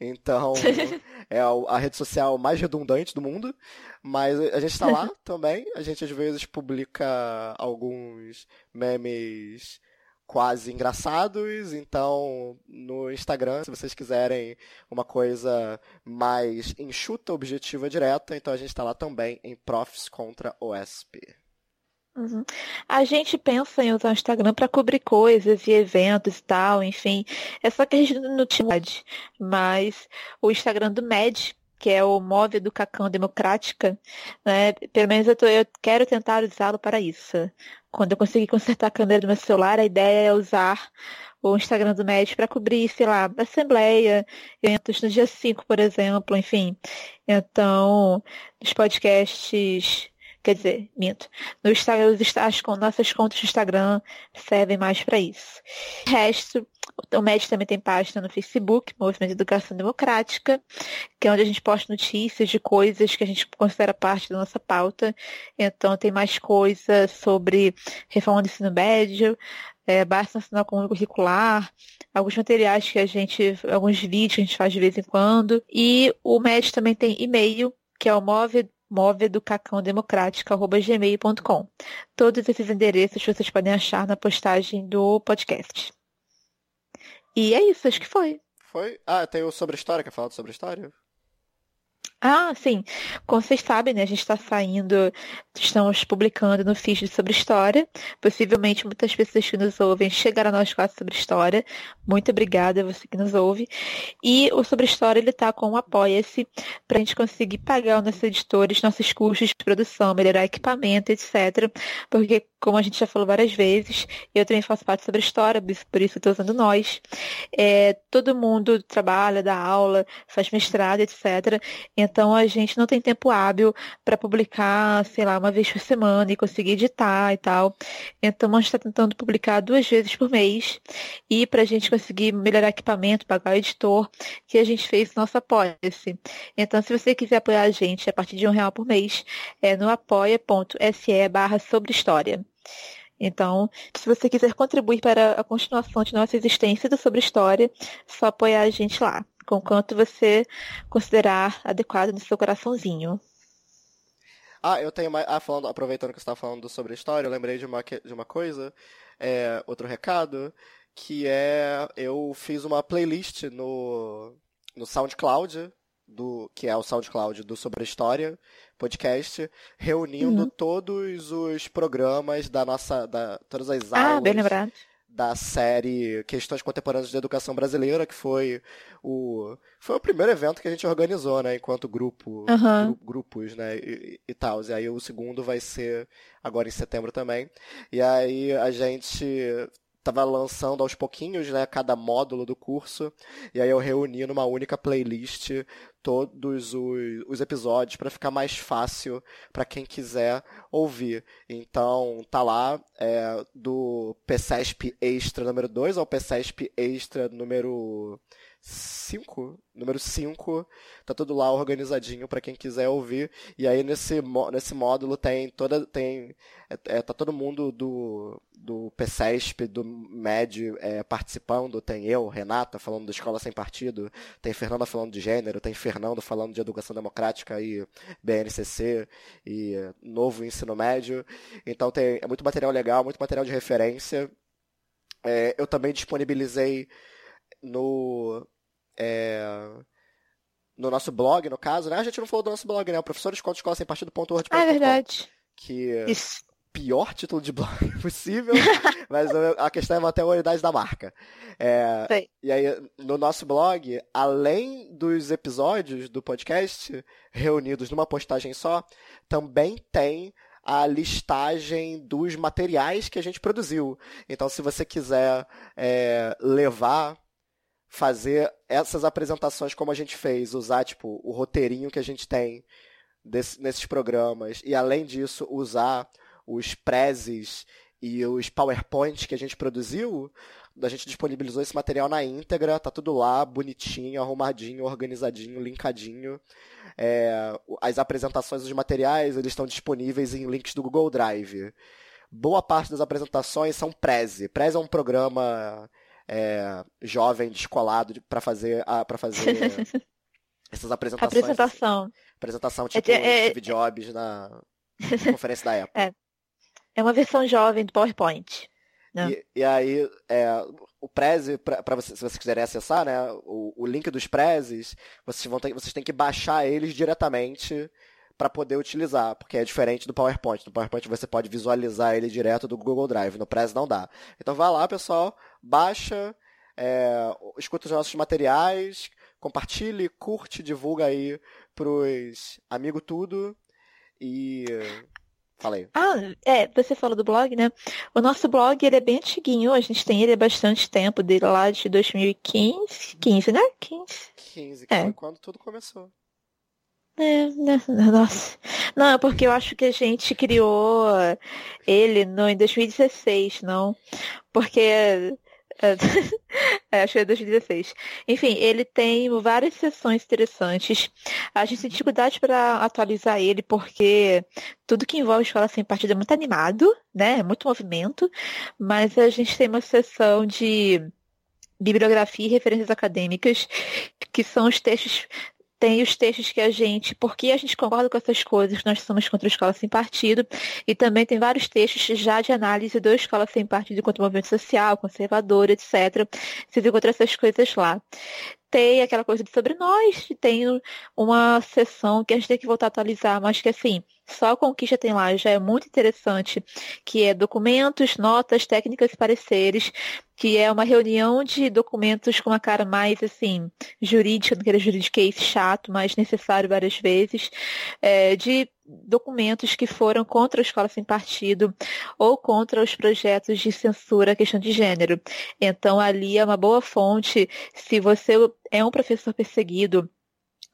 Então, é a rede social mais redundante do mundo. Mas a gente está lá também. A gente às vezes publica alguns memes quase engraçados. Então, no Instagram, se vocês quiserem uma coisa mais enxuta, objetiva, direta, então a gente está lá também em Profs contra OSP. Uhum. A gente pensa em usar o Instagram para cobrir coisas e eventos e tal, enfim. É só que a gente não tinha. Mas o Instagram do MED, que é o Move Educação Democrática, né? Pelo menos eu, tô, eu quero tentar usá-lo para isso. Quando eu conseguir consertar a câmera do meu celular, a ideia é usar o Instagram do MED para cobrir, sei lá, assembleia, eventos no dia 5, por exemplo, enfim. Então, os podcasts Quer dizer, minto. No Instagram, as nossas contas do Instagram servem mais para isso. O resto, o MED também tem página no Facebook, Movimento de Educação Democrática, que é onde a gente posta notícias de coisas que a gente considera parte da nossa pauta. Então tem mais coisas sobre reforma do ensino médio, é, base nacional comum curricular, alguns materiais que a gente, alguns vídeos que a gente faz de vez em quando. E o MED também tem e-mail, que é o move movedocacãodemocrática.gmail.com. Todos esses endereços vocês podem achar na postagem do podcast. E é isso, acho que foi. Foi? Ah, tem o sobre história, quer falar sobre história? Ah, sim. Como vocês sabem, né, a gente está saindo, estamos publicando no feed sobre história. Possivelmente muitas pessoas que nos ouvem chegaram a nós quase sobre história. Muito obrigada a você que nos ouve. E o sobre história ele está com o Apoia-se para a gente conseguir pagar os nossos editores, nossos custos de produção, melhorar equipamento, etc. Porque, como a gente já falou várias vezes, eu também faço parte sobre história, por isso estou usando nós. É, todo mundo trabalha, dá aula, faz mestrado, etc. a gente não tem tempo hábil para publicar, sei lá, uma vez por semana e conseguir editar e tal. Então a gente está tentando publicar duas vezes por mês. E para a gente conseguir melhorar equipamento, pagar o editor, que a gente fez nosso apoia-se. Então, se você quiser apoiar a gente a partir de um real por mês, é no apoia.se barra sobre história. Então, se você quiser contribuir para a continuação de nossa existência do Sobre História, só apoiar a gente lá com quanto você considerar adequado no seu coraçãozinho. Ah, eu tenho mais. Ah, falando, aproveitando que você estava falando sobre história, eu lembrei de uma, de uma coisa, é, outro recado, que é eu fiz uma playlist no, no SoundCloud, do, que é o SoundCloud do Sobre a História podcast, reunindo uhum. todos os programas da nossa. Da, todas as aulas. Ah, bem lembrado da série Questões Contemporâneas da Educação Brasileira, que foi o foi o primeiro evento que a gente organizou, né, enquanto grupo, uhum. gru, grupos, né, e, e tal. E aí o segundo vai ser agora em setembro também. E aí a gente tava lançando aos pouquinhos, né, cada módulo do curso, e aí eu reuni numa única playlist todos os, os episódios para ficar mais fácil para quem quiser ouvir. Então, tá lá é, do PCESP Extra número 2 ao PCESP Extra número 5, número 5, tá tudo lá organizadinho para quem quiser ouvir. E aí nesse, nesse módulo tem toda tem é, é, tá todo mundo do do PCESP, do MED é, participando, tem eu, Renata falando da escola sem partido, tem Fernanda falando de gênero, tem Fernando falando de educação democrática e BNCC e novo ensino médio. Então tem é muito material legal, muito material de referência. É, eu também disponibilizei no. É, no nosso blog, no caso, né? A gente não falou do nosso blog, né? O professor de escola sem partido.org. Ah, é verdade. Que Isso. pior título de blog possível, mas a questão é manter a unidade da marca. É, e aí, no nosso blog, além dos episódios do podcast reunidos numa postagem só, também tem a listagem dos materiais que a gente produziu. Então, se você quiser é, levar fazer essas apresentações como a gente fez, usar tipo o roteirinho que a gente tem desse, nesses programas e além disso usar os prezes e os PowerPoints que a gente produziu, a gente disponibilizou esse material na íntegra, tá tudo lá, bonitinho, arrumadinho, organizadinho, linkadinho. É, as apresentações dos materiais, eles estão disponíveis em links do Google Drive. Boa parte das apresentações são Prezi. Prezi é um programa é, jovem, descolado para fazer para fazer essas apresentações. Apresentação. Apresentação tipo é, é, Steve Jobs na conferência da Apple. É. é uma versão jovem do PowerPoint. Né? E, e, aí, é, o Prezi, para você, se vocês quiserem acessar, né, o, o link dos Prezes, vocês, vão ter, vocês têm que baixar eles diretamente para poder utilizar, porque é diferente do PowerPoint. No PowerPoint você pode visualizar ele direto do Google Drive, no Prezi não dá. Então vai lá, pessoal, baixa, é, escuta os nossos materiais, compartilhe, curte, divulga aí pros amigos tudo e Falei. Ah, é, você falou do blog, né? O nosso blog, ele é bem antiguinho, a gente tem ele há bastante tempo, dele lá de 2015, 15, né? 15. 15, que é. foi quando tudo começou. É, né, nossa. Não, é porque eu acho que a gente criou ele no, em 2016, não. Porque. É, é, acho que é 2016. Enfim, ele tem várias sessões interessantes. A gente tem dificuldade para atualizar ele porque tudo que envolve escola sem partido é muito animado, né? É muito movimento. Mas a gente tem uma sessão de bibliografia e referências acadêmicas, que são os textos tem os textos que a gente, porque a gente concorda com essas coisas, nós somos contra a escola sem partido, e também tem vários textos já de análise da escola sem partido contra o movimento social, conservador, etc. Você viu contra essas coisas lá. Tem aquela coisa de sobre nós, tem uma sessão que a gente tem que voltar a atualizar, mas que assim, só a conquista tem lá, já é muito interessante, que é documentos, notas, técnicas e pareceres, que é uma reunião de documentos com uma cara mais assim, jurídica, que era juridiquês chato, mas necessário várias vezes, é, de documentos que foram contra a escola sem partido ou contra os projetos de censura à questão de gênero. Então ali é uma boa fonte se você é um professor perseguido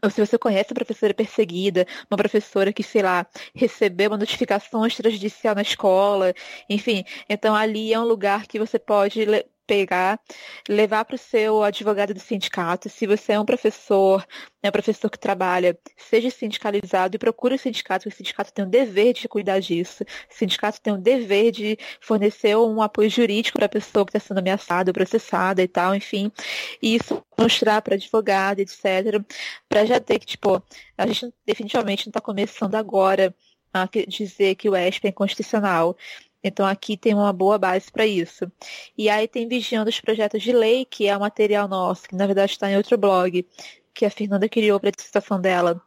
ou se você conhece uma professora perseguida, uma professora que, sei lá, recebeu uma notificação extrajudicial na escola, enfim. Então ali é um lugar que você pode pegar, levar para o seu advogado do sindicato. Se você é um professor, é um professor que trabalha, seja sindicalizado e procure o sindicato, o sindicato tem o dever de cuidar disso. O sindicato tem o dever de fornecer um apoio jurídico para a pessoa que está sendo ameaçada, processada e tal, enfim. E isso mostrar para advogado, etc. Para já ter que, tipo, a gente definitivamente não está começando agora a dizer que o ESP é inconstitucional. Então aqui tem uma boa base para isso. E aí tem Vigiando os Projetos de Lei, que é um material nosso, que na verdade está em outro blog, que a Fernanda criou para a dissertação dela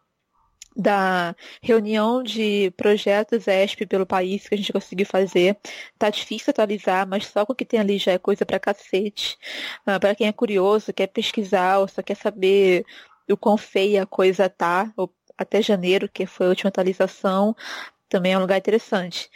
da reunião de projetos ESP pelo país que a gente conseguiu fazer. Tá difícil atualizar, mas só com o que tem ali já é coisa pra cacete. Uh, ah, para quem é curioso, quer pesquisar ou só quer saber o quão feia a coisa tá, ou até janeiro, que foi a última atualização, também é um lugar interessante.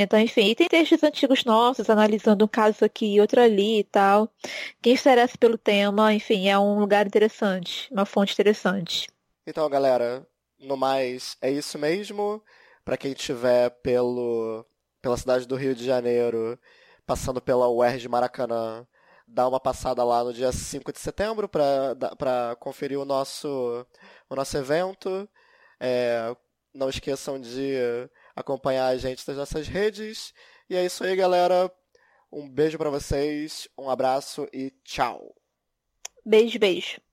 Então, enfim, e tem textos antigos nossos, analisando um caso aqui e outro ali e tal. Quem interessa pelo tema, enfim, é um lugar interessante, uma fonte interessante. Então, galera, no mais, é isso mesmo. Para quem estiver pelo, pela cidade do Rio de Janeiro, passando pela UERJ Maracanã, dá uma passada lá no dia 5 de setembro para conferir o nosso, o nosso evento. É, não esqueçam de acompanhar a gente nas nossas redes. E é isso aí, galera. Um beijo para vocês, um abraço e tchau. Beijo, beijo.